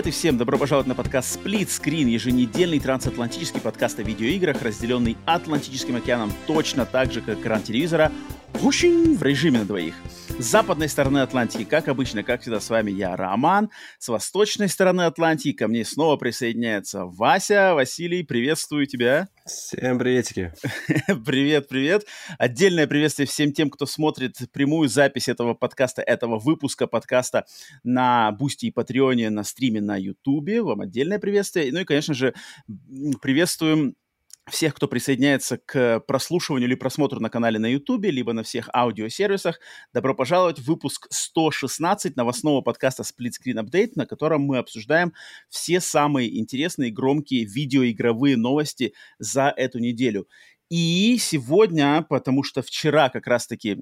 Привет и всем добро пожаловать на подкаст Split Screen, еженедельный трансатлантический подкаст о видеоиграх, разделенный Атлантическим океаном точно так же, как экран телевизора, в режиме на двоих. С западной стороны Атлантики, как обычно, как всегда, с вами я, Роман. С восточной стороны Атлантики ко мне снова присоединяется Вася. Василий, приветствую тебя. Всем приветики. привет, привет. Отдельное приветствие всем тем, кто смотрит прямую запись этого подкаста, этого выпуска подкаста на Бусти и Патреоне, на стриме на Ютубе. Вам отдельное приветствие. Ну и, конечно же, приветствуем всех, кто присоединяется к прослушиванию или просмотру на канале на YouTube, либо на всех аудиосервисах. Добро пожаловать в выпуск 116 новостного подкаста Split Screen Update, на котором мы обсуждаем все самые интересные, громкие видеоигровые новости за эту неделю. И сегодня, потому что вчера как раз-таки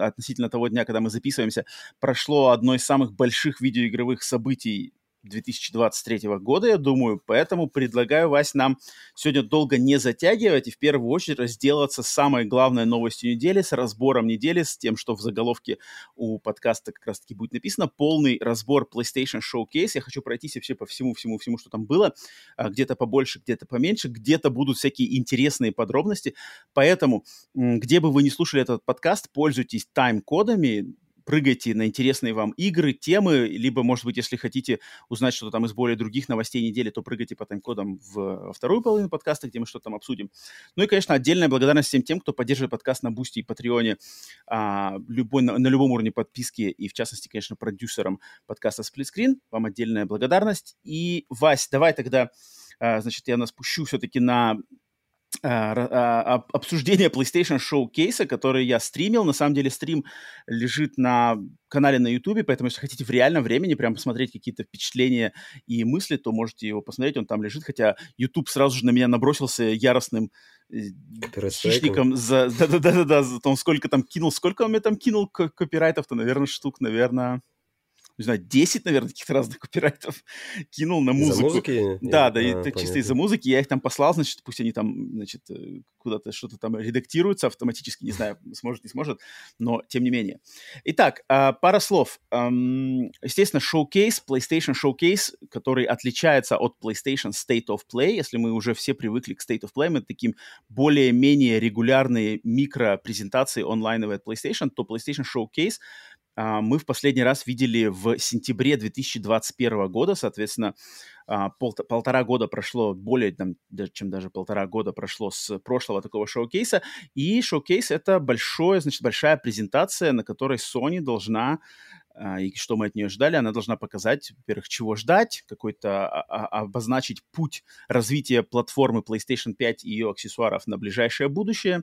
относительно того дня, когда мы записываемся, прошло одно из самых больших видеоигровых событий 2023 года, я думаю. Поэтому предлагаю, Вась, нам сегодня долго не затягивать и в первую очередь разделаться с самой главной новостью недели, с разбором недели, с тем, что в заголовке у подкаста как раз-таки будет написано. Полный разбор PlayStation Showcase. Я хочу пройтись вообще по всему-всему-всему, что там было. А, где-то побольше, где-то поменьше, где-то будут всякие интересные подробности. Поэтому, где бы вы не слушали этот подкаст, пользуйтесь тайм-кодами, прыгайте на интересные вам игры, темы, либо, может быть, если хотите узнать что-то там из более других новостей недели, то прыгайте по тайм-кодам в, вторую половину подкаста, где мы что-то там обсудим. Ну и, конечно, отдельная благодарность всем тем, кто поддерживает подкаст на Бусти и Патреоне, а, любой, на, на любом уровне подписки, и, в частности, конечно, продюсерам подкаста Screen. Вам отдельная благодарность. И, Вась, давай тогда, а, значит, я нас пущу все-таки на обсуждение PlayStation Showcase, который я стримил. На самом деле стрим лежит на канале на YouTube, поэтому если хотите в реальном времени прям посмотреть какие-то впечатления и мысли, то можете его посмотреть, он там лежит, хотя YouTube сразу же на меня набросился яростным э, хищником за... Да-да-да, за том, сколько там кинул, сколько он мне там кинул копирайтов-то, наверное, штук, наверное, не знаю, 10, наверное, каких-то разных копирайтов кинул на музыку. Из-за музыки? Да, да, а, это понятно. чисто из-за музыки. Я их там послал, значит, пусть они там, значит, э, куда-то что-то там редактируются автоматически, не знаю, сможет, не сможет, но тем не менее. Итак, а, пара слов. Естественно, шоукейс, PlayStation Showcase, который отличается от PlayStation State of Play. Если мы уже все привыкли к State of Play, мы таким более-менее регулярные микро-презентации онлайновые от PlayStation, то PlayStation Showcase — мы в последний раз видели в сентябре 2021 года, соответственно, а, пол, полтора года прошло, более там, чем даже полтора года прошло с прошлого такого шоу-кейса, и шоу-кейс — это большое, значит, большая презентация, на которой Sony должна а, и что мы от нее ждали, она должна показать, во-первых, чего ждать, какой-то обозначить путь развития платформы PlayStation 5 и ее аксессуаров на ближайшее будущее,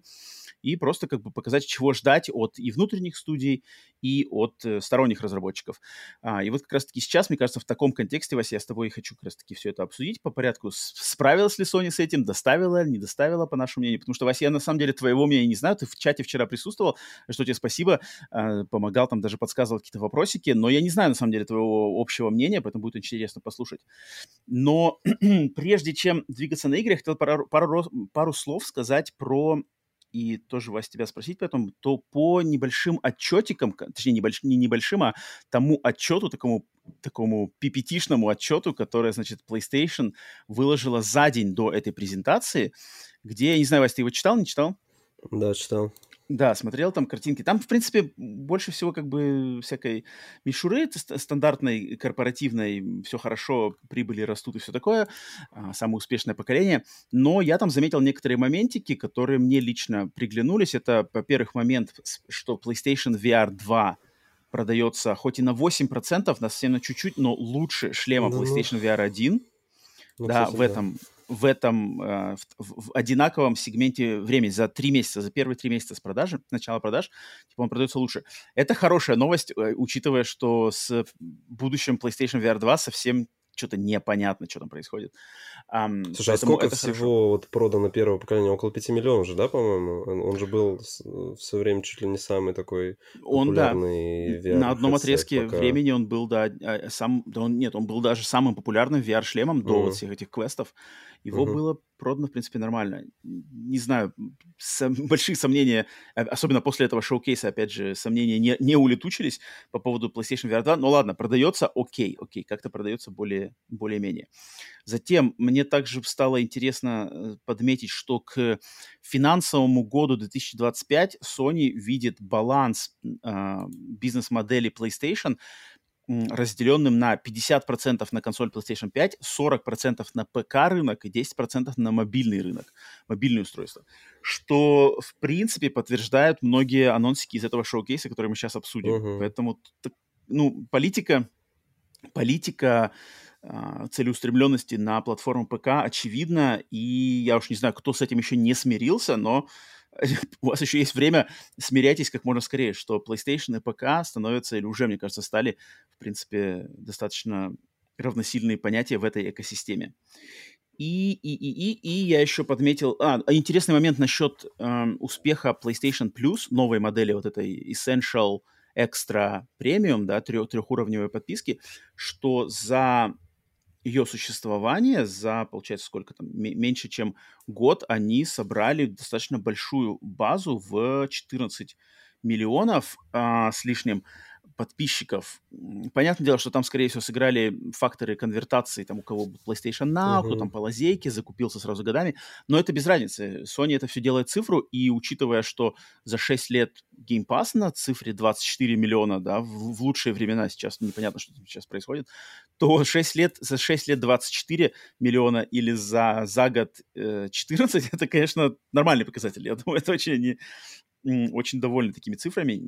и просто как бы показать, чего ждать от и внутренних студий, и от э, сторонних разработчиков. А, и вот как раз-таки сейчас, мне кажется, в таком контексте, Вася, я с тобой хочу как раз-таки все это обсудить по порядку. Справилась ли Sony с этим, доставила, не доставила, по нашему мнению? Потому что, Вася, я на самом деле твоего мнения не знаю, ты в чате вчера присутствовал, что тебе спасибо, э, помогал там, даже подсказывал какие-то вопросики, но я не знаю, на самом деле, твоего общего мнения, поэтому будет интересно послушать. Но прежде чем двигаться на игры, я хотел пару, пару, пару слов сказать про и тоже вас тебя спросить поэтому, то по небольшим отчетикам, точнее, небольш, не небольшим, а тому отчету, такому, такому ppt отчету, который, значит, PlayStation выложила за день до этой презентации, где, я не знаю, Вась, ты его читал, не читал? Да, читал. Да, смотрел там картинки. Там, в принципе, больше всего как бы всякой мишуры стандартной, корпоративной, все хорошо, прибыли растут и все такое, а, самое успешное поколение. Но я там заметил некоторые моментики, которые мне лично приглянулись. Это, во-первых, момент, что PlayStation VR 2 продается хоть и на 8%, на совсем на чуть-чуть, но лучше шлема ну, PlayStation VR 1. Ну, да, кстати, в этом в этом э, в, в одинаковом сегменте времени за три месяца, за первые три месяца с продажи, с начала продаж, типа он продается лучше. Это хорошая новость, э, учитывая, что с будущим PlayStation VR 2 совсем что-то непонятно, что там происходит. Um, Слушай, а сколько всего хорошо. вот продано первого поколения? Около 5 миллионов же, да, по-моему? Он, он же был все время чуть ли не самый такой он, да, VR на одном отрезке пока... времени он был, да, а, сам, да он, нет, он был даже самым популярным VR-шлемом mm. до вот всех этих квестов. Его mm-hmm. было продано, в принципе, нормально. Не знаю, сом, большие сомнения, а, особенно после этого шоу-кейса, опять же, сомнения не, не улетучились по поводу PlayStation VR 2. Ну ладно, продается окей, окей, как-то продается более, более-менее. Затем мне также стало интересно э, подметить, что к финансовому году 2025 Sony видит баланс э, бизнес-модели PlayStation – разделенным на 50% на консоль PlayStation 5, 40% на ПК рынок и 10% на мобильный рынок, мобильные устройства. Что, в принципе, подтверждают многие анонсики из этого шоу-кейса, которые мы сейчас обсудим. Uh-huh. Поэтому, ну, политика, политика э, целеустремленности на платформу ПК очевидна, и я уж не знаю, кто с этим еще не смирился, но у вас еще есть время, смиряйтесь как можно скорее, что PlayStation и ПК становятся, или уже, мне кажется, стали, в принципе, достаточно равносильные понятия в этой экосистеме. И, и, и, и, и я еще подметил... А, интересный момент насчет э, успеха PlayStation Plus, новой модели вот этой Essential Extra Premium, да, трех, трехуровневой подписки, что за ее существование за, получается, сколько там, меньше чем год, они собрали достаточно большую базу в 14 миллионов а, с лишним подписчиков. Понятное дело, что там, скорее всего, сыграли факторы конвертации, там, у кого PlayStation Now, uh-huh. кто там по лазейке, закупился сразу годами, но это без разницы. Sony это все делает цифру, и учитывая, что за 6 лет Game Pass на цифре 24 миллиона, да, в, в лучшие времена сейчас, непонятно, что там сейчас происходит, то 6 лет, за 6 лет 24 миллиона или за, за год э, 14, это, конечно, нормальный показатель. Я думаю, это очень они очень довольны такими цифрами.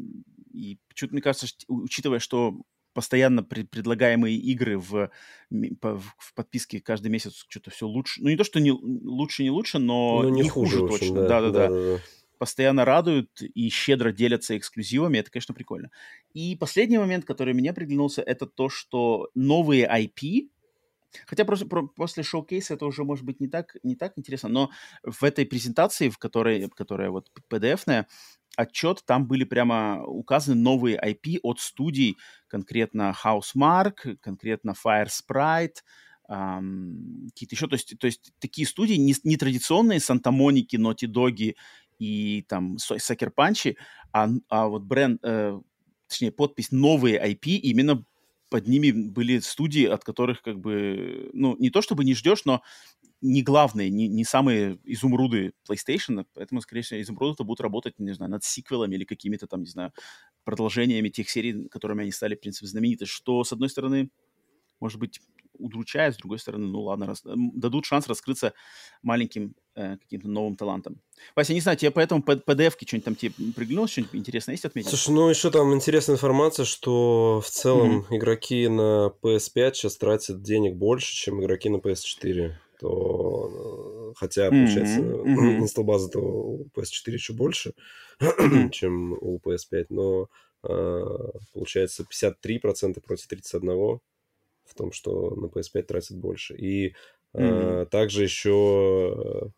И почему-то мне кажется, учитывая, что постоянно пред, предлагаемые игры в, в подписке каждый месяц что-то все лучше. Ну, не то, что не, лучше, не лучше, но ну, не, не хуже, хуже точно. Да-да-да. Постоянно радуют и щедро делятся эксклюзивами. Это, конечно, прикольно. И последний момент, который мне приглянулся, это то, что новые IP, Хотя просто про, после шоу-кейса это уже может быть не так, не так интересно, но в этой презентации, в которой, которая вот PDF-ная, отчет, там были прямо указаны новые IP от студий, конкретно Housemark, конкретно Fire Sprite, эм, какие-то еще, то есть, то есть такие студии не, не традиционные Санта-Моники, Naughty Dog и там Sucker Punch, а, а вот бренд, э, точнее подпись новые IP именно под ними были студии, от которых как бы, ну, не то чтобы не ждешь, но не главные, не, не самые изумруды PlayStation, поэтому, скорее всего, изумруды-то будут работать, не знаю, над сиквелами или какими-то там, не знаю, продолжениями тех серий, которыми они стали, в принципе, знамениты, что, с одной стороны, может быть, удручает, с другой стороны, ну ладно, раз, дадут шанс раскрыться маленьким э, каким-то новым талантом. Вася, не знаю, тебе поэтому PDF-ки что-нибудь там тебе приглянулось, что-нибудь интересное есть отметить? Слушай, ну еще там интересная информация, что в целом mm-hmm. игроки на PS5 сейчас тратят денег больше, чем игроки на PS4 то э, хотя, получается, mm-hmm. инсталл-база-то у PS4 еще больше, чем у PS5, но э, получается 53% против 31% в том, что на PS5 тратят больше. И mm-hmm. также еще...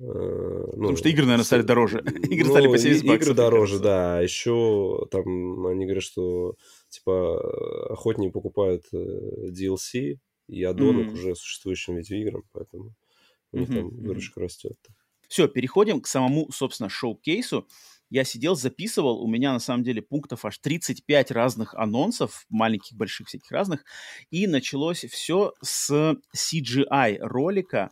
Э, ну, Потому что игры, наверное, стали дороже. игры ну, стали по 70 баксов. Игры дороже, да. Еще там они говорят, что типа охотнее покупают DLC и аддонов mm-hmm. уже существующим видеоиграм, поэтому у них mm-hmm. там выручка растет. Все, переходим к самому, собственно, шоу-кейсу я сидел, записывал, у меня на самом деле пунктов аж 35 разных анонсов, маленьких, больших, всяких разных, и началось все с CGI ролика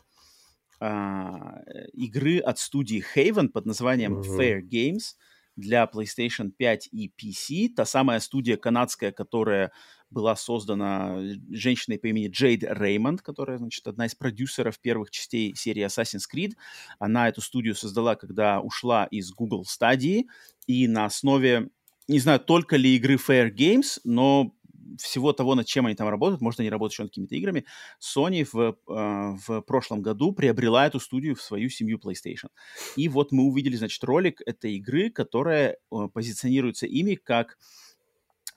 а, игры от студии Haven под названием uh-huh. Fair Games для PlayStation 5 и PC, та самая студия канадская, которая была создана женщиной по имени Джейд Реймонд, которая, значит, одна из продюсеров первых частей серии Assassin's Creed. Она эту студию создала, когда ушла из Google Stadia, и на основе, не знаю, только ли игры Fair Games, но всего того, над чем они там работают, может, они работают еще над какими-то играми, Sony в, э, в прошлом году приобрела эту студию в свою семью PlayStation. И вот мы увидели, значит, ролик этой игры, которая э, позиционируется ими как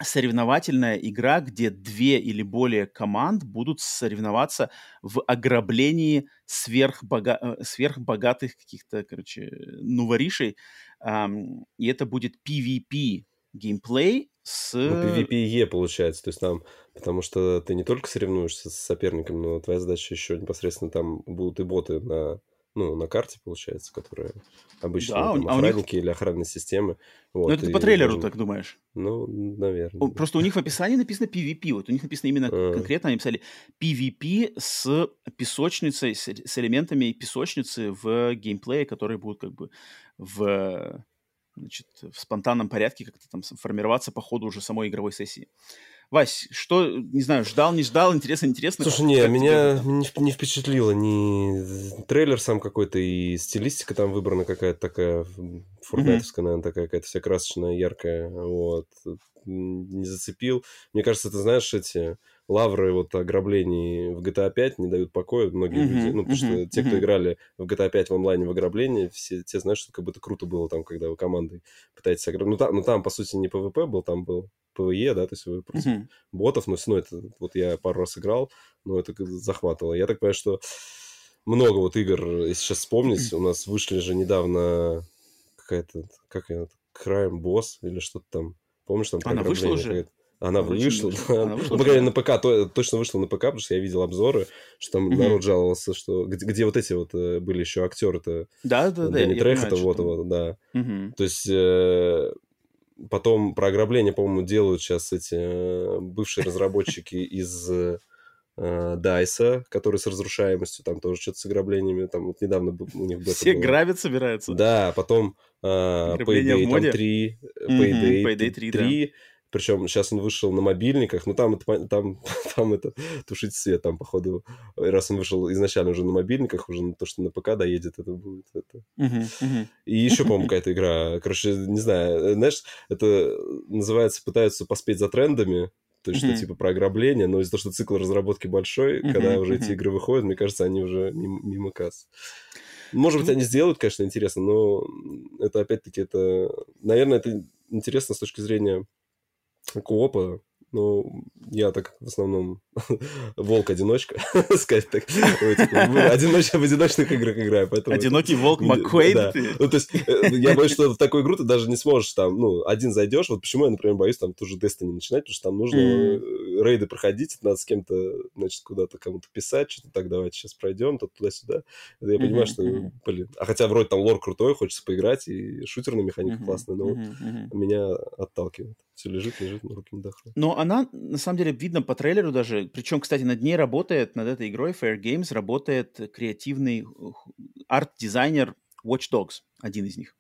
соревновательная игра, где две или более команд будут соревноваться в ограблении сверхбога... Э, сверхбогатых каких-то, короче, нуворишей. И это будет PvP геймплей с... Ну, PvPE получается, то есть там, потому что ты не только соревнуешься с соперником, но твоя задача еще непосредственно там будут и боты на ну, на карте, получается, которые обычно да, там, охранники них... или охранные системы. Вот, ну, это ты по трейлеру должен... так думаешь? Ну, наверное. Просто у них в описании написано PvP. Вот у них написано именно а. конкретно, они написали PvP с песочницей, с, с элементами песочницы в геймплее, которые будут как бы в значит, в спонтанном порядке как-то там формироваться по ходу уже самой игровой сессии. Вась, что, не знаю, ждал, не ждал, интересно, интересно. Слушай, не, меня не, не впечатлило ни трейлер сам какой-то, и стилистика там выбрана какая-то такая, фортнайтовская, mm-hmm. наверное, такая какая-то вся красочная, яркая, вот. Не зацепил. Мне кажется, ты знаешь, эти лавры вот ограблений в GTA 5 не дают покоя многие mm-hmm, люди. Ну, потому mm-hmm, что те, кто mm-hmm. играли в GTA 5 в онлайне в ограбление, все те знают, что как будто круто было там, когда вы командой пытаетесь ограбить. Ну, там, ну, там, по сути, не PvP был, там был PvE, да, то есть вы против mm-hmm. ботов, но все равно это, вот я пару раз играл, но это захватывало. Я так понимаю, что много вот игр, если сейчас вспомнить, у нас вышли же недавно какая-то, как она, Crime Boss или что-то там. Помнишь, там Она вышла уже? Она вышла, да. Она вышла ну, погоди, на ПК, то, точно вышла на ПК, потому что я видел обзоры, что там mm-hmm. народ жаловался, что где, где вот эти вот э, были еще актеры-то. Да, да, да. Не Трэх, это вот, вот, да. Mm-hmm. То есть э, потом про ограбление, по-моему, делают сейчас эти э, бывшие разработчики из э, Дайса, который с разрушаемостью, там тоже что-то с ограблениями, там вот недавно у них Все было. грабят собираются. Да, потом uh, Payday там 3, Payday, Payday 3, 3 да. Причем сейчас он вышел на мобильниках, но там это, там, там это тушить свет, там, походу, раз он вышел изначально уже на мобильниках, уже на то, что на ПК доедет, это будет это. Uh-huh, uh-huh. И еще, по-моему, какая-то игра. Короче, не знаю, знаешь, это называется, пытаются поспеть за трендами, то есть, что типа про ограбление, но из-за того, что цикл разработки большой, когда уже эти игры выходят, мне кажется, они уже мимо, мимо касс. Может быть, они сделают, конечно, интересно, но это опять-таки это, наверное, это интересно с точки зрения коопа, ну, я так в основном волк-одиночка, сказать так. Одиночка в одиночных играх играю, поэтому... Одинокий волк Маккуэйд? Да. Ну, то есть, э, я боюсь, что в такую игру ты даже не сможешь там, ну, один зайдешь. Вот почему я, например, боюсь там тоже Destiny начинать, потому что там нужно. Рейды проходить, надо с кем-то, значит, куда-то кому-то писать, что-то так, давайте сейчас пройдем, то туда-сюда. Я mm-hmm. понимаю, что, блин, а хотя вроде там лор крутой, хочется поиграть, и шутерная механика mm-hmm. классная, но mm-hmm. меня отталкивает. Все лежит, лежит, на руки не доходит. Но она, на самом деле, видно по трейлеру даже, причем, кстати, над ней работает, над этой игрой Fair Games работает креативный арт-дизайнер Watch Dogs, один из них.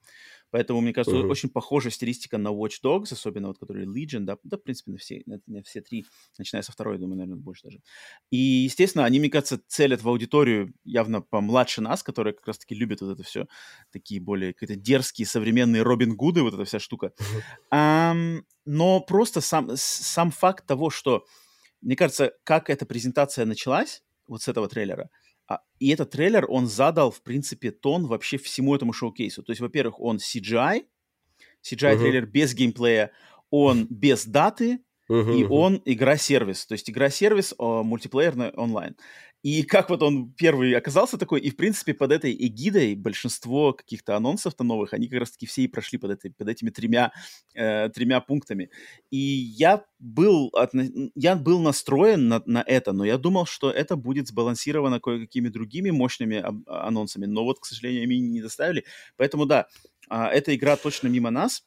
Поэтому, мне кажется, uh-huh. очень похожа стилистика на Watch Dogs, особенно вот который Legion, да, да, в принципе, на все, на, на все три, начиная со второй, думаю, наверное, больше даже. И, естественно, они, мне кажется, целят в аудиторию явно помладше нас, которые как раз-таки любят вот это все, такие более какие-то дерзкие, современные Робин Гуды, вот эта вся штука. Um, но просто сам, сам факт того, что, мне кажется, как эта презентация началась, вот с этого трейлера, и этот трейлер, он задал, в принципе, тон вообще всему этому шоу-кейсу. То есть, во-первых, он CGI, CGI-трейлер uh-huh. без геймплея, он без даты, uh-huh, и uh-huh. он игра-сервис. То есть игра-сервис мультиплеерный онлайн. И как вот он первый оказался такой, и в принципе под этой эгидой большинство каких-то анонсов-то новых, они как раз-таки все и прошли под, этой, под этими тремя, э, тремя пунктами. И я был, я был настроен на, на это, но я думал, что это будет сбалансировано кое-какими другими мощными анонсами, но вот, к сожалению, они не доставили. Поэтому да, э, эта игра точно мимо нас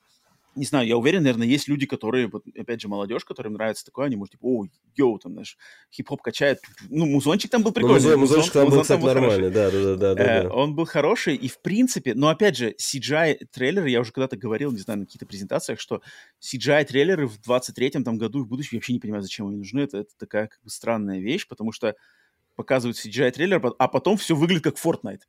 не знаю, я уверен, наверное, есть люди, которые, вот, опять же, молодежь, которым нравится такое, они, может, типа, о, йоу, там, знаешь, хип-хоп качает. Ну, музончик там был ну, прикольный. Ну, музончик там был, кстати, нормальный, да, да, да, да, э, Он был хороший, и, в принципе, но, опять же, CGI-трейлеры, я уже когда-то говорил, не знаю, на каких-то презентациях, что CGI-трейлеры в 23-м там году и в будущем я вообще не понимаю, зачем они нужны. Это, это такая, как бы, странная вещь, потому что показывают CGI-трейлер, а потом все выглядит как Fortnite.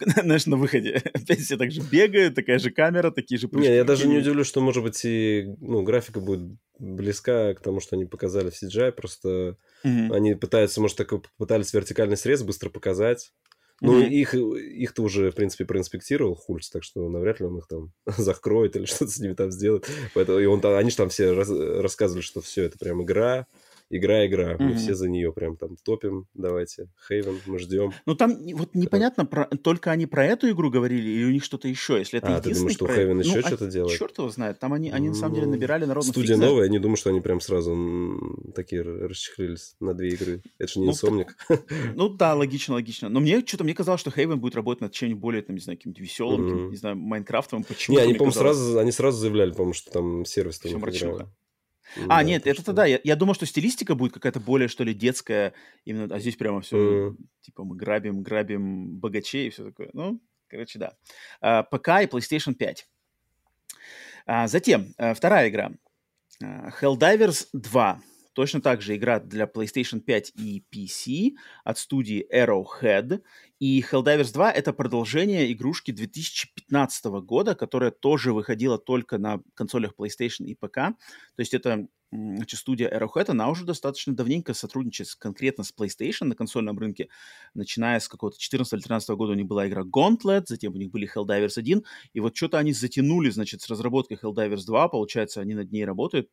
знаешь, на выходе. Опять все так же бегают, такая же камера, такие же Не, я даже не удивлюсь, что, может быть, и ну, графика будет близка к тому, что они показали в CGI, просто mm-hmm. они пытаются, может, так пытались вертикальный срез быстро показать, Ну, mm-hmm. их, их-то уже, в принципе, проинспектировал Хульц, так что навряд ли он их там закроет или что-то с ними там сделает. Поэтому, и он, они же там все раз, рассказывали, что все это прям игра, игра-игра. Mm-hmm. Мы все за нее прям там топим, давайте. Хейвен, мы ждем. Ну, там вот непонятно, про, только они про эту игру говорили или у них что-то еще? Если это а, ты думаешь, что проект... Хейвен еще ну, что-то а делает? Черт его знает. Там они, они на самом деле набирали народных Студия фиг новая, я не думаю, что они прям сразу такие расчехлились на две игры. Это же не ну, инсомник. Ну да, логично, логично. Но мне что-то, мне казалось, что Хейвен будет работать над чем-нибудь более, там, не знаю, каким-то веселым, mm-hmm. не знаю, Майнкрафтом. Почему? Не, они, по-моему, сразу, они сразу заявляли, по-моему, что там сервис там ну, а, да, нет, это тогда. Я, я думал, что стилистика будет какая-то более, что ли, детская. Именно, а здесь прямо все, mm. типа, мы грабим, грабим богачей и все такое. Ну, короче, да. А, ПК и PlayStation 5. А, затем, а, вторая игра. А, Helldivers 2. Точно так же игра для PlayStation 5 и PC от студии Arrowhead. И Helldivers 2 — это продолжение игрушки 2015 года, которая тоже выходила только на консолях PlayStation и ПК. То есть это значит, студия Arrowhead, она уже достаточно давненько сотрудничает конкретно с PlayStation на консольном рынке. Начиная с какого-то 14 или 13 года у них была игра Gauntlet, затем у них были Helldivers 1, и вот что-то они затянули, значит, с разработкой Helldivers 2, получается, они над ней работают.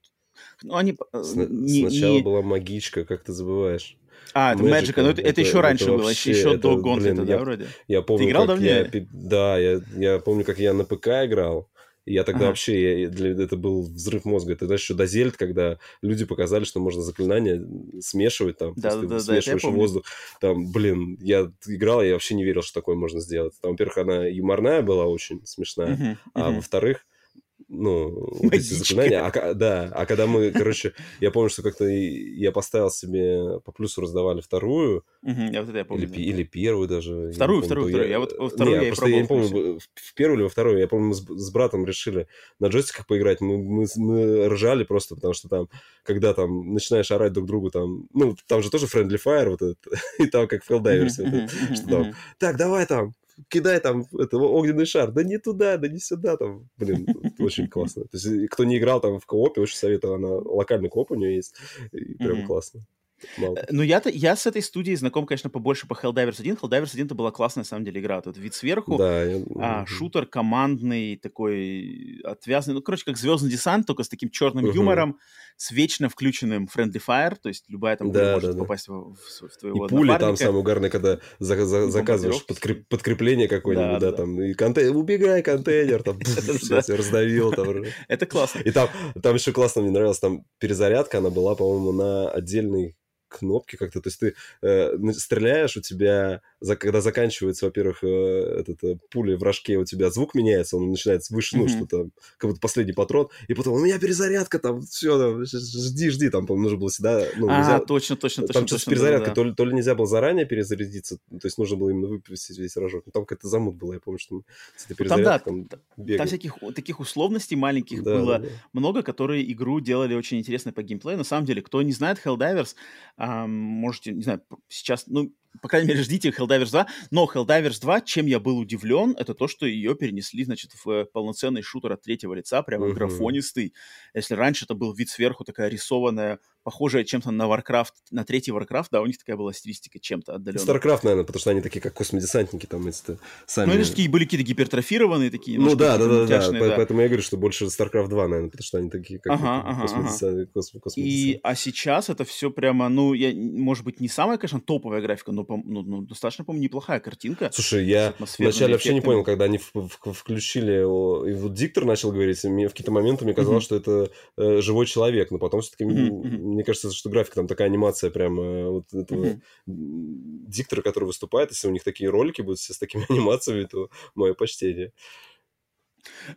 Ну, они... Э, не, Сначала не... была магичка, как ты забываешь. А, это Magic, ну это, это, это еще раньше это было, вообще, еще это, до Гонтлета, да, вроде? Я помню, Ты играл как? Я, да, я, я помню, как я на ПК играл. Я тогда ага. вообще, я, для, это был взрыв мозга. Это даже еще до Зельд, когда люди показали, что можно заклинания смешивать там. Да, да, да, смешиваешь да, воздух. Там, блин, я играл, я вообще не верил, что такое можно сделать. Там, во-первых, она юморная была очень смешная, uh-huh, а uh-huh. во-вторых, ну, вот эти заклинания. А, да, а когда мы, короче, я помню, что как-то я поставил себе, по плюсу раздавали вторую. Я вот это я помню. Или, или первую даже. Вторую, вторую, вторую. Я, вот вторую не, я, просто я не помню, в первую или во вторую. Я помню, мы с, с братом решили на джойстиках поиграть. Мы, мы, мы ржали просто, потому что там, когда там начинаешь орать друг другу, там, ну, там же тоже friendly fire вот этот, и там как вот что там, так, давай там, кидай там этого огненный шар, да не туда, да не сюда, там, блин, очень классно. То есть, кто не играл там в коопе, очень советую, она локальный кооп у нее есть, и прям классно. Мало. Э, ну, я-то, я с этой студией знаком, конечно, побольше по Helldivers 1. Helldivers 1 это была классная, на самом деле, игра. Тут вид сверху, да, я... а, шутер командный, такой отвязанный. Ну, короче, как Звездный десант, только с таким черным uh-huh. юмором, с вечно включенным Friendly Fire, то есть любая там да, может да, попасть да. В, в, в твоего И пули там самые угарные, когда за, за, заказываешь подкреп, подкрепление какое-нибудь, да, да, там, и контейнер, убегай, контейнер, там, все, раздавил. Это классно. И там, еще классно, мне нравилось, там перезарядка, она была, по-моему, на отдельный кнопки как-то, то есть ты э, стреляешь, у тебя, за, когда заканчивается, во-первых, э, этот, э, пуля в рожке, у тебя звук меняется, он начинает выше, ну, mm-hmm. что-то, как будто последний патрон, и потом, у меня перезарядка, там, все, там, жди, жди, там, по-моему, нужно было всегда, ну, а, нельзя, точно, точно, точно. Там что-то с перезарядкой, да. то, ли, то ли нельзя было заранее перезарядиться, то есть нужно было именно выпустить весь рожок, ну, там какая-то замут была, я помню, что с этой перезарядкой там, да, там, там всяких таких условностей маленьких да, было да, да. много, которые игру делали очень интересной по геймплею, на самом деле, кто не знает Helldivers, эм, можете, не знаю, сейчас, ну, по крайней мере, ждите Helldivers 2. Но Helldivers 2, чем я был удивлен, это то, что ее перенесли, значит, в э, полноценный шутер от третьего лица, прямо uh-huh. графонистый. Если раньше это был вид сверху, такая рисованная, похожая чем-то на Warcraft, на третий Warcraft, да, у них такая была стилистика чем-то отдаленная. StarCraft, наверное, потому что они такие, как космодесантники там, эти сами... Ну, они же такие были какие-то гипертрофированные такие. Ну, да, да, да, да, да, поэтому я говорю, что больше StarCraft 2, наверное, потому что они такие, как ага, космодесантники. Ага. Космодесант. И, а сейчас это все прямо, ну, я, может быть, не самая, конечно, топовая графика, но, ну, ну достаточно по-моему, неплохая картинка. Слушай, я вначале вообще не понял, когда они включили, и вот диктор начал говорить, мне в какие-то моменты мне казалось, что это э, живой человек, но потом все-таки мне кажется, что графика там такая анимация прям э, вот этого диктора, который выступает, если у них такие ролики будут все с такими анимациями, то мое почтение.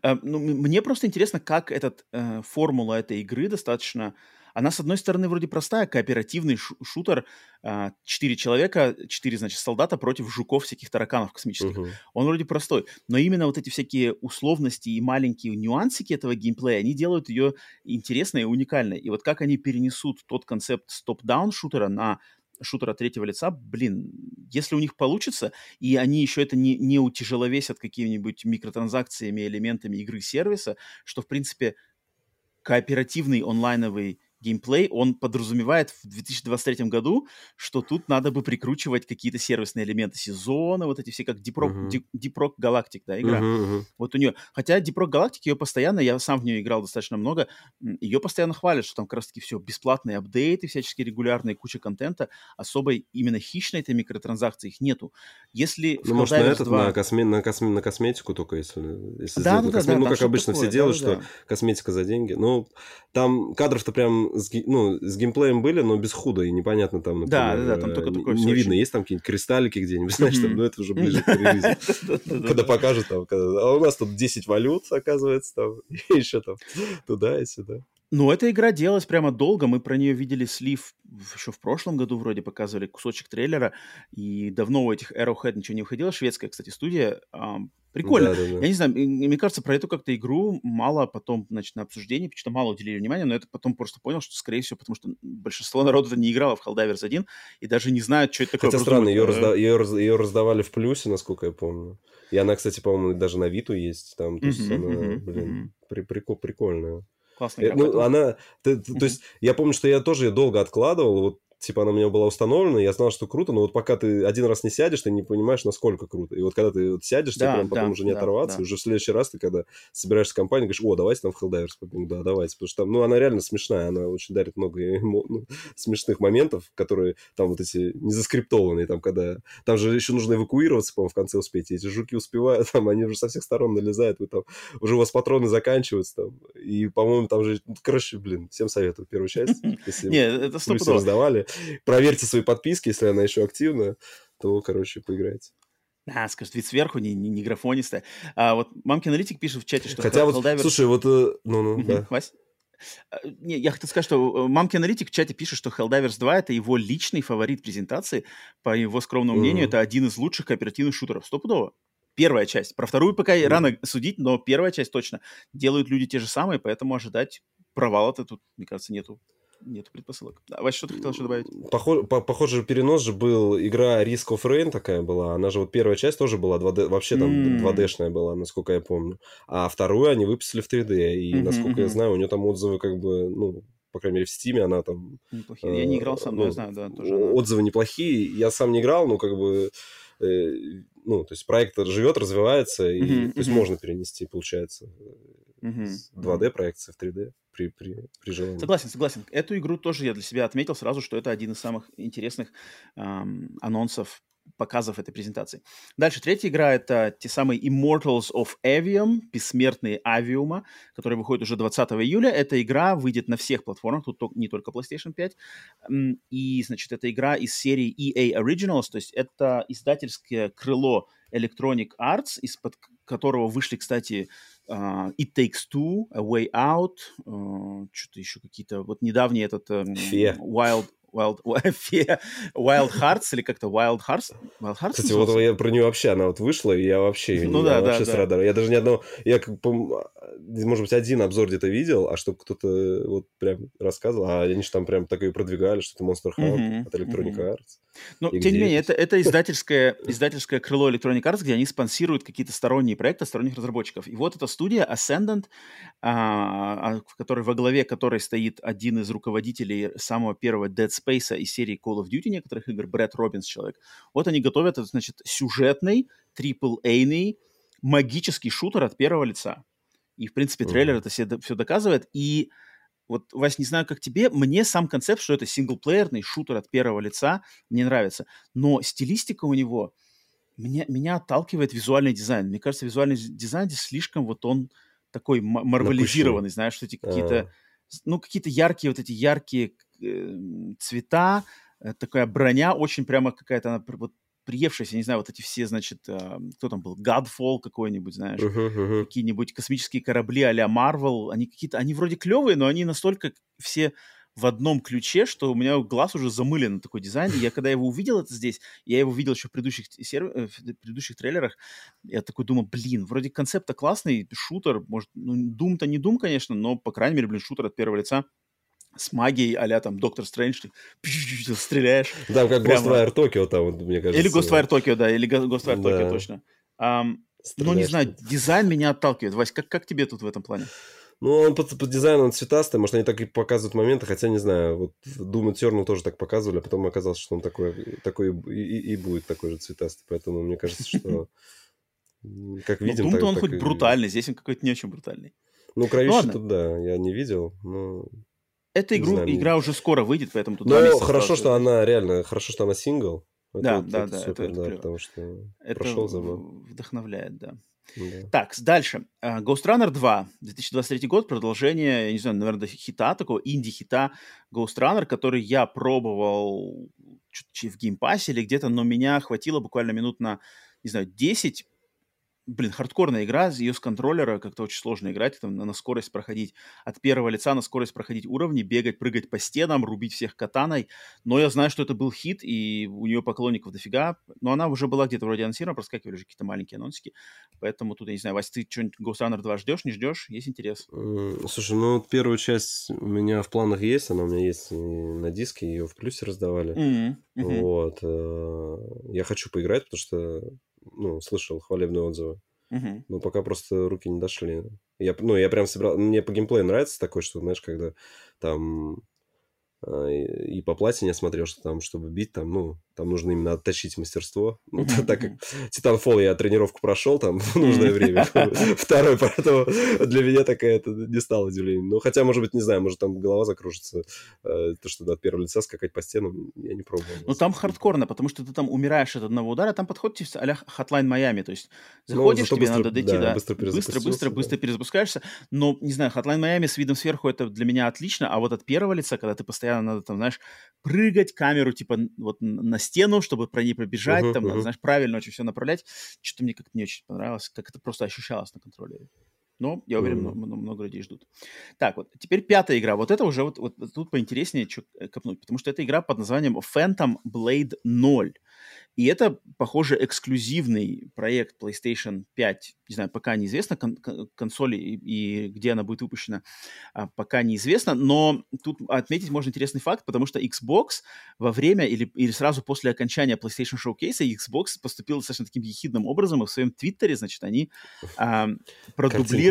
Э, ну, мне просто интересно, как этот, э, формула этой игры достаточно она, с одной стороны, вроде простая, кооперативный шутер. А, четыре человека, четыре, значит, солдата против жуков, всяких тараканов космических. Uh-huh. Он вроде простой. Но именно вот эти всякие условности и маленькие нюансики этого геймплея, они делают ее интересной и уникальной. И вот как они перенесут тот концепт стоп-даун шутера на шутера третьего лица, блин, если у них получится, и они еще это не, не утяжеловесят какими-нибудь микротранзакциями, элементами игры сервиса, что, в принципе, кооперативный онлайновый геймплей, он подразумевает в 2023 году, что тут надо бы прикручивать какие-то сервисные элементы сезона, вот эти все, как Deep Rock, uh-huh. Deep, Deep Rock Galactic, да, игра. Uh-huh, uh-huh. Вот у нее, хотя Deep Rock Galactic, ее постоянно, я сам в нее играл достаточно много, ее постоянно хвалят, что там как раз-таки все, бесплатные апдейты, всячески регулярные, куча контента, особой именно хищной этой микротранзакции их нету. Если ну, может, на этот, 2... на, косме... на, косме... на косметику только, если, если да, да, косме... да, ну, как обычно такое, все делают, да, что да. косметика за деньги. Ну, там кадров-то прям с, ну, с геймплеем были, но без худа, и непонятно там, например, да, да, да, там только такое не видно, очень... есть там какие-нибудь кристаллики где-нибудь, знаешь, там, ну, это уже ближе к релизу. Когда покажут там, а у нас тут 10 валют, оказывается, там, и еще там туда и сюда. Ну, эта игра делалась прямо долго. Мы про нее видели слив еще в прошлом году вроде показывали кусочек трейлера. И давно у этих Arrowhead ничего не выходило. Шведская, кстати, студия. Прикольно. Да, да, да. Я не знаю, мне кажется, про эту как-то игру мало потом, значит, на обсуждении, почему-то мало уделили внимания, но это потом просто понял, что, скорее всего, потому что большинство народу не играло в Helldivers 1 и даже не знают, что это такое. Хотя странно, ее, разда... ее, раз... ее раздавали в плюсе, насколько я помню. И она, кстати, по-моему, даже на Виту есть. Там, то есть она, блин, при... прикол... прикольная. Классная игра. Ну, она, то, то есть, я помню, что я тоже ее долго откладывал, вот типа она у меня была установлена, я знал, что круто, но вот пока ты один раз не сядешь, ты не понимаешь, насколько круто. И вот когда ты вот сядешь, да, тебе прям потом да, уже не да, оторваться, да. и уже в следующий раз ты, когда собираешься в компанию, говоришь, о, давайте там в Helldivers побегу, да, давайте, потому что там, ну, она реально смешная, она очень дарит много ну, смешных моментов, которые там вот эти не заскриптованные, там, когда, там же еще нужно эвакуироваться, по-моему, в конце успеть, и эти жуки успевают, там, они уже со всех сторон налезают, вы там, уже у вас патроны заканчиваются, там, и, по-моему, там же, ну, короче, блин, всем советую первую часть, если это раздавали, проверьте свои подписки, если она еще активна, то, короче, поиграйте. А, скажет, вид сверху, не, не, не графонистая. А вот мамки аналитик пишет в чате, что... Хотя вот, Helldivers... слушай, вот... Э, ну-ну, да. Вась? А, не, я хотел сказать, что э, мамки аналитик в чате пишет, что Helldivers 2 это его личный фаворит презентации. По его скромному мнению, mm-hmm. это один из лучших кооперативных шутеров. Стопудово. Первая часть. Про вторую пока mm-hmm. рано судить, но первая часть точно. Делают люди те же самые, поэтому ожидать провала-то тут, мне кажется, нету нет предпосылок. А Вася, что ты хотел еще добавить? Похож, по, похожий перенос же был, игра Risk of Rain такая была, она же вот первая часть тоже была 2D, вообще там mm. 2D-шная была, насколько я помню. А вторую они выпустили в 3D, и, mm-hmm, насколько mm-hmm. я знаю, у нее там отзывы как бы, ну, по крайней мере, в Стиме она там... Неплохие. Э, я не играл сам, но ну, я знаю, да, тоже. Отзывы неплохие. Я сам не играл, но как бы... Э, ну, то есть проект живет, развивается, и mm-hmm, то есть mm-hmm. можно перенести, получается, mm-hmm. 2D проекции в 3D при, при, при желании. Согласен, согласен. Эту игру тоже я для себя отметил сразу, что это один из самых интересных эм, анонсов показов этой презентации. Дальше, третья игра — это те самые Immortals of Avium, бессмертные Авиума, которые выходят уже 20 июля. Эта игра выйдет на всех платформах, тут не только PlayStation 5. И, значит, это игра из серии EA Originals, то есть это издательское крыло Electronic Arts, из-под которого вышли, кстати, uh, It Takes Two, A Way Out, uh, что-то еще какие-то, вот недавний этот um, Wild, Wild, Wild Hearts или как-то Wild Hearts? Wild Hearts Кстати, вот я про нее вообще, она вот вышла, и я вообще, ну, я да, вообще да, страдал. Да. Я даже ни одного, я как может быть, один обзор где-то видел, а чтобы кто-то вот прям рассказывал, а они же там прям так и продвигали, что это Monster Hunter mm-hmm. от Electronic mm-hmm. Arts. Ну, тем не менее, это, это издательское, издательское крыло Electronic Arts, где они спонсируют какие-то сторонние проекты сторонних разработчиков. И вот эта студия Ascendant, а, а, в которой во главе которой стоит один из руководителей самого первого Dead Space из серии Call of Duty некоторых игр, Брэд Робинс человек. Вот они готовят, значит, сюжетный, triple-A-ный, магический шутер от первого лица. И, в принципе, трейлер mm-hmm. это все, все доказывает. И вот, Вась, не знаю, как тебе, мне сам концепт, что это синглплеерный шутер от первого лица, мне нравится. Но стилистика у него, меня, меня отталкивает визуальный дизайн. Мне кажется, визуальный дизайн здесь слишком вот он такой марвелизированный, знаешь, что эти какие-то, а. Ну, какие-то яркие, вот эти яркие э, цвета, э, такая броня очень прямо какая-то, она вот приевшиеся, не знаю, вот эти все, значит, э, кто там был, Godfall какой-нибудь, знаешь, uh-huh, uh-huh. какие-нибудь космические корабли а-ля Marvel, они какие-то, они вроде клевые, но они настолько все в одном ключе, что у меня глаз уже замылен на такой дизайн. И я когда его увидел это здесь, я его видел еще в предыдущих, серв... Э, в предыдущих трейлерах, я такой думаю, блин, вроде концепт классный, шутер, может, ну, Doom-то не Doom, конечно, но, по крайней мере, блин, шутер от первого лица с магией, а там Доктор Стрэндж, ты стреляешь. Там как Прямо... Ghostwire Tokyo, там, мне кажется. Или Ghostwire Tokyo, да, или Ghostwire Tokyo, точно. Um, ну, не знаю, дизайн меня отталкивает. Вась, как, как тебе тут в этом плане? Ну, он по, по дизайну он цветастый, может, они так и показывают моменты, хотя не знаю. Вот Doom Eternal тоже так показывали, а потом оказалось, что он такой, такой и, и, и будет такой же цветастый. Поэтому мне кажется, что как видим... Ну, он хоть брутальный, здесь он какой-то не очень брутальный. Ну, кровище тут, да, я не видел, но... Эта игру, знаю, игра уже скоро выйдет, поэтому тут Ну, хорошо, что она реально, хорошо, что она сингл. Да, да, да, это, потому что это прошел забыл. вдохновляет, да. Да. Так, дальше. Э, Ghost Runner 2, 2023 год, продолжение, я не знаю, наверное, хита, такого инди-хита Ghost Runner, который я пробовал в геймпассе или где-то, но меня хватило буквально минут на, не знаю, 10 блин, хардкорная игра, ее с контроллера как-то очень сложно играть, там, на, на скорость проходить, от первого лица на скорость проходить уровни, бегать, прыгать по стенам, рубить всех катаной, но я знаю, что это был хит, и у нее поклонников дофига, но она уже была где-то вроде анонсирована, проскакивали уже какие-то маленькие анонсики, поэтому тут, я не знаю, Вась, ты что-нибудь Ghost Runner 2 ждешь, не ждешь? Есть интерес? Слушай, ну, первую часть у меня в планах есть, она у меня есть на диске, ее в плюсе раздавали, mm-hmm. Mm-hmm. вот, э, я хочу поиграть, потому что ну, слышал хвалебные отзывы. Uh-huh. Но пока просто руки не дошли. Я, ну, я прям собирал... Мне по геймплею нравится такое, что, знаешь, когда там а, и по платине я смотрел, что там, чтобы бить, там, ну, там нужно именно отточить мастерство. Ну, mm-hmm. так как Titanfall я тренировку прошел там в нужное время. Второй, поэтому для меня такая это не стало удивлением. Ну, хотя, может быть, не знаю, может, там голова закружится. Э, то, что от первого лица скакать по стенам, я не пробовал. Ну, там хардкорно, потому что ты там умираешь от одного удара, там подход а-ля Hotline Miami, то есть ну, заходишь, тебе надо дойти, да, быстро, быстро, быстро, быстро перезапускаешься. Но, не знаю, Hotline Miami с видом сверху это для меня отлично, а вот от первого лица, когда ты постоянно надо там, знаешь, прыгать, камеру, типа, вот на стену, чтобы про ней пробежать, uh-huh, там, uh-huh. знаешь, правильно очень все направлять. Что-то мне как-то не очень понравилось, как это просто ощущалось на контроле. Но я уверен, mm-hmm. много, много людей ждут. Так, вот теперь пятая игра. Вот это уже вот, вот тут поинтереснее что э, копнуть, потому что это игра под названием Phantom Blade 0. И это, похоже, эксклюзивный проект PlayStation 5. Не знаю, пока неизвестно кон- консоли и, и где она будет выпущена, а, пока неизвестно. Но тут отметить можно интересный факт, потому что Xbox во время или, или сразу после окончания PlayStation Showcase Xbox поступил достаточно таким ехидным образом, и в своем твиттере, значит, они а, продублировали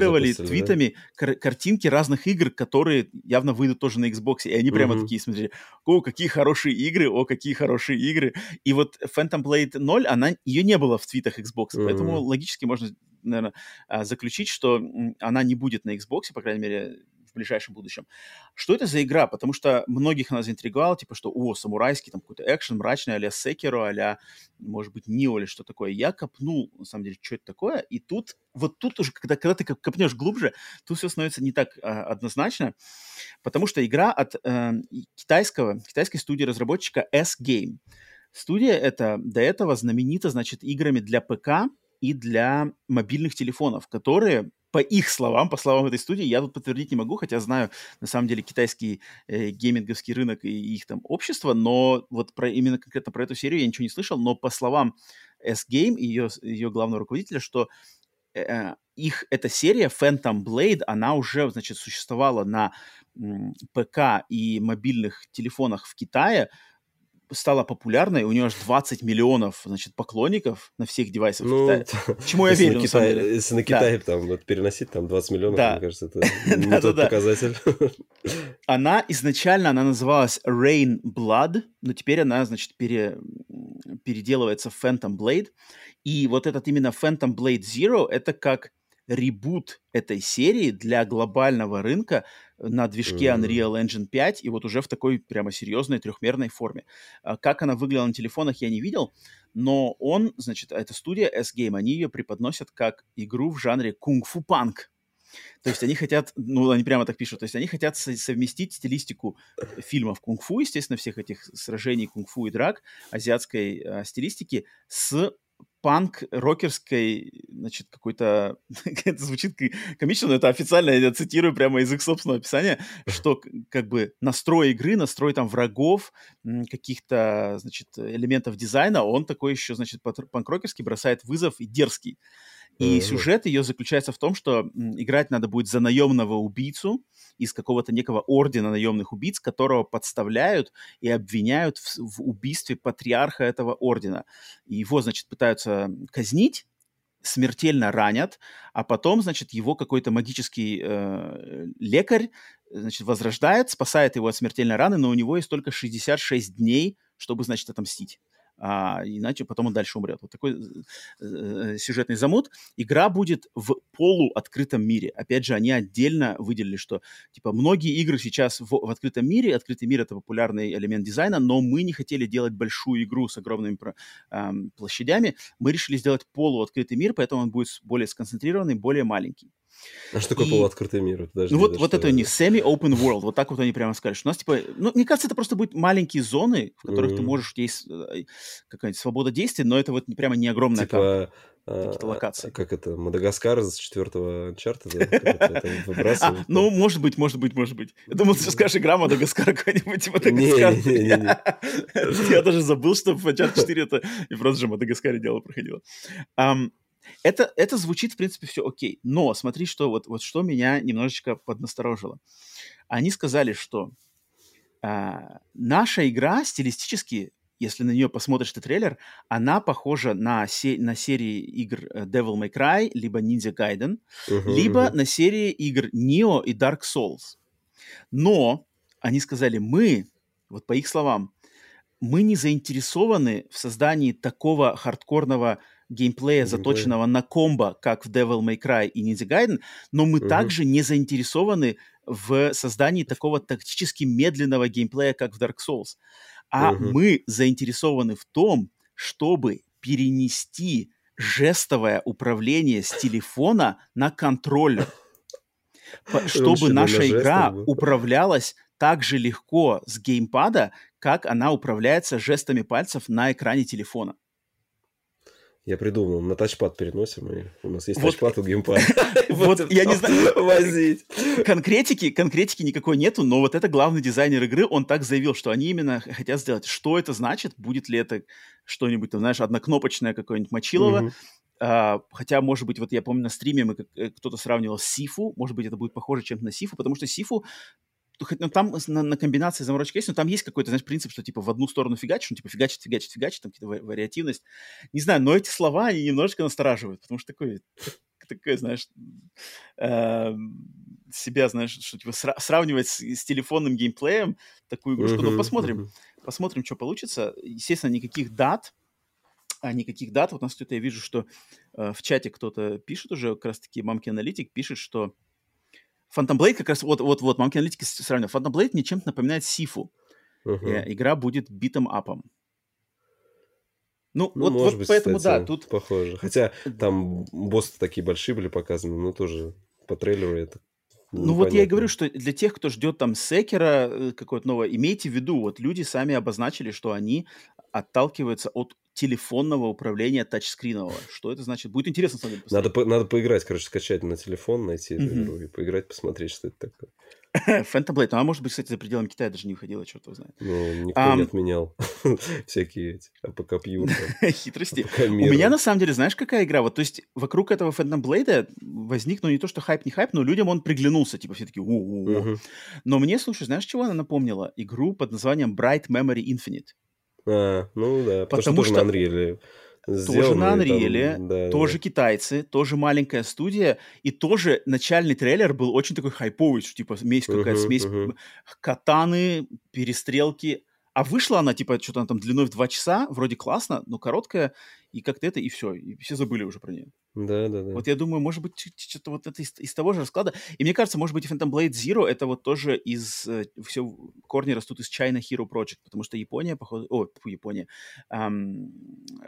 твитами да? кар- картинки разных игр, которые явно выйдут тоже на Xbox. И они прямо mm-hmm. такие смотрели, о, какие хорошие игры, о, какие хорошие игры. И вот Phantom Blade 0, она, ее не было в твитах Xbox, mm-hmm. поэтому логически можно, наверное, а, заключить, что она не будет на Xbox, по крайней мере, ближайшем будущем. Что это за игра? Потому что многих она заинтриговала, типа, что, о, самурайский, там, какой-то экшен, мрачный, а-ля Секиро, а может быть, Нио или что такое. Я копнул, на самом деле, что это такое, и тут, вот тут уже, когда, когда ты копнешь глубже, тут все становится не так а, однозначно, потому что игра от э, китайского, китайской студии разработчика S-Game. Студия эта до этого знаменита, значит, играми для ПК и для мобильных телефонов, которые по их словам, по словам этой студии, я тут подтвердить не могу, хотя знаю, на самом деле, китайский э, гейминговский рынок и их там общество, но вот про, именно конкретно про эту серию я ничего не слышал, но по словам S-Game и ее, ее главного руководителя, что э, их эта серия Phantom Blade, она уже, значит, существовала на м, ПК и мобильных телефонах в Китае стала популярной, у нее аж 20 миллионов, значит, поклонников на всех девайсах ну, в Китае. Чему я верю, на, самом деле. Если на Китай да. там вот, переносить там 20 миллионов, да. мне кажется, это не тот показатель. Она изначально, она называлась Rain Blood, но теперь она, значит, пере, переделывается в Phantom Blade. И вот этот именно Phantom Blade Zero, это как ребут этой серии для глобального рынка на движке Unreal Engine 5 и вот уже в такой прямо серьезной трехмерной форме. А как она выглядела на телефонах, я не видел, но он, значит, эта студия S-Game, они ее преподносят как игру в жанре кунг-фу панк. То есть они хотят, ну, они прямо так пишут, то есть они хотят совместить стилистику фильмов кунг-фу, естественно, всех этих сражений кунг-фу и драк, азиатской э, стилистики, с панк-рокерской, значит, какой-то... это звучит комично, но это официально, я цитирую прямо из их собственного описания, что как бы настрой игры, настрой там врагов, каких-то, значит, элементов дизайна, он такой еще, значит, панк-рокерский, бросает вызов и дерзкий. И mm-hmm. сюжет ее заключается в том, что играть надо будет за наемного убийцу из какого-то некого ордена наемных убийц, которого подставляют и обвиняют в, в убийстве патриарха этого ордена. Его, значит, пытаются казнить, смертельно ранят, а потом, значит, его какой-то магический э, лекарь, значит, возрождает, спасает его от смертельной раны, но у него есть только 66 дней, чтобы, значит, отомстить а, иначе потом он дальше умрет. Вот такой э, сюжетный замут. Игра будет в полуоткрытом мире. Опять же, они отдельно выделили, что типа многие игры сейчас в, в открытом мире. Открытый мир это популярный элемент дизайна, но мы не хотели делать большую игру с огромными э, площадями. Мы решили сделать полуоткрытый мир, поэтому он будет более сконцентрированный, более маленький. А что такое и... полуоткрытый мир? Подожди, ну вот, вот это не semi-open world, вот так вот они прямо сказали, что у нас типа, ну мне кажется, это просто будут маленькие зоны, в которых mm-hmm. ты можешь, есть э, какая-нибудь свобода действий, но это вот прямо не огромная типа... карта какие-то а, локации. Как это, Мадагаскар с четвертого чарта, да? А, ну, может быть, может быть, может быть. Я думал, ты скажешь, игра Мадагаскар какой-нибудь Мадагаскар. Не-не-не. Я даже забыл, что в чарт 4 это и просто же Мадагаскаре дело проходило. Это, это звучит, в принципе, все окей. Но смотри, что вот, вот что меня немножечко поднасторожило. Они сказали, что а, наша игра стилистически, если на нее посмотришь ты трейлер, она похожа на, се- на серии игр э, Devil May Cry, либо Ninja Gaiden, uh-huh, либо uh-huh. на серии игр Neo и Dark Souls. Но они сказали, мы, вот по их словам, мы не заинтересованы в создании такого хардкорного геймплея, заточенного на комбо, как в Devil May Cry и Ninja Gaiden, но мы угу. также не заинтересованы в создании такого тактически медленного геймплея, как в Dark Souls. А угу. мы заинтересованы в том, чтобы перенести жестовое управление с телефона на контроллер. Чтобы наша игра управлялась так же легко с геймпада, как она управляется жестами пальцев на экране телефона. Я придумал, на тачпад переносим, и у нас есть вот, тачпад у геймпада. Вот, я не знаю, возить. Конкретики, конкретики никакой нету, но вот это главный дизайнер игры, он так заявил, что они именно хотят сделать. Что это значит? Будет ли это что-нибудь, там, знаешь, однокнопочное какое-нибудь мочилово? Uh, хотя, может быть, вот я помню на стриме мы э, кто-то сравнивал с Сифу, может быть, это будет похоже чем-то на Сифу, потому что Сифу ну, там на, на комбинации заморочки есть, но там есть какой-то, знаешь, принцип, что, типа, в одну сторону фигачишь, ну, типа, фигачит, фигачит, фигачит, там какие-то вариативность. Не знаю, но эти слова, они немножечко настораживают, потому что такой, такое, знаешь, э, себя, знаешь, что, типа, сра- сравнивать с, с телефонным геймплеем такую игрушку. Uh-huh, ну, посмотрим, uh-huh. посмотрим, что получится. Естественно, никаких дат, а никаких дат. Вот нас кто-то, я вижу, что э, в чате кто-то пишет уже, как раз-таки мамки аналитик пишет, что Phantom Blade как раз, вот, вот, вот, мамки аналитики сравнивают. Phantom Blade мне чем-то напоминает Сифу. Uh-huh. игра будет битым апом. Ну, ну вот, может вот быть, поэтому, кстати, да, тут... Похоже. Хотя там боссы такие большие были показаны, но тоже по трейлеру это ну вот я и говорю, что для тех, кто ждет там Секиро э, какое-то новое, имейте в виду, вот люди сами обозначили, что они отталкиваются от телефонного управления тачскринового. Что это значит? Будет интересно смотреть. Надо, по, надо поиграть, короче, скачать на телефон, найти эту mm-hmm. игру и поиграть, посмотреть, что это такое. Phantom Blade. Ну, а может быть, кстати, за пределами Китая даже не выходила, черт его знает. Ну, никто эм, не отменял всякие эти APK Pure. Хитрости. У меня, на самом деле, знаешь, какая игра? Вот, то есть, вокруг этого Phantom Blade возник, ну, не то, что хайп, не хайп, но людям он приглянулся, типа, все таки Но мне, слушай, знаешь, чего она напомнила? Игру под названием Bright Memory Infinite. А, ну да, потому, потому что, что тоже на Unreal тоже на Unreal, там, да, тоже да. китайцы, тоже маленькая студия, и тоже начальный трейлер был очень такой хайповый, что типа смесь какая-то, uh-huh, смесь uh-huh. катаны, перестрелки, а вышла она, типа, что-то там длиной в два часа, вроде классно, но короткая, и как-то это, и все, и все забыли уже про нее. Да, да, да. Вот я думаю, может быть, что-то вот это из, из того же расклада. И мне кажется, может быть, и Phantom Blade Zero это вот тоже из... Э, все корни растут из China Hero Project, потому что Япония, походу... О, фу, Япония. Эм,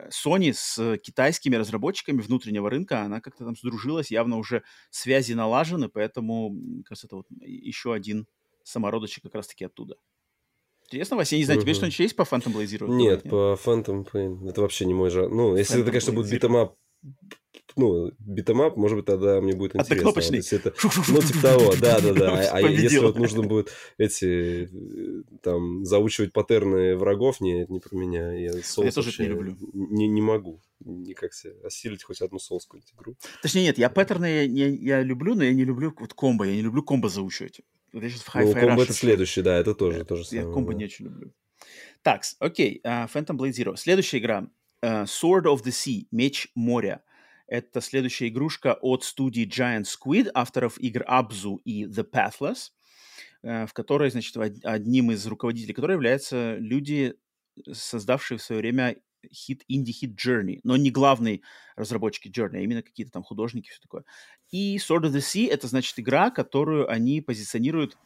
Sony с китайскими разработчиками внутреннего рынка, она как-то там сдружилась, явно уже связи налажены, поэтому, мне кажется, это вот еще один самородочек как раз-таки оттуда. Интересно, Вася, я не знаю, тебе что-нибудь есть по Phantom Blade Zero? Нет, по Phantom Pain. Это вообще не мой жанр. Ну, если Phantom это, конечно, будет битэмап, ну, битэмап, может быть, тогда мне будет интересно. Однокнопочный. Вот, это, ну, типа того, да-да-да. А, а если вот нужно будет эти, там, заучивать паттерны врагов, не, это не про меня. Я, я тоже это не люблю. Не, не могу никак себе осилить хоть одну солскую игру. Точнее, нет, я паттерны я, я, я люблю, но я не люблю вот комбо, я не люблю комбо заучивать. Вот я сейчас в ну, комбо это следующий, да, это тоже то же самое. Я комбо да. не очень люблю. Так, окей, uh, Phantom Blade Zero. Следующая игра uh, Sword of the Sea, Меч моря. Это следующая игрушка от студии Giant Squid, авторов игр Abzu и The Pathless, э, в которой, значит, одним из руководителей которой являются люди, создавшие в свое время хит, инди-хит Journey, но не главные разработчики Journey, а именно какие-то там художники, все такое. И Sword of the Sea — это, значит, игра, которую они позиционируют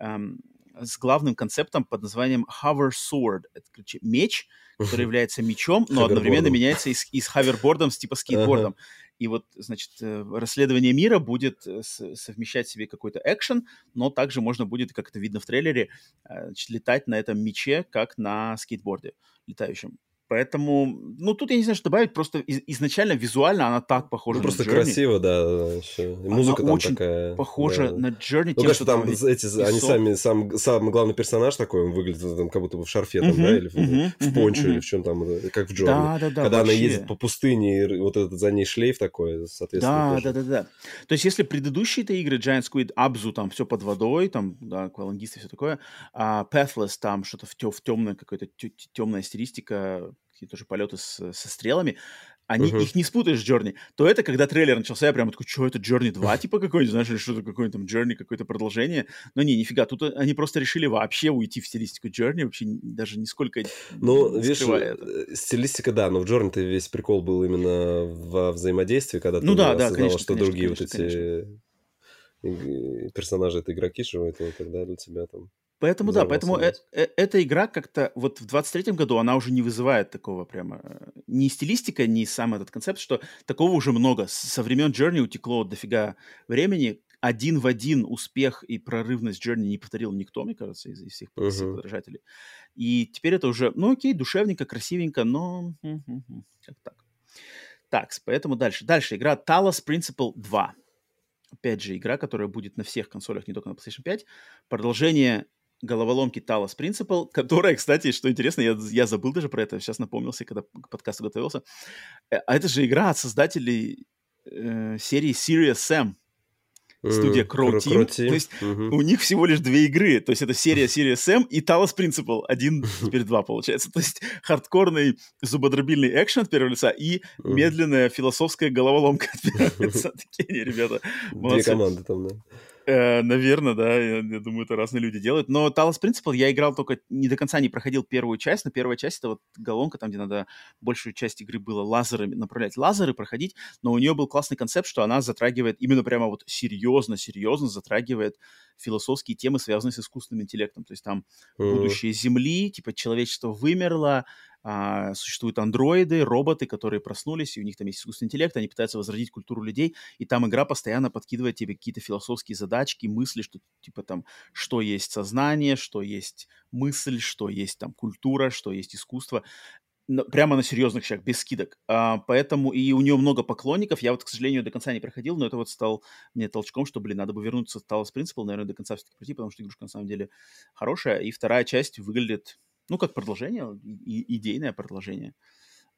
эм, с главным концептом под названием Hover Sword. Это, короче, меч, который является мечом, но одновременно меняется и с, и с хавербордом, с типа скейтбордом. И вот, значит, э, расследование мира будет э, совмещать в себе какой-то экшен, но также можно будет, как это видно в трейлере, э, значит, летать на этом мече, как на скейтборде летающем. Поэтому, ну, тут я не знаю, что добавить, просто из- изначально визуально она так похожа ну, на просто Journey. красиво, да. Еще. Музыка она там очень такая. похожа да. на Journey. Ну, тем, конечно, что там эти, они песок. сами, сам, сам главный персонаж такой, он выглядит там, как будто бы в шарфе, там, Мгм, да, или в, мгм, в мгм, пончо, мгм. или в чем там, э, как в Джорни. Да, да, да. Когда она вообще. ездит по пустыне, и вот этот за ней шлейф такой, соответственно, Да, тоже. да, да, да. То есть, если предыдущие-то игры Giant Squid, Abzu, там все под водой, там, да, аквалангисты, все такое, а Pathless, там что-то в, тё- в темная какая-то темная стилистика, какие-то тоже полеты с- со стрелами, они, Мгм. их не спутаешь с Journey, то это, когда трейлер начался, я прямо такой, что это, Journey 2, типа какой-нибудь, знаешь, или что-то какое-нибудь там Journey, какое-то продолжение. Но не, нифига, тут они просто решили вообще уйти в стилистику Journey, вообще даже нисколько Ну, не видишь, это. э, стилистика, да, но в Джорни-то весь прикол был именно во взаимодействии, когда Ну ты да, да, осознавал, конечно, что конечно, другие вот конечно, эти иг- персонажи это игроки живут, и тогда для тебя там Поэтому да, поэтому э- э- эта игра как-то вот в 23-м году она уже не вызывает такого прямо э, ни стилистика, ни сам этот концепт, что такого уже много. Со времен Journey утекло дофига времени. Один в один успех и прорывность Journey не повторил никто, мне кажется, из, из всех, всех Мгм. подражателей. И теперь это уже, ну окей, душевненько, красивенько, но как так. Так, поэтому дальше. Дальше игра Talos Principle 2. Опять же, игра, которая будет на всех консолях, не только на PlayStation 5. Продолжение головоломки Talos Principle, которая, кстати, что интересно, я, я забыл даже про это, сейчас напомнился, когда к подкасту готовился. Э, А это же игра от создателей э, серии Serious Sam. Студия Crow Crow- Team. Crow То Team, есть мгм. У них всего лишь две игры. То есть это серия Serious Sam и Talos Principle. Один, теперь два получается. То есть хардкорный зубодробильный экшен от первого лица и Мгм. медленная философская головоломка от первого лица. Такие ребята. Две команды там, да. Э, наверное, да, я, я думаю, это разные люди делают. Но Talos Principle я играл только не до конца не проходил первую часть, но первая часть это вот головоломка, там, где надо большую часть игры было лазерами направлять лазеры, проходить, но у нее был классный концепт, что она затрагивает именно прямо вот серьезно, серьезно затрагивает философские темы, связанные с искусственным интеллектом. То есть там Мгм. будущее Земли, типа человечество вымерло, а, существуют андроиды, роботы, которые проснулись, и у них там есть искусственный интеллект, они пытаются возродить культуру людей, и там игра постоянно подкидывает тебе какие-то философские задачки, мысли, что типа там, что есть сознание, что есть мысль, что есть там культура, что есть искусство. Прямо на серьезных щах, без скидок. А, поэтому и у нее много поклонников. Я вот, к сожалению, до конца не проходил, но это вот стал мне толчком, что, блин, надо бы вернуться в Talos Principle, наверное, до конца все-таки пройти, потому что игрушка на самом деле хорошая. И вторая часть выглядит, ну, как продолжение, и- идейное продолжение.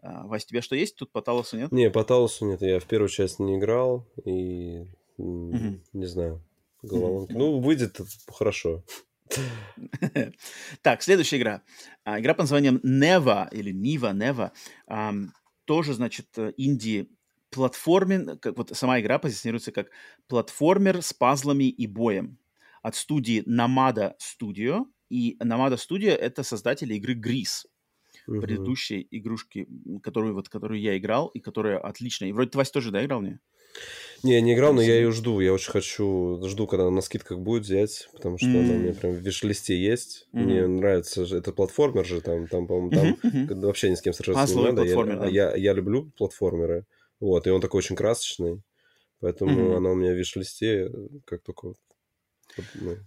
А, Вась, тебя что есть? Тут по Талосу нет? Не, по Талосу нет, я в первую часть не играл, и Мгм. не знаю, головоломки. Ну, выйдет хорошо. Так, следующая игра. А, Игра под названием Neva или Neva. Ам, Тоже, значит, э, инди платформен, как вот сама игра позиционируется как платформер с пазлами и боем от студии Namada Studio. И Namada Studio — это создатели игры Gris, Мгм. предыдущей игрушки, которую, вот, которую я играл, и которая отличная. И вроде ты, Вась, тоже, да, играл в нее? Не, не играл, но я ее жду. Я очень хочу, жду, когда она на скидках будет взять, потому что она у меня прям в виш-листе есть. Мгм. Мне нравится, это платформер же, там, там по-моему, там когда вообще ни с кем сражаться не Пазловый надо. Я, а да. я, я люблю платформеры, вот, и он такой очень красочный, поэтому Мгм. она у меня в виш-листе, как только вот, ну,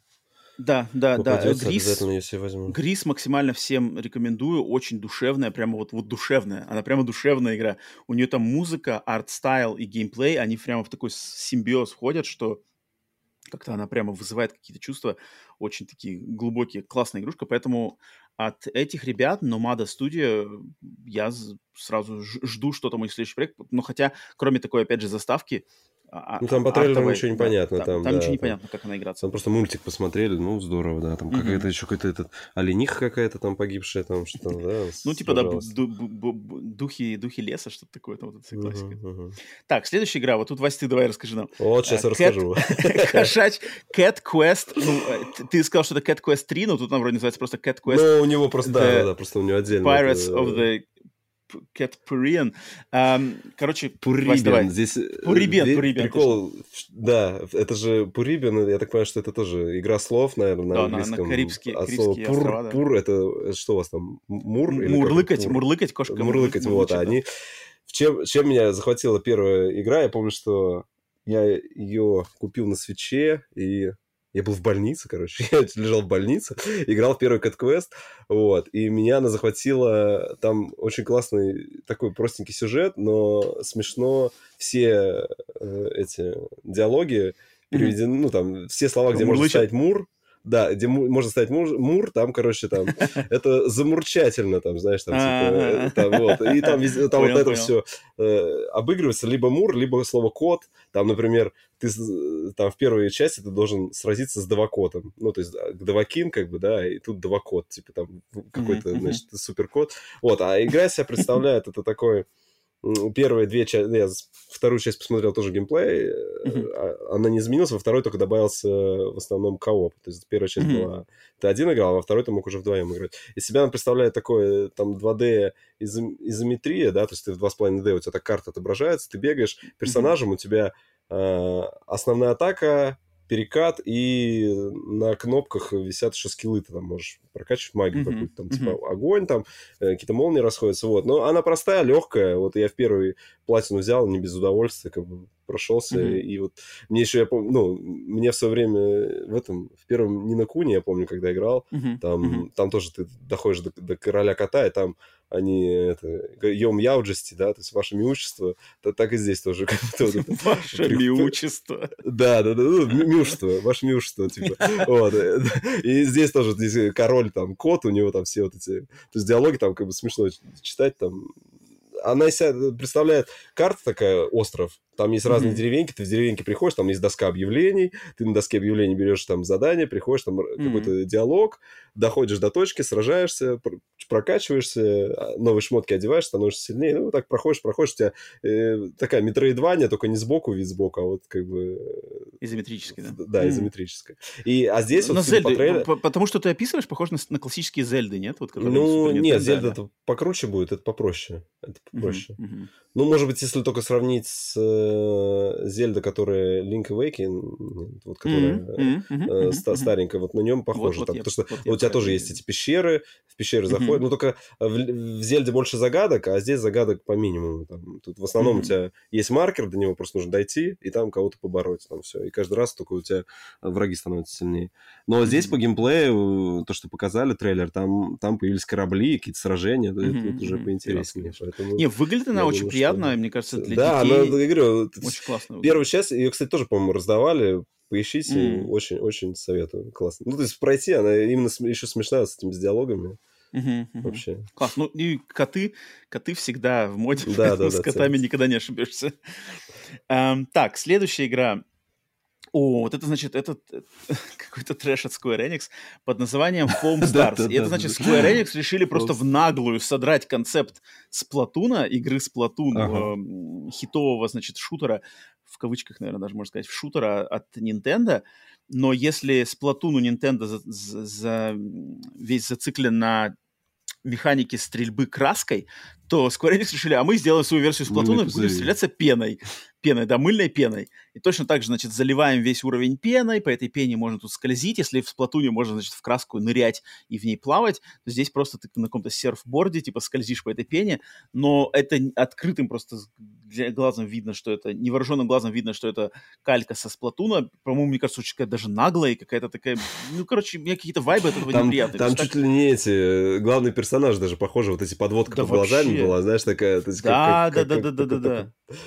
Да, да, да. попадется, Грис, обязательно себе возьму. Грис максимально всем рекомендую, очень душевная, прямо вот, вот душевная, она прямо душевная игра. У нее там музыка, art style и геймплей, они прямо в такой симбиоз входят, что как-то она прямо вызывает какие-то чувства, очень такие глубокие, классная игрушка, поэтому от этих ребят, Nomada Studio, я сразу жду, что там у них следующий проект, но хотя, кроме такой, опять же, заставки, а, ну, там по трейлеру ничего не понятно. Там, там, там да, ничего не там, понятно, как она играться. Там просто мультик посмотрели, ну, здорово, да. Там Мгм. какая-то еще какая-то этот, олениха какая-то там погибшая, там что-то, да. Ну, типа, да, духи, духи леса, что-то такое, там вот эта классика. Так, следующая игра. Вот тут, Вася, ты давай расскажи нам. Вот, сейчас А, я расскажу. Кошач Cat Quest. Ну, э, ты сказал, что это Cat Quest 3, но тут нам вроде называется просто Cat Quest Ну, у него просто, да, да, просто у него отдельно. Pirates of the Cat Purian. Ам, Короче, давай. Пурибин. Здесь э, Пурибен, ве- Пурибен, прикол, да, это же Пурибин, я так понимаю, что это тоже игра слов, наверное, на Да, на- на английском. Карибские- слова Карибские пур, острова, да. пур, это э, что у вас там, мур? Мурлыкать, мурлыкать, кошка Мурлыкать, вот, а они... Чем, чем меня захватила первая игра, я помню, что я ее купил на свече, и я был в больнице, короче, я лежал в больнице, играл в первый Cat Quest, вот, и меня она захватила, там очень классный такой простенький сюжет, но смешно все э, эти диалоги переведены, ну, там, все слова, где можно Мурлычет? ставить мур, да, где можно ставить мур, мур, там, короче, там, это замурчательно, там, знаешь, там, типа, э, там, вот, и там, там вот это все обыгрывается либо мур, либо слово кот, там, например, ты там в первой части ты должен сразиться с Давакотом, ну, то есть а, Давакин, как бы, да, и тут Давакот, типа, там, какой-то, значит, суперкот, вот, а игра себя представляет, это такой, м, первые две части, я вторую часть посмотрел тоже геймплей, э, а- она не изменилась, во второй только добавился в основном кооп, то есть первая часть Мгм. была, ты один играл, а во второй ты мог уже вдвоем играть. Из себя она представляет такое, там, 2D изо- изометрия, да, то есть ты в 2,5D, у тебя так карта отображается, ты бегаешь персонажем, у тебя э, основная атака, перекат, и на кнопках висят еще скиллы, ты там можешь прокачивать магию Мгм, какую-то, там, типа огонь, там, э, какие-то молнии расходятся, вот. Но она простая, легкая, вот я в первый платину взял, не без удовольствия, как бы прошелся, Мгм. и вот мне еще, я помню, ну, мне в свое время в этом, в первом Нина Куни, я помню, когда играл, Мгм, там, мгм. там тоже ты доходишь до, до короля кота, и там они, это, ем яуджести, да, то есть ваше миучество, то, так и здесь тоже. Ваше мяучество. да, да, да, ну, ми- мюшество, ваше мюшество, типа. Вот. э, И здесь тоже здесь король, там, кот, у него там все вот эти... То есть диалоги там как бы смешно читать, там... Она из себя представляет карта такая, остров, там есть разные Мгм. деревеньки, ты в деревеньке приходишь, там есть доска объявлений, ты на доске объявлений берешь там задание, приходишь, там Мгм. какой-то диалог, доходишь до точки, сражаешься, пр- прокачиваешься, а, новые шмотки одеваешь, становишься сильнее, ну, вот так проходишь, проходишь, у тебя э, такая метроидвания, только не сбоку вид сбоку, а вот как бы... э, Изометрический, да? Да, М. изометрическая. И, а здесь На вот по Зельды, трейлеру- по- потому что ты описываешь, похоже на, на классические Зельды, нет? Вот, Ну, нет, Нинтендо, Зельда да. это покруче будет, это попроще. Это попроще. мгм. Ну, может быть, если только сравнить с э, Зельда, которая Link Awakening, вот которая мгм, мгм, э, мгм, ста- старенькая, вот на нем похоже. вот там, я- потому что вот я у тебя тоже это есть эти пещеры, в пещеры Мгм. заходят. Ну, только в, в Зельде больше загадок, а здесь загадок по минимуму. Там, тут в основном у Мгм. тебя есть маркер, до него просто нужно дойти, и там кого-то побороть. Там все. И каждый раз только у тебя враги становятся сильнее. Но здесь Мгм. по геймплею, то, что показали трейлер, там, там появились корабли, какие-то сражения, это, Мгм, это уже поинтереснее. Поэтому... Не, выглядит она очень думаю, что- приятно, мне кажется, для да, детей она, я говорю, очень классно. Первую часть, ее, кстати, тоже, по-моему, раздавали. Поищите, М. очень, очень советую. Классно. Ну, то есть пройти, она именно еще смешная с этими с диалогами. Мгм, мгм. Вообще. Класс. Ну и коты, коты всегда в моде, Да, да, с да, котами ценится. никогда не ошибешься. Эм, так, следующая игра. О, вот это значит, это э, какой-то трэш от Square Enix под названием Foam Stars. И это значит. Square Enix решили просто в наглую содрать концепт Сплатуна, игры Ага. эм, хитового, значит, шутера, в кавычках, наверное, даже можно сказать, шутера от Nintendo. Но если Сплатун у Nintendo за- за- за- весь зациклен на механике стрельбы краской, то Square Enix решили, а мы сделаем свою версию Мыльной Сплатуна, будем стреляться пеной. Пеной, да, мыльной пеной. И точно так же, значит, заливаем весь уровень пеной, по этой пене можно тут скользить, если в Сплатуне можно, значит, в краску нырять и в ней плавать, то здесь просто ты на каком-то серфборде, типа, скользишь по этой пене, но это открытым просто с- глазом видно, что это, невооруженным глазом видно, что это калька со Сплатуна, по-моему, мне кажется, очень какая-то даже наглая какая-то такая, ну, короче, мне какие-то вайбы от этого Там, неприятные. Там есть так- чуть ли не эти главные персонажи даже похожи, вот эти подводка Да под глазами вообще. была, знаешь, такая. то есть как- Да, как- да, как- да, да, как да, это да. на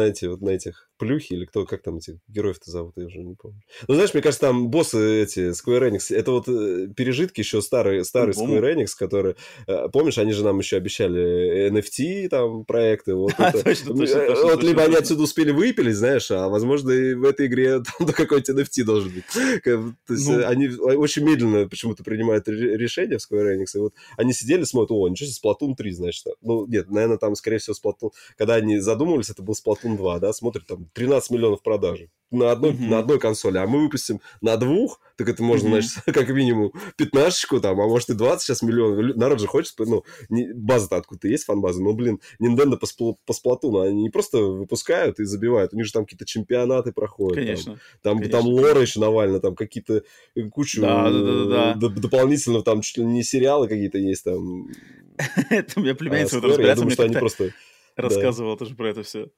эти, вот на этих плюхи, или кто, как там эти героев-то зовут, я уже не помню. Ну, знаешь, мне кажется, там боссы эти, Square Enix, это вот э, пережитки еще старые, старый Square Enix, которые, э, помнишь, они же нам еще обещали NFT, там, проекты, вот а, это. Э, вот либо они отсюда успели выпилить, знаешь, а возможно и в этой игре там какой-нибудь NFT должен быть. То есть ну... они очень медленно почему-то принимают решения в Square Enix, и вот они сидели, смотрят, о, ничего себе, Splatoon 3, значит. Ну, нет, наверное, там, скорее всего, Splatoon, когда они задумывались, это был Splatoon 2, да, смотрят, там, 13 миллионов продажи на одной, mm-hmm. на одной консоли, а мы выпустим на двух, так это можно, mm-hmm. значит, как минимум пятнашечку там, а может и 20 сейчас миллионов. Народ же хочет, ну, не, база-то откуда-то есть, фан-база, но, блин, Nintendo по, спл- по сплатуну, они не просто выпускают и забивают, у них же там какие-то чемпионаты проходят. Конечно. Там, конечно. там лора еще навально, там какие-то э, кучу да, да, да, да. Дополнительно, там чуть ли не сериалы какие-то есть там. Это у меня племянница а, вот разбирается, мне что просто рассказывала тоже про это все.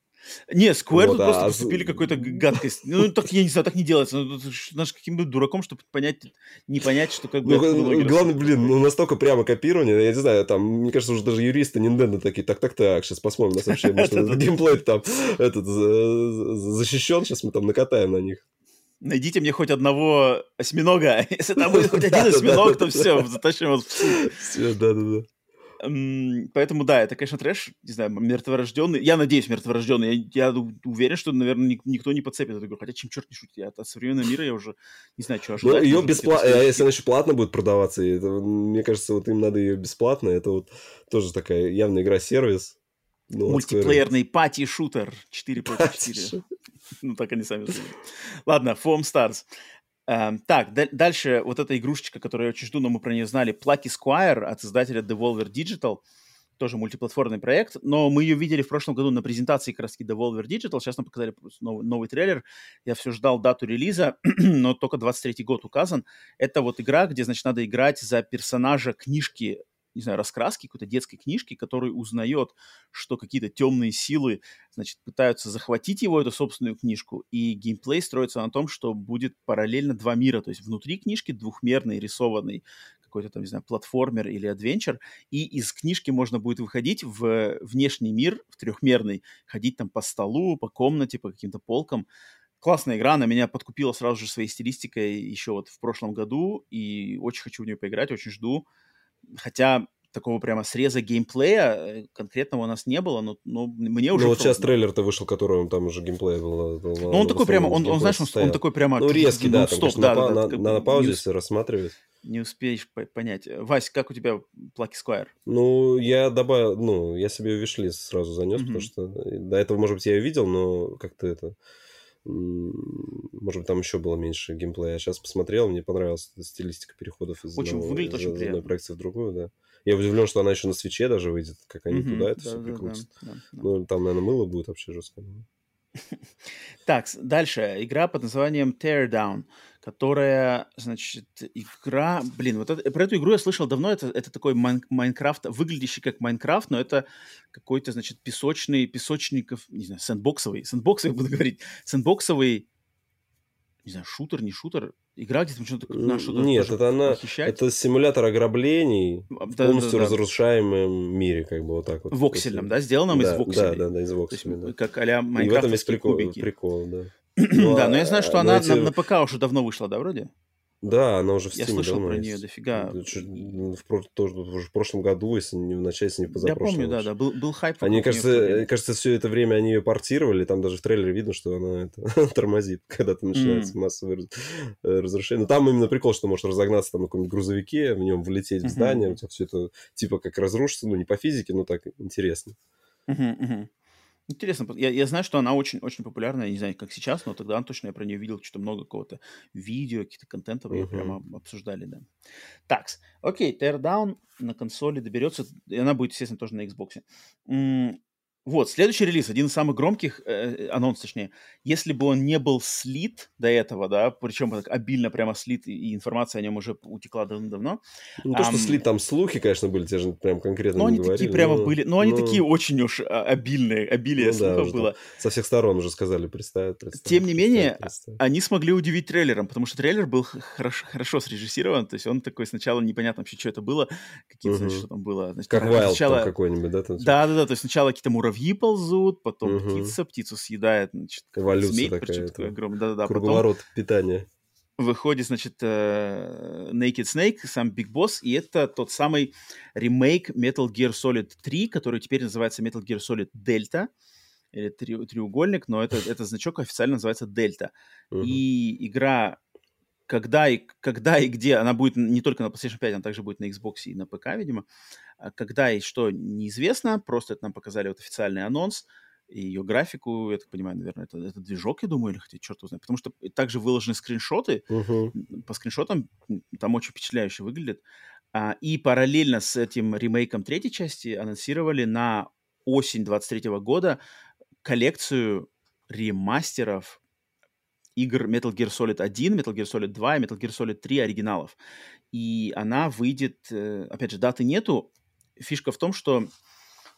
Не, Square вот, тут а, просто поступили какой-то гадкость. Ну, так, я не знаю, так не делается. Ну, знаешь, каким бы дураком, чтобы понять, не понять, что как бы... Ну, главное, блин, ну, настолько прямо копирование, я не знаю, там, мне кажется, уже даже юристы Nintendo такие, так-так-так, сейчас посмотрим на сообщение, что геймплей там этот защищен, сейчас мы там накатаем на них. Найдите мне хоть одного осьминога. Если там будет хоть один осьминог, то все, затащим вас в суд. Да-да-да. Поэтому, да, это, конечно, трэш, не знаю, мертворожденный. Я надеюсь, мертворожденный. Я, я уверен, что, наверное, никто не подцепит эту игру. Хотя, чем черт не шутит, я от современного мира я уже не знаю, что ожидать. Ну, ее бесплатно, а если она еще платно будет продаваться, это, мне кажется, вот им надо ее бесплатно. Это вот тоже такая явная игра-сервис. Ну, Мультиплеерный пати-шутер 4 против 4. Ну, так они сами Ладно, Foam Stars. Эм, так, дальше вот эта игрушечка, которую я очень жду, но мы про нее знали, Plucky Squire от издателя Devolver Digital, тоже мультиплатформный проект, но мы ее видели в прошлом году на презентации краски Devolver Digital, сейчас нам показали новый, новый трейлер, я все ждал дату релиза, но только 23 год указан. Это вот игра, где, значит, надо играть за персонажа книжки не знаю, раскраски какой-то детской книжки, который узнает, что какие-то темные силы, значит, пытаются захватить его, эту собственную книжку, и геймплей строится на том, что будет параллельно два мира, то есть внутри книжки двухмерный, рисованный какой-то там, не знаю, платформер или адвенчер, и из книжки можно будет выходить в внешний мир, в трехмерный, ходить там по столу, по комнате, по каким-то полкам, классная игра, она меня подкупила сразу же своей стилистикой еще вот в прошлом году, и очень хочу в нее поиграть, очень жду. Хотя такого прямо среза геймплея э, конкретного у нас не было, но, но мне уже... Ну вот сейчас трейлер-то вышел, который он там уже геймплей был. Ну он такой прямо, он, он знаешь, он, он такой прямо... Ну резкий, да, стоп, да, на, да, на, на паузе если рассматривать. Не успеешь понять. Вась, как у тебя Plucky Squire? Ну, я добавил, ну, я себе виш сразу занес, mm-hmm. потому что до этого, может быть, я ее видел, но как-то это может быть, там еще было меньше геймплея. Я сейчас посмотрел, мне понравилась стилистика переходов из, очень, одного, выглядит из очень одной проекции в другую, да. Я удивлен, что она еще на Свиче даже выйдет, как они mm-hmm, туда это да, все да, прикрутят. Да, да, да. Ну, там, наверное, мыло будет вообще жестко. Так, дальше. Игра под названием Teardown которая, значит, игра... Блин, вот это, про эту игру я слышал давно. Это, это такой майн, Майнкрафт, выглядящий как Майнкрафт, но это какой-то, значит, песочный, песочников, не знаю, сэндбоксовый, сэндбоксовый буду говорить, сэндбоксовый, не знаю, шутер, не шутер, игра, где там что-то на что-то Нет, это она, похищать. это симулятор ограблений да, в полностью да, да, разрушаемом мире, как бы вот так вот. Воксельном, да, сделанном да, из вокселей. Да, да, да, из вокселей, да. Как а-ля И в этом есть прикол, прикол, да. Ну, да, но я знаю, что она на ПК уже давно вышла, да, вроде? Да, она уже в Steam Я слышал про нее дофига. В, тоже, в прошлом году, если не в начале, если не позапрошлом. Я помню, да, да, был, был хайп. Они, кажется, кажется, все это время они ее портировали, там даже в трейлере видно, что она это, тормозит, когда там начинается mm. массовое э, разрушение. Но там именно прикол, что можешь разогнаться там на каком-нибудь грузовике, в нем влететь в здание, у тебя все это типа как разрушится, ну не по физике, но так интересно. Интересно, я, я знаю, что она очень-очень популярна, я не знаю, как сейчас, но тогда точно я про нее видел что-то много какого-то видео, каких-то контентов, ее uh-huh. прямо обсуждали, да. Так, окей, Teardown на консоли доберется, и она будет, естественно, тоже на Xbox. Вот, следующий релиз, один из самых громких, э, анонс точнее, если бы он не был слит до этого, да, причем так обильно прямо слит, и информация о нем уже утекла давно-давно. Ну, то, что слит, там слухи, конечно, были, те же прям конкретно Ну, они говорили, такие прямо были, но они но... такие очень уж а, обильные, обилие ну, слухов да, было. Со всех сторон уже сказали, представят, представят Тем не менее, представят. они смогли удивить трейлером, потому что трейлер был хорошо, хорошо срежиссирован, то есть он такой сначала непонятно вообще, что это было, какие-то, угу. значит, что там было. Значит, как Wild сначала... какой-нибудь, да? Да-да-да, то есть сначала какие-то муравьи муравьи ползут, потом угу. птица, птицу съедает, значит, Эволюция змей, такая. Такой огромный. Да-да-да. Круговорот потом питания. Выходит, значит, э, Naked Snake, сам Big Boss, и это тот самый ремейк Metal Gear Solid 3, который теперь называется Metal Gear Solid Delta, или три, треугольник, но это, этот значок официально называется Delta. Uh-huh. И игра когда и, когда и где, она будет не только на PlayStation 5, она также будет на Xbox и на ПК, видимо. А когда и что, неизвестно, просто это нам показали вот официальный анонс, и ее графику, я так понимаю, наверное, это, это движок, я думаю, или хотя черт узнает, потому что также выложены скриншоты, uh-huh. по скриншотам там очень впечатляюще выглядит, а, и параллельно с этим ремейком третьей части анонсировали на осень 23 года коллекцию ремастеров игр Metal Gear Solid 1, Metal Gear Solid 2 и Metal Gear Solid 3 оригиналов. И она выйдет, э, опять же, даты нету. Фишка в том, что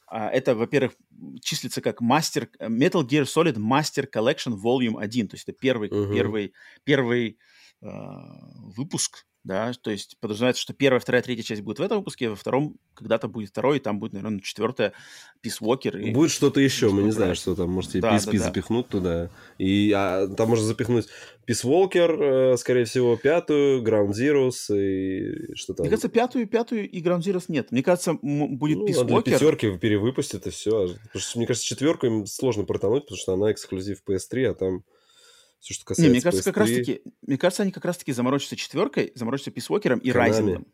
а, это, во-первых, числится как мастер Metal Gear Solid Master Collection Volume 1, то есть это первый, uh-huh. первый, первый э, выпуск да, то есть подразумевается, что первая, вторая, третья часть будет в этом выпуске, во втором когда-то будет второй, и там будет, наверное, четвертая Peace Walker. И... Будет что-то еще, мы не знаем, что там, можете да, PSP да, запихнуть да. туда, и а, там можно запихнуть Peace Walker, э, скорее всего, пятую, Ground Zeroes и что там. Мне кажется, пятую, пятую и Ground Zeroes нет. Мне кажется, будет ну, Peace Walker. для пятерки перевыпустят и все. Потому что, мне кажется, четверку им сложно протонуть, потому что она эксклюзив PS3, а там все, что касается Не, мне кажется, PS3... как раз-таки, мне кажется, они как раз-таки заморочатся четверкой, заморочатся Писвокером и Райзингом.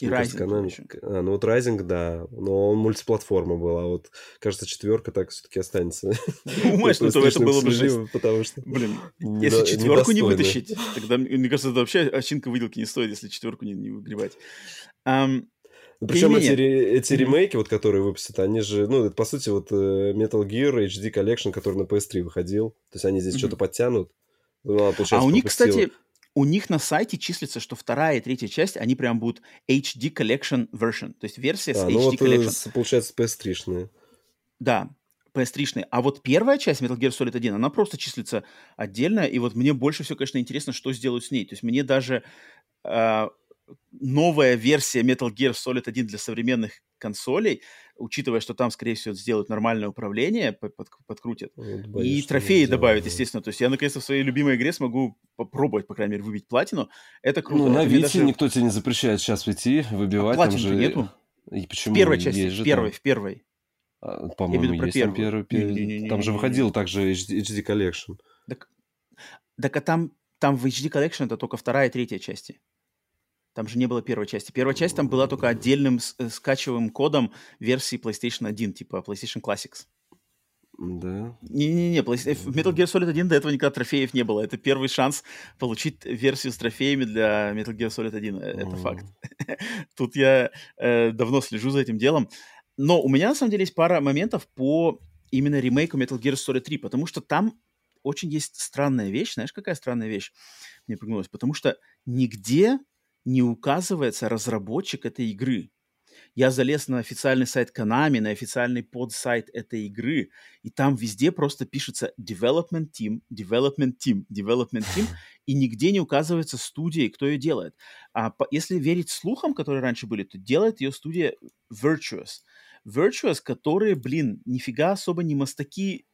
И Rising. А, ну вот Rising, да, но он мультиплатформа была, а вот, кажется, четверка так все-таки останется. Думаешь, что это было бы жесть? Потому что... Блин, если четверку не вытащить, тогда, мне кажется, это вообще очинка выделки не стоит, если четверку не, не выгребать. Um, ну, Причем эти, эти ремейки, вот, которые выпустят, они же, ну, это, по сути, вот э, Metal Gear HD Collection, который на PS3 выходил. То есть они здесь mm-hmm. что-то подтянут. Ну, а, а у них, кстати, у них на сайте числится, что вторая и третья часть, они прям будут HD Collection Version, то есть версия с а, HD ну вот, э, Collection. получается, PS3-шные. Да, PS3-шные. А вот первая часть Metal Gear Solid 1, она просто числится отдельно, и вот мне больше всего, конечно, интересно, что сделают с ней. То есть мне даже э, новая версия Metal Gear Solid 1 для современных консолей, учитывая, что там, скорее всего, сделают нормальное управление, под, под, подкрутят, вот, боюсь, и трофеи добавят, естественно. То есть я, наконец-то, в своей любимой игре смогу попробовать, по крайней мере, выбить платину. Это круто. Ну, на Вите даже... никто тебе не запрещает сейчас прийти, выбивать. А там же... нету. И почему? В первой части, в первой, там... в первой. А, по-моему, есть там первый. первый... Не, не, не, там же выходил также HD, HD Collection. Так, так а там, там в HD Collection это только вторая и третья части. Там же не было первой части. Первая часть там была только отдельным э, скачиваемым кодом версии PlayStation 1, типа PlayStation Classics. Да. Не-не-не, в Metal Gear Solid 1 до этого никогда трофеев не было. Это первый шанс получить версию с трофеями для Metal Gear Solid 1. Э, это mm. факт. Тут я э, давно слежу за этим делом. Но у меня, на самом деле, есть пара моментов по именно ремейку Metal Gear Solid 3, потому что там очень есть странная вещь. Знаешь, какая странная вещь мне пригнулась? Потому что нигде не указывается разработчик этой игры. Я залез на официальный сайт Konami, на официальный подсайт этой игры, и там везде просто пишется Development Team, Development Team, Development Team, и нигде не указывается студия, кто ее делает. А по, если верить слухам, которые раньше были, то делает ее студия Virtuous. Virtuous, которые, блин, нифига особо не мастаки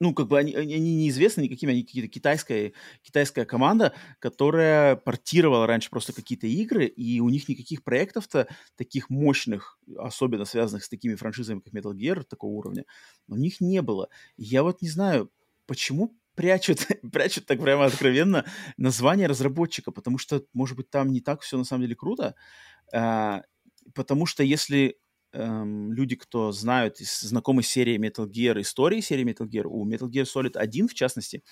ну, как бы они, они неизвестны никакими, они какие-то китайская, китайская команда, которая портировала раньше просто какие-то игры, и у них никаких проектов-то таких мощных, особенно связанных с такими франшизами, как Metal Gear, такого уровня, у них не было. Я вот не знаю, почему прячут, прячут так прямо откровенно название разработчика, потому что, может быть, там не так все на самом деле круто, а, потому что если эм, люди, кто знают, знакомы с серией Metal Gear, истории серии Metal Gear, у Metal Gear Solid 1, в частности,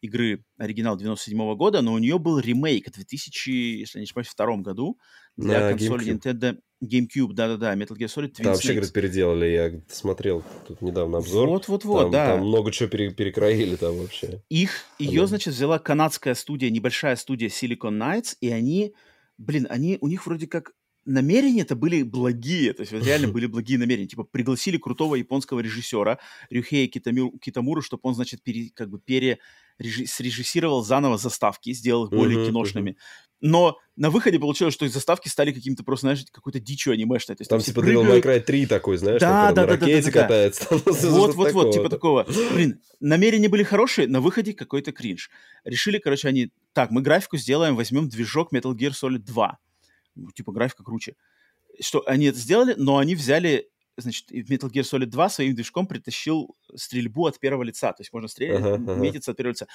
игры оригинал 97 -го года, но у нее был ремейк в 2000, если не ошибаюсь, втором году для На консоли GameCube. Nintendo GameCube, да-да-да, Metal Gear Solid Twin Там вообще, говорит, переделали, я смотрел тут недавно обзор. Вот-вот-вот, да. Там много чего пере перекроили там вообще. Их, ее, значит, взяла канадская студия, небольшая студия Silicon Knights, и они, блин, они, у них вроде как намерения-то были благие, то есть вот реально были благие намерения. Типа пригласили крутого японского режиссера Рюхея Китамуру, Китамуру чтобы он, значит, пере, как бы пере, срежиссировал заново заставки, сделал их более uh-huh, киношными. Uh-huh. Но на выходе получилось, что их заставки стали каким-то просто, знаешь, какой-то дичью анимешной. То есть, там, там типа Devil May Cry 3 такой, знаешь, да, да, да, ракете да, да, да, катается. Вот, вот, вот, типа такого. Блин, намерения были хорошие, на выходе какой-то кринж. Решили, короче, они, так, мы графику сделаем, возьмем движок Metal Gear Solid 2. Типа графика круче. Что они это сделали, но они взяли значит, в Metal Gear Solid 2 своим движком притащил стрельбу от первого лица, то есть можно стрелять, uh-huh, uh-huh. метиться от первого лица.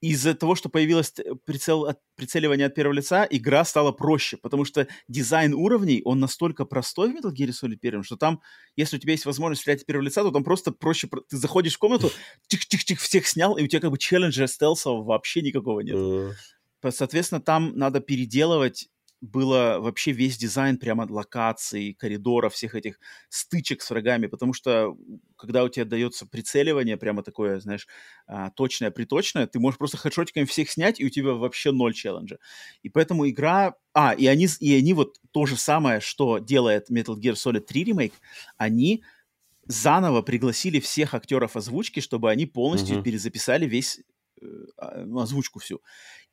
Из-за того, что появилось прицел от, прицеливание от первого лица, игра стала проще, потому что дизайн уровней, он настолько простой в Metal Gear Solid 1, что там, если у тебя есть возможность стрелять от первого лица, то там просто проще, ты заходишь в комнату, тих-тих-тих, всех снял, и у тебя как бы челленджа стелса вообще никакого нет. Uh-huh. Соответственно, там надо переделывать было вообще весь дизайн прямо локаций, коридоров, всех этих стычек с врагами, потому что когда у тебя дается прицеливание, прямо такое, знаешь, а, точное, приточное, ты можешь просто хедшотиками всех снять, и у тебя вообще ноль челленджа. И поэтому игра... А, и они, и они вот то же самое, что делает Metal Gear Solid 3 ремейк, они заново пригласили всех актеров озвучки, чтобы они полностью uh-huh. перезаписали весь э, а, ну, озвучку всю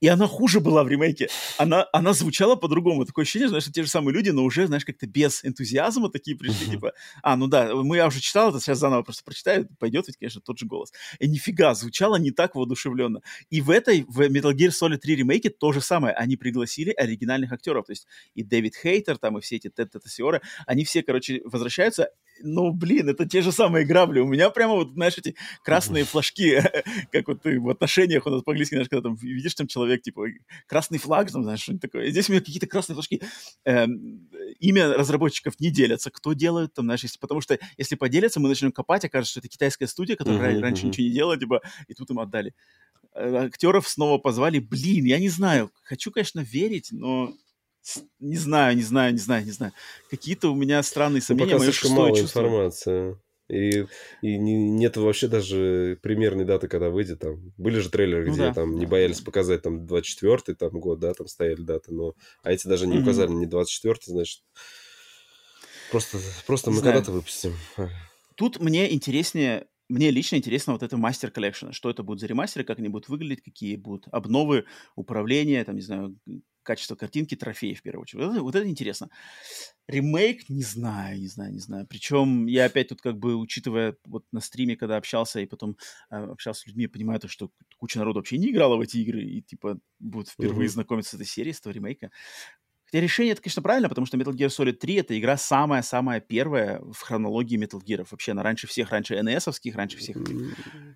и она хуже была в ремейке. Она, она звучала по-другому. Такое ощущение, знаешь, что те же самые люди, но уже, знаешь, как-то без энтузиазма такие пришли, типа, а, ну да, мы, я уже читал это, сейчас заново просто прочитаю, пойдет ведь, конечно, тот же голос. И нифига, звучало не так воодушевленно. И в этой, в Metal Gear Solid 3 ремейке то же самое. Они пригласили оригинальных актеров, то есть и Дэвид Хейтер, там, и все эти Тед Тетасиоры, они все, короче, возвращаются, ну, блин, это те же самые грабли. У меня прямо вот, знаешь, эти красные флажки, как вот ты в отношениях у нас по-английски, знаешь, когда там видишь там человек, типа, красный флаг, там, знаешь, что-нибудь такое. Здесь у меня какие-то красные флажки. Эм, имя разработчиков не делятся. Кто делает, там, знаешь, если, потому что если поделятся, мы начнем копать, окажется, что это китайская студия, которая раньше ничего не делала, типа, и тут им отдали. Э, актеров снова позвали. Блин, я не знаю. Хочу, конечно, верить, но не знаю, не знаю, не знаю, не знаю. Какие-то у меня странные сомнения. Ну, пока слишком мало чувство. информации. И, и не, нет вообще даже примерной даты, когда выйдет. Там были же трейлеры, ну, где да. там не боялись показать там 24-й там, год, да, там стояли даты, но а эти даже не указали не 24-й, значит. Просто, просто мы когда-то выпустим. Тут мне интереснее мне лично интересно вот это Master Collection. Что это будет за ремастеры, как они будут выглядеть, какие будут обновы, управления, там, не знаю, качество картинки, трофеи в первую очередь. Вот это, вот это интересно. Ремейк, не знаю, не знаю, не знаю. Причем я опять тут как бы, учитывая вот на стриме, когда общался и потом э, общался с людьми, понимаю то, что куча народу вообще не играла в эти игры и типа будут впервые mm-hmm. знакомиться с этой серией, с этого ремейка. Решение это, конечно, правильно, потому что Metal Gear Solid 3 это игра самая-самая первая в хронологии Metal Gear. Вообще, она раньше всех, раньше NS-овских, раньше всех.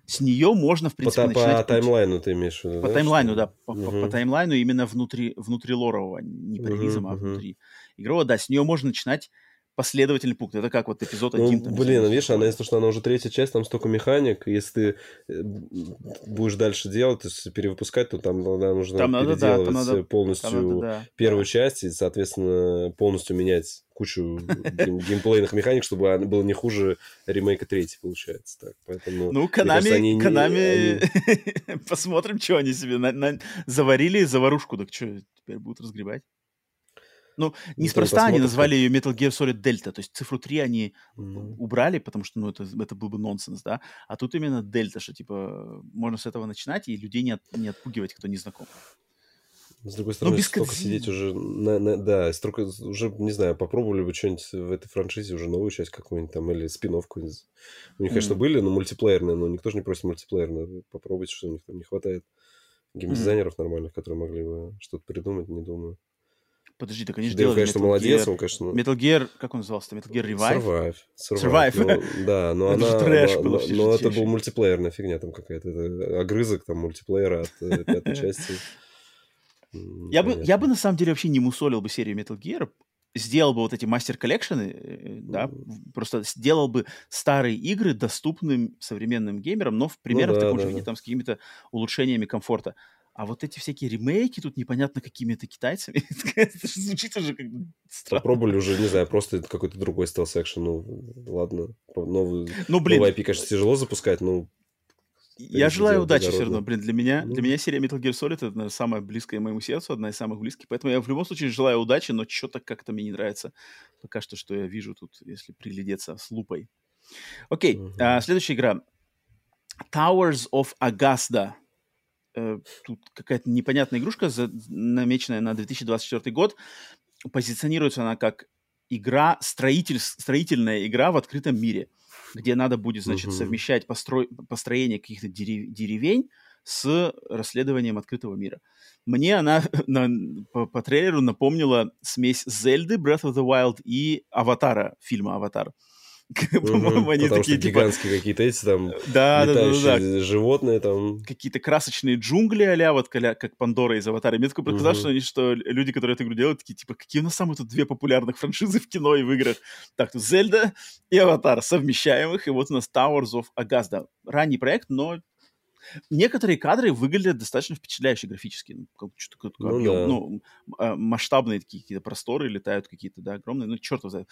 С нее можно, в принципе, по, начинать... По таймлайну ты имеешь в виду, По да, таймлайну, да. По, угу. по, по таймлайну именно внутри, внутри лорового, не по релизам, угу, а внутри игрового. Да, с нее можно начинать последовательный пункт. Это как вот эпизод ну, один. Там, блин, ну, видишь, она, если что она уже третья часть, там столько механик, если ты э, будешь дальше делать, то есть перевыпускать, то там надо, нужно там надо, переделывать да, надо, полностью там надо, да. первую часть и, соответственно, полностью менять кучу геймплейных механик, чтобы она было не хуже ремейка третьей, получается. Так, поэтому, ну, Канами, они, Канами... Они... посмотрим, что они себе на, на... заварили заварушку, так что теперь будут разгребать. Ну, неспроста они назвали ее Metal Gear Solid Delta, то есть цифру 3 они mm-hmm. убрали, потому что, ну, это, это был бы нонсенс, да, а тут именно Дельта, что, типа, можно с этого начинать и людей не, от, не отпугивать, кто не знаком. С другой стороны, без столько сидеть уже, на, на, да, столько, уже, не знаю, попробовали бы что-нибудь в этой франшизе, уже новую часть какую-нибудь там, или спин У них, конечно, mm. были, но мультиплеерные, но никто же не просит мультиплеерные. Попробуйте, что у них там не хватает геймдизайнеров mm. нормальных, которые могли бы что-то придумать, не думаю. Подожди, так они же делали конечно, Metal молодец, Gear... он, конечно... Metal Gear, как он назывался? Metal Gear Revive? Survive. Survive. Survive. Ну, да, но это она... Трэш но, был, но, но это был мультиплеерная фигня там какая-то. Это огрызок там мультиплеера от э, пятой части. Я бы, я бы на самом деле вообще не мусолил бы серию Metal Gear, сделал бы вот эти Master Collection ы, э, да, просто сделал бы старые игры доступным современным геймерам, но в примерно ну, да, в таком да, же виде, да. там, с какими-то улучшениями комфорта. А вот эти всякие ремейки тут непонятно какими-то китайцами. это звучит уже как странно. Попробовали уже, не знаю, просто какой-то другой стелс-экшен. Ну, ладно. Новый, ну, блин. новый IP, конечно, тяжело запускать, но я желаю удачи все равно. Блин, для меня, ну. для меня серия Metal Gear Solid это наверное, самая близкая моему сердцу, одна из самых близких. Поэтому я в любом случае желаю удачи, но что-то как-то мне не нравится пока что, что я вижу тут, если приглядеться с лупой. Окей, uh-huh. а, следующая игра. Towers of Agasta. Э, тут какая-то непонятная игрушка, за, намеченная на 2024 год. Позиционируется она как игра, строитель, строительная игра в открытом мире, где надо будет, значит, uh-huh. совмещать построй, построение каких-то дерев, деревень с расследованием открытого мира. Мне она на, по, по трейлеру напомнила смесь Зельды Breath of the Wild и Аватара, фильма «Аватар». По-моему, они Потому такие, что типа... гигантские какие-то эти там да, летающие да, да, да. животные там. Какие-то красочные джунгли а вот как Пандора из Аватара. Мне такое показалось, что, они, что люди, которые эту игру делают, такие, типа, какие у нас самые тут две популярных франшизы в кино и в играх? Так, тут Зельда и Аватар, совмещаемых, и вот у нас Towers of Agazda. Ранний проект, но Некоторые кадры выглядят достаточно впечатляюще графически. Ну, как, что-то, ну, объем, да. ну, а, масштабные такие какие-то просторы летают какие-то, да, огромные. Ну, черт его знает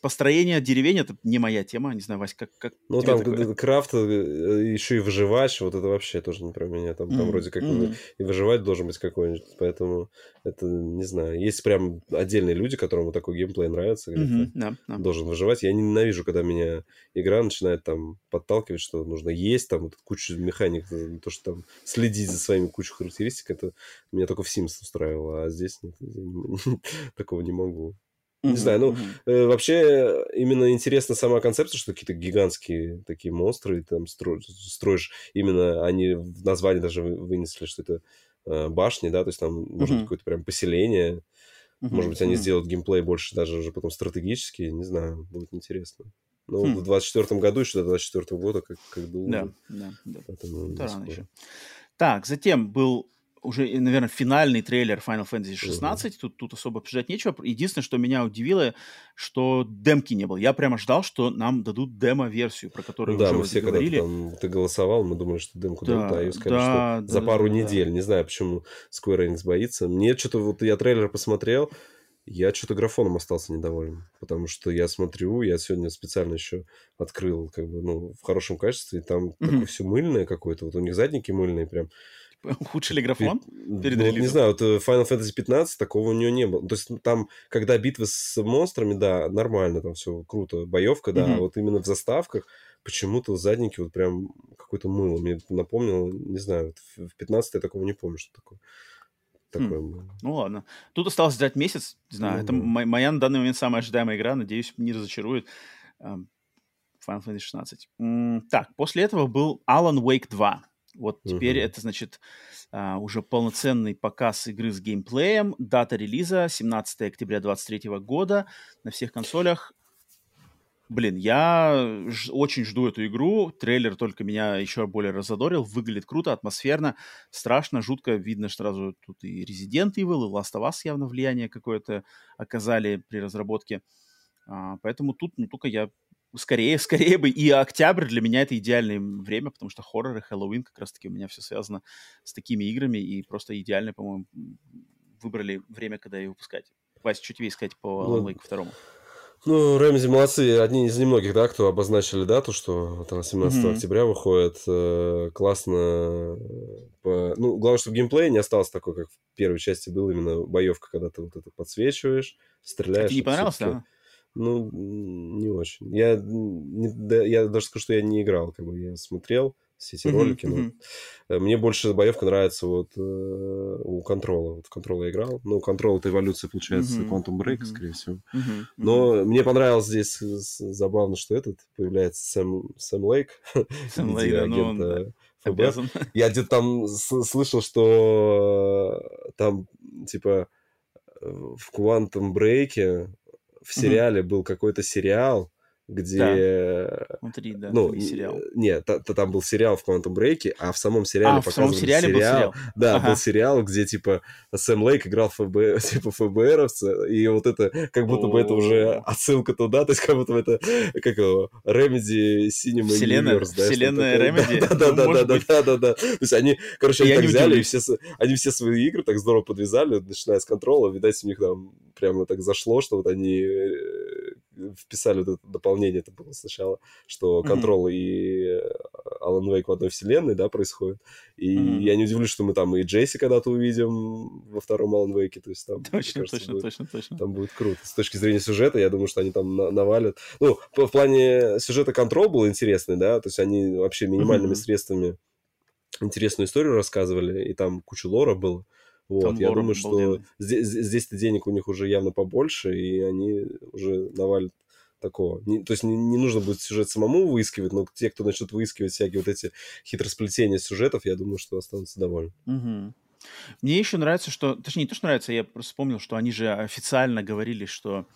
построение деревень это не моя тема, не знаю, Вась, как, как Ну, там такое? крафт, э, еще и выживач, вот это вообще тоже не про меня. Там, mm-hmm. там вроде как mm-hmm. и выживать должен быть какой-нибудь, поэтому это, не знаю, есть прям отдельные люди, которым такой геймплей нравится, mm-hmm. yeah, yeah. должен выживать. Я ненавижу, когда меня игра начинает там подталкивать, что нужно есть, там вот, кучу механик, то, что там следить за своими кучей характеристик, это меня только в Sims устраивало, а здесь нет, такого не могу. Не знаю, ну, э, вообще именно интересна сама концепция, что какие-то гигантские такие монстры, там строишь, строишь именно, они в названии даже вынесли, что это э, башни, да, то есть там может быть какое-то прям поселение, может быть, они сделают геймплей больше даже уже потом стратегический, не знаю, будет интересно. Ну, хм. в 24 году, еще до 24 года, как, как было. Да, да, да. Поэтому это рано еще. Так, затем был уже, наверное, финальный трейлер Final Fantasy 16. Uh-huh. Тут, тут особо обсуждать нечего. Единственное, что меня удивило, что демки не было. Я прямо ждал, что нам дадут демо-версию, про которую да, уже мы все, говорили. когда ты, там, ты голосовал, мы думали, что демку да, дадут, а ее сказали, да, что да, за пару да, недель. Да. Не знаю, почему Square Enix боится. Мне что-то, вот я трейлер посмотрел, я что-то графоном остался недоволен, потому что я смотрю, я сегодня специально еще открыл, как бы, ну, в хорошем качестве, и там mm-hmm. такое все мыльное какое-то, вот у них задники мыльные прям, Ухудшили графон перед ну, релизом? Не знаю, вот э, Final Fantasy 15 такого у нее не было. То есть там, когда битвы с монстрами, да, нормально, там все круто, боевка, да, а вот именно в заставках почему-то задники вот прям какой-то мыло. Мне напомнило, не знаю, в 15 я такого не помню, что такое. Такое хм. Ну ладно. Тут осталось ждать месяц. Не знаю, ну, это да. моя на данный момент самая ожидаемая игра. Надеюсь, не разочарует. Final Fantasy 16. Так, после этого был Alan Wake 2. Вот теперь угу. это, значит, uh, уже полноценный показ игры с геймплеем. Дата релиза 17 октября 2023 года на всех консолях. Блин, я ж- очень жду эту игру. Трейлер только меня еще более разодорил. Выглядит круто, атмосферно, страшно, жутко. Видно что сразу тут и Resident Evil, и Last of Us явно влияние какое-то оказали при разработке. А, поэтому тут ну, только я скорее, скорее бы. И октябрь для меня это идеальное время, потому что хоррор и Хэллоуин как раз-таки у меня все связано с такими играми, и просто идеально, по-моему, выбрали время, когда ее выпускать. Вася, что тебе искать по Alan Wake 2? Ну, Рэмзи молодцы, одни из немногих, да, кто обозначили дату, что там 17 mm-hmm. октября выходит. Э, классно. По... Ну, главное, чтобы геймплей не остался такой, как в первой части был именно боевка, когда ты вот это подсвечиваешь, стреляешь. А тебе не понравилось, да? Ну, не очень. Я, не, да, я даже скажу, что я не играл, как бы я смотрел все эти ролики. Но мне больше боевка нравится вот э, у контрола. Вот в контрол я играл. Ну, контрол это эволюция, получается, uh-huh. Quantum Break, скорее всего. Но мне понравилось здесь забавно, что этот появляется Сэм, Сэм Лейк. Сэм Лейк, да, ну он ФБР. Я где-то там слышал, что там, типа, в Quantum Break в сериале mm-hmm. был какой-то сериал, где... Да. Внутри, да, ну, сериал. Нет, то, то, там был сериал в Quantum Break, а в самом сериале а, в самом сериале сериал, был сериал. Да, ага. был сериал, где, типа, Сэм Лейк играл ФБ, типа, ФБРовца, и вот это, как будто бы это уже отсылка туда, то есть как будто бы это, как его, Remedy Cinema Вселенная, Universe, да, Вселенная Remedy. Да-да-да-да-да-да. То есть они, короче, они так взяли, и все, они все свои игры так здорово подвязали, начиная с контрола, видать, у них там прямо так зашло, что вот они э, вписали вот это дополнение, это было сначала, что Control mm-hmm. и Alan Wake в одной вселенной, да, происходит. И mm-hmm. я не удивлюсь, что мы там и Джесси когда-то увидим во втором Alan Wake, то есть там... Точно, кажется, точно, будет, точно, точно. Там будет круто. С точки зрения сюжета, я думаю, что они там на- навалят. Ну, в плане сюжета Control был интересный, да, то есть они вообще минимальными mm-hmm. средствами интересную историю рассказывали, и там куча лора было. Вот, там я думаю, что здесь, здесь-то денег у них уже явно побольше, и они уже навалят такого. Не, то есть не, не нужно будет сюжет самому выискивать, но те, кто начнет выискивать всякие вот эти хитросплетения сюжетов, я думаю, что останутся довольны. Угу. Мне еще нравится, что... Точнее, не то, что нравится, я просто вспомнил, что они же официально говорили, что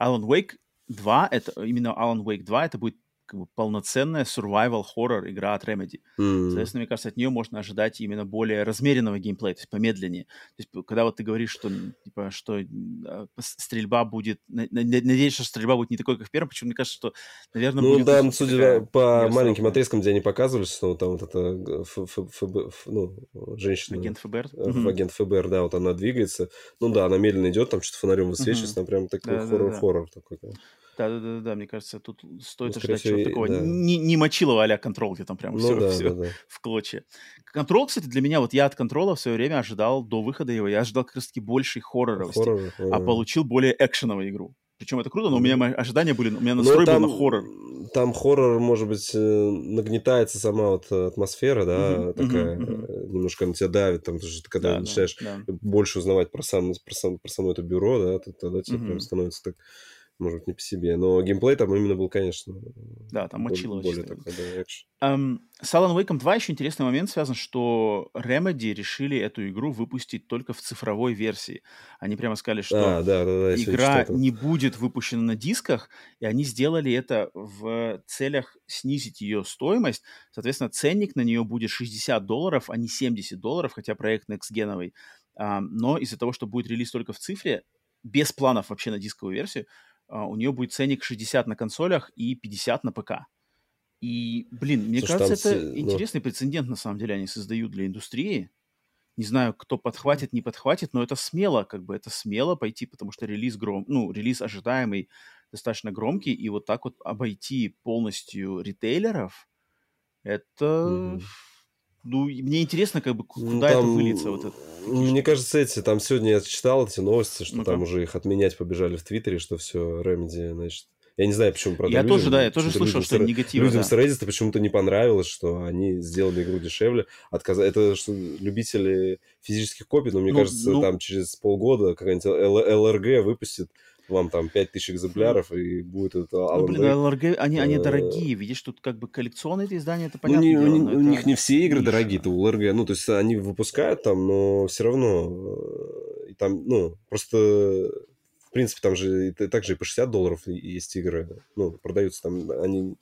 Alan Wake 2, это именно Alan Wake 2, это будет как бы полноценная survival horror игра от Remedy. Mm. Соответственно, мне кажется, от нее можно ожидать именно более размеренного геймплея, то есть помедленнее. То есть, когда вот ты говоришь, что типа, что э, стрельба будет, надеюсь, что стрельба будет не такой, как в первом, почему мне кажется, что, наверное, ну, будет... да, судя по маленьким отрезкам, где они показывали, что там вот эта ФБ, ну, женщина... Агент ФБР? Mm-hmm. Агент ФБР, да, вот она двигается. Ну да, она медленно идет, там что-то фонарем высвечивается, mm-hmm. там прям такой хоррор-хоррор да, такой. Да, да, да, да, мне кажется, тут стоит ну, ожидать чего-то такого. Да. Не, не мочилова а контрол, где там прям ну, все, да, все да, да. в клочья. Контрол, кстати, для меня, вот я от контрола в свое время ожидал до выхода его, я ожидал как раз таки большей хорроровости, Хоррор, а получил более экшеновую игру. Причем это круто, но у меня ожидания были, у меня ну, настрой там, был на хоррор. Там хоррор, может быть, э, нагнетается сама вот атмосфера, да, uh-huh, такая, uh-huh. немножко на тебя давит, там, потому что ты когда да, начинаешь да, больше узнавать про, сам, про, сам, про само это бюро, да, тогда тебе uh-huh. прям становится так может, не по себе. Но геймплей там именно был, конечно, да, там мочило более такой, да, um, С Alan Wake 2 еще интересный момент связан, что Remedy решили эту игру выпустить только в цифровой версии. Они прямо сказали, что а, да, да, да, игра не будет выпущена на дисках, и они сделали это в целях снизить ее стоимость. Соответственно, ценник на нее будет 60 долларов, а не 70 долларов, хотя проект next-геновый. Um, но из-за того, что будет релиз только в цифре, без планов вообще на дисковую версию, у нее будет ценник 60 на консолях и 50 на ПК. И, блин, мне Слушай, кажется, это с... интересный ну... прецедент, на самом деле, они создают для индустрии. Не знаю, кто подхватит, не подхватит, но это смело, как бы, это смело пойти, потому что релиз гром, ну, релиз ожидаемый, достаточно громкий, и вот так вот обойти полностью ритейлеров, это... Mm-hmm ну, мне интересно, как бы, ну, куда там, это выльется. Вот это, мне кажется, эти, там сегодня я читал эти новости, что ну там уже их отменять побежали в Твиттере, что все, Remedy, значит, я не знаю, почему, правда, Я людям, тоже, да, я тоже слышал, что негативно. Людям да. с Reddit почему-то не понравилось, что они сделали игру дешевле. Отказ... Это что любители физических копий, но мне ну, кажется, ну... там через полгода какая-нибудь LRG выпустит вам там 5000 экземпляров, и будет это Alan ну, блин, LRG, они, они э, дорогие, видишь, тут как бы коллекционные эти издания, это понятно. Ну, не, дело, у, у них не все игры ниша. дорогие-то у LRG, ну, то есть они выпускают там, но все равно, э, и там, ну, просто, в принципе, там же также и по 60 долларов есть игры, ну, продаются там, они...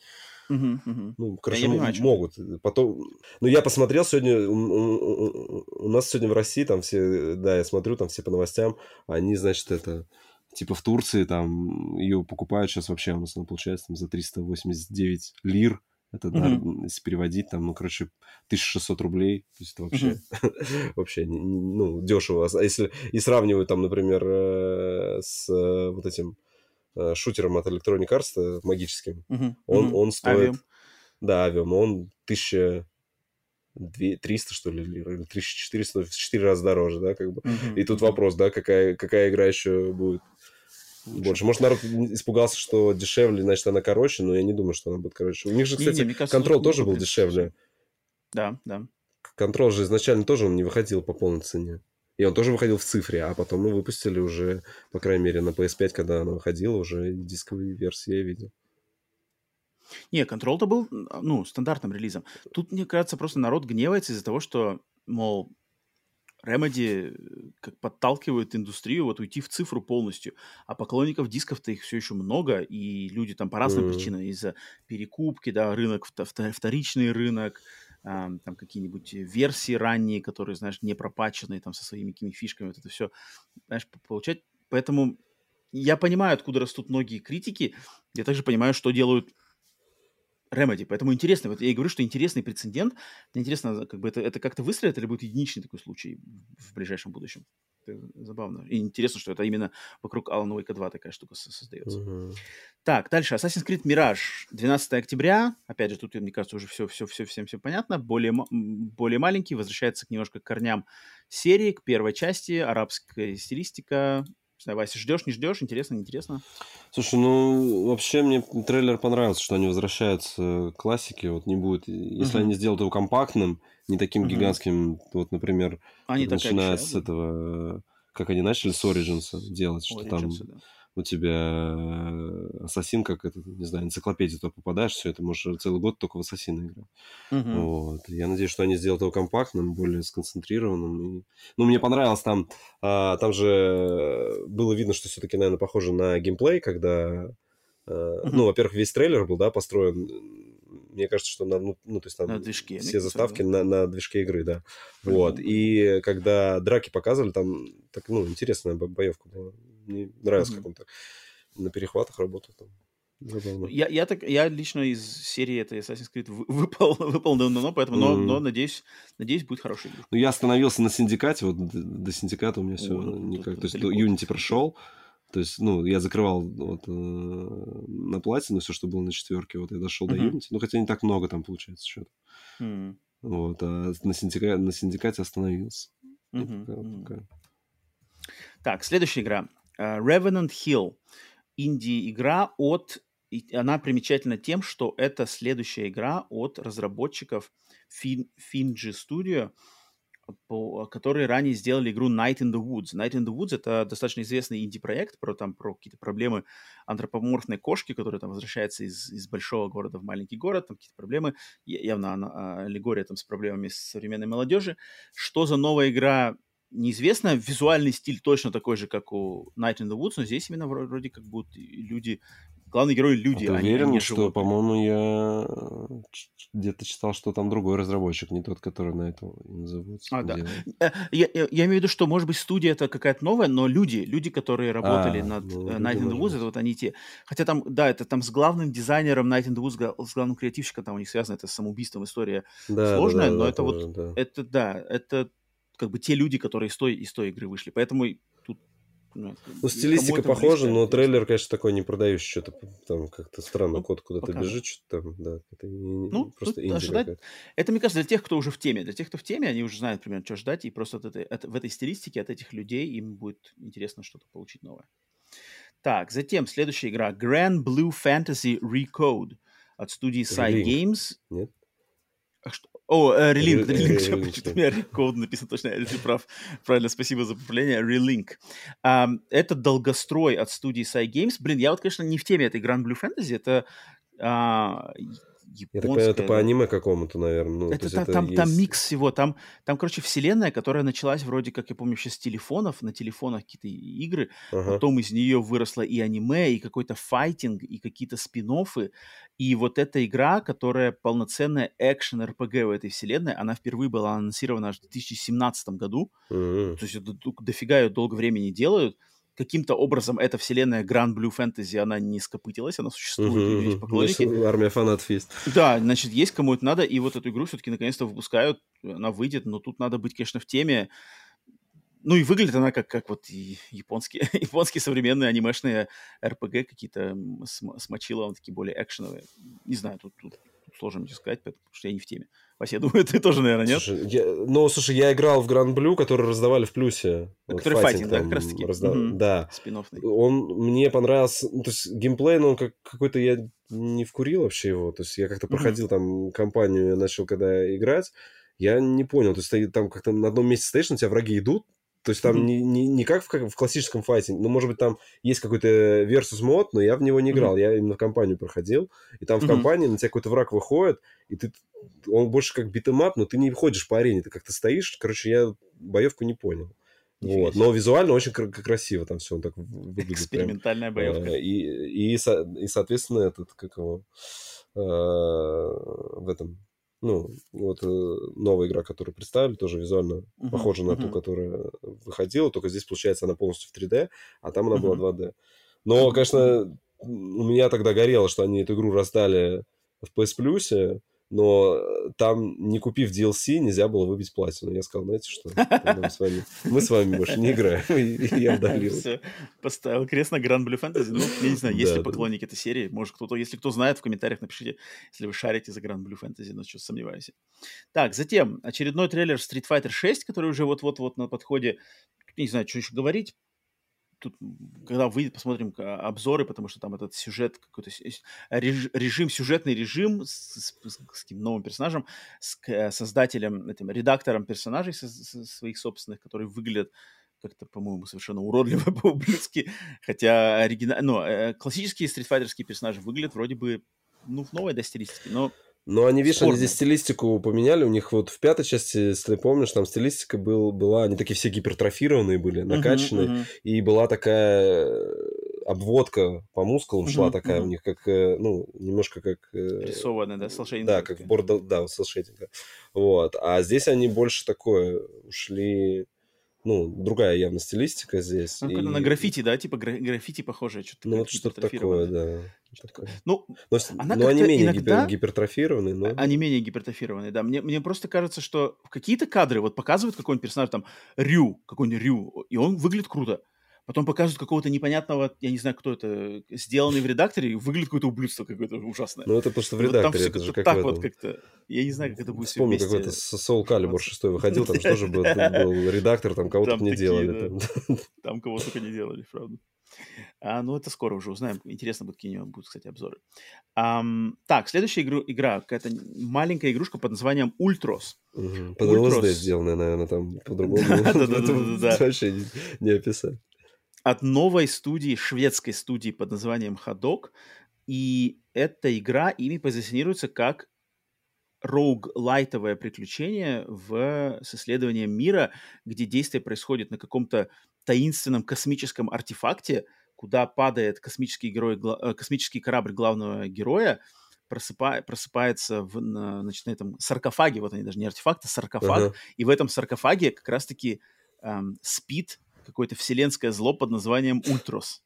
Uh-huh, uh-huh. Ну, хорошо, я понимаю, могут. Потом... Ну, я посмотрел сегодня, у нас сегодня в России там все, да, я смотрю, там все по новостям, они, значит, это Типа в Турции там ее покупают сейчас вообще, у нас она получается там за 389 лир. Это, да, mm-hmm. если переводить, там, ну, короче, 1600 рублей. То есть это вообще, mm-hmm. вообще ну, дешево. А если и сравнивают там, например, э, с э, вот этим э, шутером от Electronic Arts, магическим, mm-hmm. он, он стоит... Авиум. Да, Авиум. Он 1000 300, что ли, или 1400, в 4 раза дороже, да, как бы. Mm-hmm. И тут вопрос, да, какая, какая игра еще будет больше. Может, народ испугался, что дешевле, значит, она короче, но я не думаю, что она будет короче. У них же, кстати, не, не, кажется, контроль тоже был дешевле. Да, да. Контроль же изначально тоже он не выходил по полной цене. И он тоже выходил в цифре, а потом мы выпустили уже, по крайней мере, на PS5, когда она выходила, уже дисковые версии я видел. Не, Control-то был, ну, стандартным релизом. Тут, мне кажется, просто народ гневается из-за того, что, мол, Remedy э, как подталкивает индустрию вот уйти в цифру полностью. А поклонников дисков-то их все еще много, и люди там по разным mm. причинам, из-за перекупки, да, рынок, вторичный рынок, там какие-нибудь версии ранние, которые, знаешь, не пропаченные там со своими какими фишками, вот это все, знаешь, получать. Поэтому я понимаю, откуда растут многие критики, я также понимаю, что делают Remedy. Поэтому интересно, вот я и говорю, что интересный прецедент. Мне интересно, как бы это, это как-то выстрелит или будет единичный такой случай в ближайшем будущем. Это забавно. И интересно, что это именно вокруг Alan Wake 2 такая штука создается. Uh-huh. Так, дальше. Assassin's Creed Mirage. 12 октября. Опять же, тут, мне кажется, уже все, все, все, всем все понятно. Более, более маленький. Возвращается к немножко к корням серии, к первой части. Арабская стилистика. Не знаю, Вася, ждешь, не ждешь? Интересно, неинтересно? Слушай, ну, вообще мне трейлер понравился, что они возвращаются к классике. Вот не будет... Если Мгм. они сделают его компактным, не таким Мгм. гигантским, вот, например, Они начиная с этого... Как они начали с Origins делать, что там Origins, да. У тебя э, ассасин, как это, не знаю, энциклопедию туда попадаешь, все это можешь целый год только в ассасина играть. Мгм. Вот. Я надеюсь, что они сделают его компактным, более сконцентрированным. И... Ну, мне понравилось там, а, там же было видно, что все-таки, наверное, похоже на геймплей, когда, а, Мгм. ну, во-первых, весь трейлер был, да, построен, мне кажется, что на, ну, ну, то есть там На движке, все заставки да. на, на движке игры, да. Вот. И когда драки показывали, там, так, ну, интересная бо- боевка была. Мне нравилось, Мгм. как он так на перехватах работал там. Забавно. Я, я, так, я лично из серии этой Assassin's Creed вы- выпал, выпал давно, поэтому, но, Мгм. но надеюсь, надеюсь, будет хороший. Ну, я остановился на синдикате, вот д- до синдиката у меня все ну, никак. тут То есть. Unity прошел, то есть, ну, я закрывал вот э, на платину все, что было на четверке, вот я дошел до Мгм. Unity, ну, хотя не так много там получается что-то. М, Вот, а на, синдика... на синдикате остановился. Мгм, пока- пока. Так, следующая игра. Э, Revenant Hill. Инди-игра от... Она примечательна тем, что это следующая игра от разработчиков Fin- Finji Studio, по- которые ранее сделали игру Night in the Woods. Night in the Woods — это достаточно известный инди-проект про, там, про какие-то проблемы антропоморфной кошки, которая там возвращается из, из большого города в маленький город, там какие-то проблемы, явно а, аллегория там с проблемами современной молодежи. Что за новая игра, неизвестно. Визуальный стиль точно такой же, как у Night in the Woods, но здесь именно вро- вроде как будут люди... Главные герои — люди, ты а не- а уверен, не что, по-моему, я э, где-то читал, что там другой разработчик, не тот, который на это назовут. А, да. Э, Я, я- я имею в виду, что, может быть, студия это какая-то новая, но люди, люди, которые работали А, над ну, э, Night in the Woods, это вот они те. Хотя там, да, это там с главным дизайнером Night in the Woods, с главным креативщиком, там у них связано это с самоубийством история Да, да, сложная, да, но да, это вот, тоже, да. это, да, это как бы те люди, которые из той, из той игры вышли. Поэтому тут... Ну, Ну, стилистика похожа, близко, но трейлер, конечно, такой не продающий, что-то там как-то странно, Ну, кот куда-то пока да. бежит, что-то там, да, это не- Ну, просто инди ожидать-. Это, мне кажется, для тех, кто уже в теме. Для тех, кто в теме, они уже знают примерно, что ждать, и просто от этой, от- в этой стилистике от этих людей им будет интересно что-то получить новое. Так, затем следующая игра Grand Blue Fantasy Recode от студии Side. Games. Нет? А? О, э, Relink, Re- Relink, Re- я почему-то да. у меня Recode написано точно, ты прав. Правильно, спасибо за поправление. Relink. Ам, это долгострой от студии Side Games. Блин, я вот, конечно, не в теме этой Grand Blue Fantasy, это а, Я так понимаю, это японская, по аниме какому-то, наверное. Ну, то Это, есть та- это там, там есть- микс всего. Там, там, короче, вселенная, которая началась вроде как, я помню, еще с телефонов, на телефонах какие-то игры. Ага. Потом из нее выросло и аниме, и какой-то файтинг, и какие-то спин И вот эта игра, которая полноценная экшен-РПГ в этой вселенной, она впервые была анонсирована аж в 2017 году. Мгм. То есть это дофига ее долго времени делают. Каким-то образом эта вселенная Grand Blue Fantasy, она не скопытилась, она существует, у нее есть поклонники. Значит, армия фанатов есть. Да, значит, есть кому это надо, и вот эту игру все-таки наконец-то выпускают, она выйдет, но тут надо быть, конечно, в теме. Ну и выглядит она как, как вот японские, японские современные анимешные РПГ какие-то м, с, м- с мочиловым, такие более экшеновые. Не знаю, тут, тут сложно мне сказать, потому что я не в теме. Вася, я думаю, ты тоже, наверное, нет? Слушай, я- ну, слушай, я играл в Гранд Блю, который раздавали в плюсе. Вот Который файтинг, да, там как раз таки? разда- Мгм. Да. Спин-оффный. Он мне понравился, ну, то есть геймплей, ну, он как, какой-то я не вкурил вообще его, то есть я как-то проходил там кампанию, я начал когда играть, я не понял, то есть ты там как-то на одном месте стоишь, на тебя враги идут, то есть там Мгм. не, не, не как в, как в классическом файтинге, ну, может быть, там есть какой-то versus мод, но я в него не играл, я именно в кампанию проходил, и там в Мгм. кампании на тебя какой-то враг выходит, и ты, он больше как beat 'em up, но ты не ходишь по арене, ты как-то стоишь, короче, я боевку не понял. Нифига Вот. Но визуально очень кра- красиво там все, он так в- выглядит. прям. Экспериментальная боевка. Э, И, и, со- и, соответственно, этот, как его, э, в этом, ну, вот э, новая игра, которую представили, тоже визуально Мгм, похожа на ту, мгм. которая выходила, только здесь, получается, она полностью в 3D, а там она была Мгм. 2D. Но, конечно, у меня тогда горело, что они эту игру раздали в PS Plus, но э, там, не купив DLC, нельзя было выбить платину. Я сказал, знаете что, мы с вами, мы с вами больше не играем. И я удалил. Поставил крест на Grand Blue Fantasy. Ну, я не знаю, есть ли поклонники этой серии. Может, кто-то, если кто знает, в комментариях напишите, если вы шарите за Grand Blue Fantasy, но что сомневаюсь. Так, затем очередной трейлер Street Fighter 6, который уже вот-вот-вот на подходе. Не знаю, что еще говорить. Тут, когда выйдет, посмотрим обзоры, потому что там этот сюжет, какой-то режим, сюжетный режим с, с, с, с новым персонажем, с создателем, этим редактором персонажей со, со своих собственных, которые выглядят как-то, по-моему, совершенно уродливо по-ублюдски, хотя оригинал... ну, э, классические стритфайтерские персонажи выглядят вроде бы, ну, в новой, да, но но они, видишь, Спорно. они здесь стилистику поменяли. У них вот в пятой части, если ты помнишь, там стилистика был, была... Они такие все гипертрофированные были, накачанные. Uh-huh, uh-huh. И была такая э, обводка по мускулам uh-huh, шла такая uh-huh. у них, как, э, ну, немножко как... Рисованная, да, селшейдинг. Да, как в бордо... Да, селшейдинга. Вот. А здесь они больше такое ушли ну, другая явно стилистика здесь. Ну, и... на граффити, да, типа гра- граффити похожее, что-то Ну, вот что-то такое, да. Такое. Ну, но, она но они менее иногда... гипер- но... Они менее гипертрофированные, да. Мне, мне просто кажется, что какие-то кадры вот показывают какой-нибудь персонаж, там, Рю, какой-нибудь Рю, и он выглядит круто потом показывают какого-то непонятного, я не знаю, кто это, сделанный в редакторе, выглядит какое-то ублюдство какое-то ужасное. Ну, это просто в редакторе, вот это же как так вот как-то, я не знаю, как это будет Вспомни, как это Soul Calibur 6 выходил, там тоже был, редактор, там кого-то не делали. Там кого только не делали, правда. А, ну, это скоро уже узнаем. Интересно будет, какие у него будут, кстати, обзоры. Um, так, следующая игру, игра, какая-то маленькая игрушка под названием Ультрос. Угу. Под LSD сделанная, наверное, там по-другому. Да-да-да. Вообще не описать от новой студии, шведской студии под названием Ходок. И эта игра ими позиционируется как роуг-лайтовое приключение в, с исследованием мира, где действие происходит на каком-то таинственном космическом артефакте, куда падает космический, герой, э, космический корабль главного героя, просыпа, просыпается в, на, значит, на этом саркофаге, вот они даже не артефакт, а саркофаг, uh-huh. и в этом саркофаге как раз-таки эм, спит какое-то вселенское зло под названием Ультрос.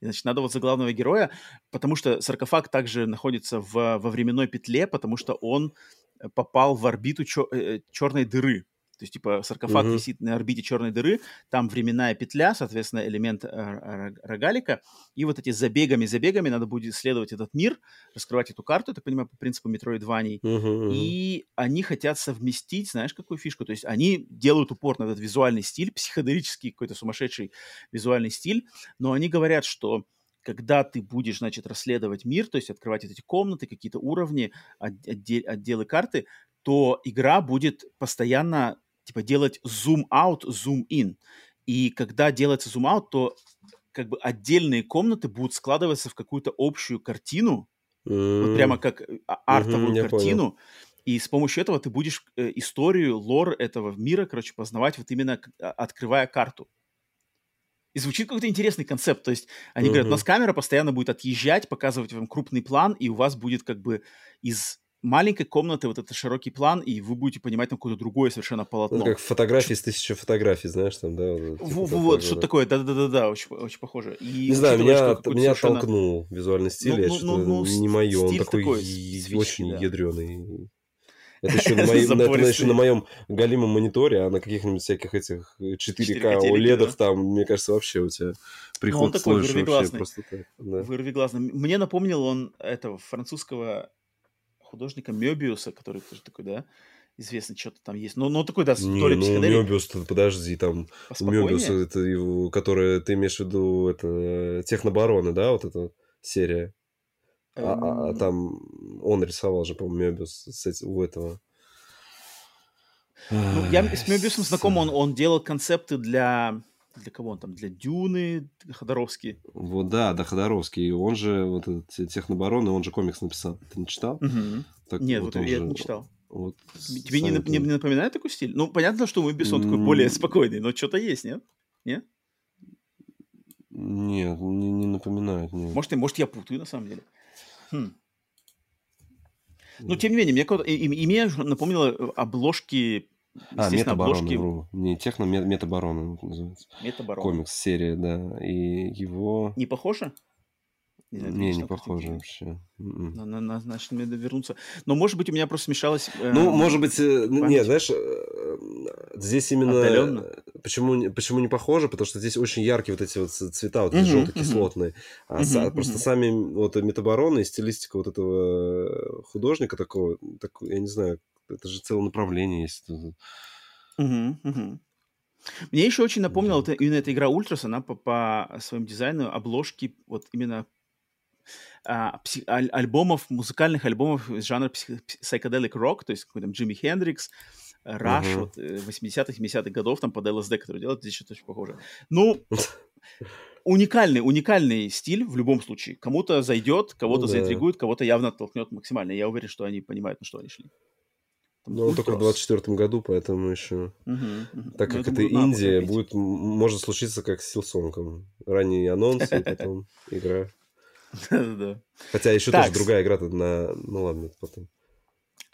И, значит, надо вот за главного героя, потому что саркофаг также находится в, во временной петле, потому что он э, попал в орбиту чер, э, черной дыры. То есть, типа, саркофаг угу. висит на орбите черной дыры, там временная петля, соответственно, элемент э, рогалика, и вот эти забегами-забегами надо будет исследовать этот мир, раскрывать эту карту, я так понимаю, по принципу Metroidvania, угу, и они хотят совместить, знаешь, какую фишку? То есть они делают упор на этот визуальный стиль, психоделический какой-то сумасшедший визуальный стиль, но они говорят, что когда ты будешь, значит, расследовать мир, то есть открывать эти комнаты, какие-то уровни, отдел, отделы карты, то игра будет постоянно типа делать zoom out, zoom in. И когда делается zoom out, то как бы отдельные комнаты будут складываться в какую-то общую картину, mm. вот прямо как а, артовую mm-hmm, картину. И с помощью этого ты будешь э, историю, лор этого мира, короче, познавать вот именно а, открывая карту. И звучит какой-то интересный концепт. То есть они mm-hmm. говорят, у нас камера постоянно будет отъезжать, показывать вам крупный план, и у вас будет как бы из маленькой комнаты вот это широкий план, и вы будете понимать там какое-то другое совершенно полотно. Ну, как фотографии с тысячи фотографий, знаешь, там, да? Типа вот, что такое, да-да-да-да, очень, очень похоже. И не знаю, меня, меня совершенно... толкнул визуальный стиль, ну, я ну, что-то ну, не мое, он такой, такой очень да. ядреный. Это еще на, моем, это еще на моем галимом мониторе, а на каких-нибудь всяких этих 4К OLED там, мне кажется, вообще у тебя приход ну, такой вырвиглазный. Просто так. Да. Вырвиглазный. Мне напомнил он этого французского художника Мебиуса, который тоже такой, да, известный, что-то там есть. Но, но такой, да, с Не, ну, Мебиус, подожди, там, Мебиус, это его, который, ты имеешь в виду, это Технобароны, да, вот эта серия? А, а, а там он рисовал же, по-моему, Мебиус с, у этого. Ну, я с Мебиусом знаком, он, он делал концепты для для кого он там? Для Дюны Ходоровский. Вот, да, да, Ходоровский. Он же, вот этот Технобарон, и он же комикс написал. Ты не читал? Угу. Так, Нет, вот, вот я же... не читал. Вот Тебе не, не, не напоминает такой стиль? Ну, понятно, что мы Бессон такой более спокойный, но что-то есть, нет? Нет? Нет, не, не напоминает. Нет. Может, может, я путаю на самом деле. Хм. Но, тем не менее, мне, и, и, и мне напомнило э, обложки а, Метабарон, обложки... вру. Не техно, мет, Метабарон называется. Метабарон. Комикс, серия, да. И его... Не похоже? Не, знаю, не, не похоже вообще. М-м. На, на, на, значит, мне надо вернуться. Но, может быть, у меня просто смешалось... Э, ну, может быть, э, нет, знаешь, э, здесь именно... Отдаленно? Почему, почему не похоже? Потому что здесь очень яркие вот эти вот цвета, вот эти угу, желто-кислотные. Угу. А угу, просто угу. сами вот метабароны и стилистика вот этого э, художника такого, так, я не знаю, это же целое направление есть. Угу, угу. Мне еще очень напомнила mm-hmm. именно эта игра Ультрас, она по, по своему дизайну обложки вот именно а, пси, аль, альбомов, музыкальных альбомов из жанра psychedelic rock, то есть какой-то Джимми Хендрикс, Раш, uh-huh. вот 80-х, э, 70-х годов, там под ЛСД, который делает, здесь что-то очень похоже. Ну, уникальный, уникальный стиль в любом случае. Кому-то зайдет, кого-то ну, да. заинтригует, кого-то явно оттолкнет максимально. Я уверен, что они понимают, на что они шли. Ну, он только в 24 году, поэтому еще... Угу, угу. Так ну, как это Индия, будет, может случиться как с Силсонком. Ранний анонс, и потом игра. Да. Хотя еще тоже другая игра на... Ну ладно, потом.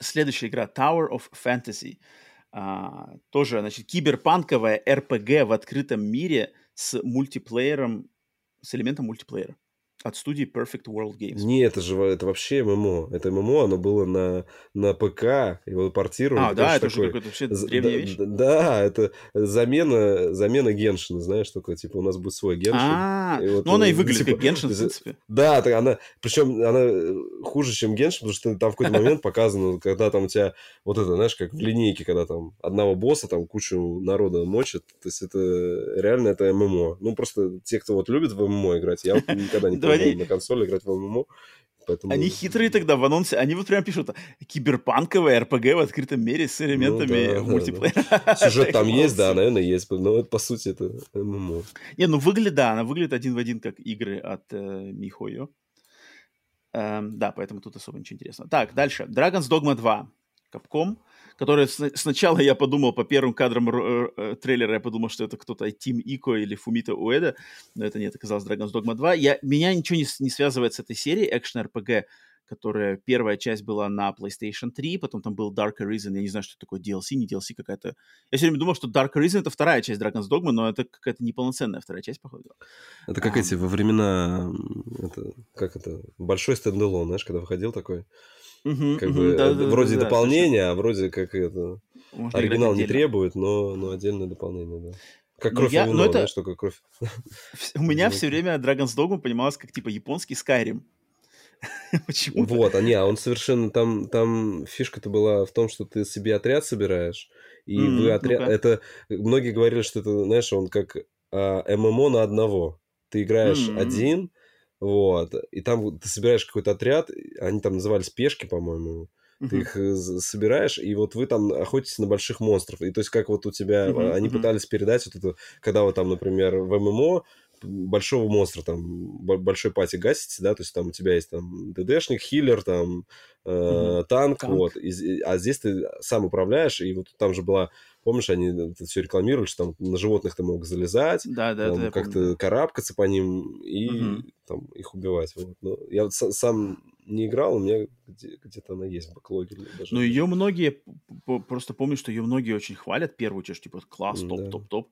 Следующая игра Tower of Fantasy. А, тоже, значит, киберпанковая RPG в открытом мире с мультиплеером, с элементом мультиплеера от студии Perfect World Games. Не, это же это вообще ММО. Это ММО, оно было на, на ПК, его портировали. А, да, это такой... же какой-то вообще древняя да, вещь. Да, это замена, замена Геншина, знаешь, такое, типа, у нас будет свой Геншин. А, вот, ну она и выглядит типа, как Геншин, в принципе. Да, так она, причем она хуже, чем Геншин, потому что там в какой-то момент показано, когда там у тебя вот это, знаешь, как в линейке, когда там одного босса там кучу народа мочат, то есть это реально это ММО. Ну, просто те, кто вот любит в ММО играть, я никогда не они... на консоли играть в ММО. Поэтому... Они хитрые тогда в анонсе. Они вот прям пишут киберпанковая РПГ в открытом мире с элементами ну, да, мультиплеера. Да, да. Сюжет там есть, да, наверное, есть. Но это, по сути это ММО. Не, ну выглядит, да, она выглядит один в один, как игры от э, Михойо. Эм, да, поэтому тут особо ничего интересного. Так, дальше. Dragon's Dogma 2. Capcom которая сначала я подумал по первым кадрам э, трейлера, я подумал, что это кто-то Тим Ико или Фумита Уэда, но это нет, оказалось Dragon's Dogma 2. Я, меня ничего не, не связывает с этой серией экшен RPG, которая первая часть была на PlayStation 3, потом там был Dark Arisen, я не знаю, что такое DLC, не DLC какая-то. Я все время думал, что Dark Arisen это вторая часть Dragon's Dogma, но это какая-то неполноценная вторая часть, походу. Это как а, эти во времена, это, как это, большой стендалон, знаешь, когда выходил такой, Угу, как угу, бы да, вроде да, дополнение, да, а вроде как это Можно оригинал не требует, но, но отдельное дополнение, да. Как ну, кровь я, вино, ну, это... знаешь, только кровь. У меня все время Dragon's Dogma понималось как типа японский Skyrim. Почему? Вот, а не, а он совершенно там, там фишка-то была в том, что ты себе отряд собираешь, и вы отряд, ну это многие говорили, что это, знаешь, он как а, ММО на одного. Ты играешь mm-hmm. один, вот. И там ты собираешь какой-то отряд, они там назывались пешки, по-моему. Ты их э, собираешь, и вот вы там охотитесь на больших монстров. И то есть, как вот у тебя, они пытались передать вот это, когда вы там, например, в ММО большого монстра, там, большой пати гасите, да, то есть там у тебя есть там ДДшник, хиллер, там, э, танк, танк, вот, и, а здесь ты сам управляешь, и вот там же была Помнишь, они это все рекламировали, что там на животных ты мог залезать, да, да, там, как-то карабкаться по ним и угу. там их убивать. Вот. Но я вот сам не играл, у меня где- где-то она есть в бэклоге. Даже. Ну, ее многие, просто помню, что ее многие очень хвалят, первую часть, типа, класс, топ, да. топ, топ.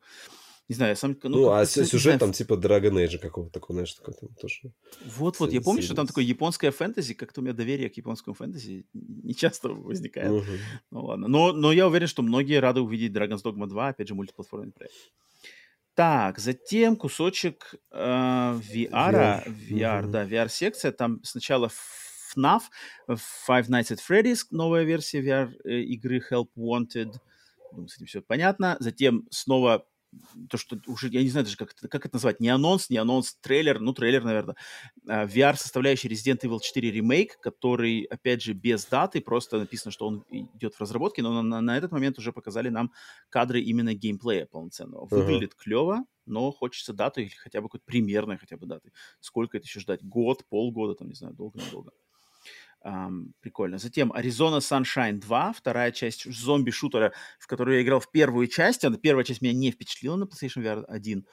Не знаю, я сам... Ну, ну а сюжет знаю... там типа Dragon Age какого-то такого, знаешь, такой там тоже... Вот-вот, я помню, что там такое японское фэнтези, как-то у меня доверие к японскому фэнтези не часто возникает. Угу. Ну ладно, но, но я уверен, что многие рады увидеть Dragon's Dogma 2, опять же, мультиплатформенный проект. Так, затем кусочек э, VR, VR, VR угу. да, VR-секция, там сначала FNAF, Five Nights at Freddy's, новая версия VR-игры э, Help Wanted, думаю, с этим все понятно. Затем снова то, что уже, я не знаю даже, как это, как это назвать, не анонс, не анонс, трейлер, ну, трейлер, наверное, а, VR-составляющий Resident Evil 4 ремейк, который, опять же, без даты, просто написано, что он идет в разработке, но на, на, на этот момент уже показали нам кадры именно геймплея полноценного. Выглядит uh-huh. клево, но хочется дату или хотя бы какой-то примерной хотя бы даты. Сколько это еще ждать? Год, полгода, там, не знаю, долго-недолго. Um, прикольно. Затем Arizona Sunshine 2, вторая часть зомби-шутера, в которую я играл в первую часть. А первая часть меня не впечатлила на PlayStation VR 1.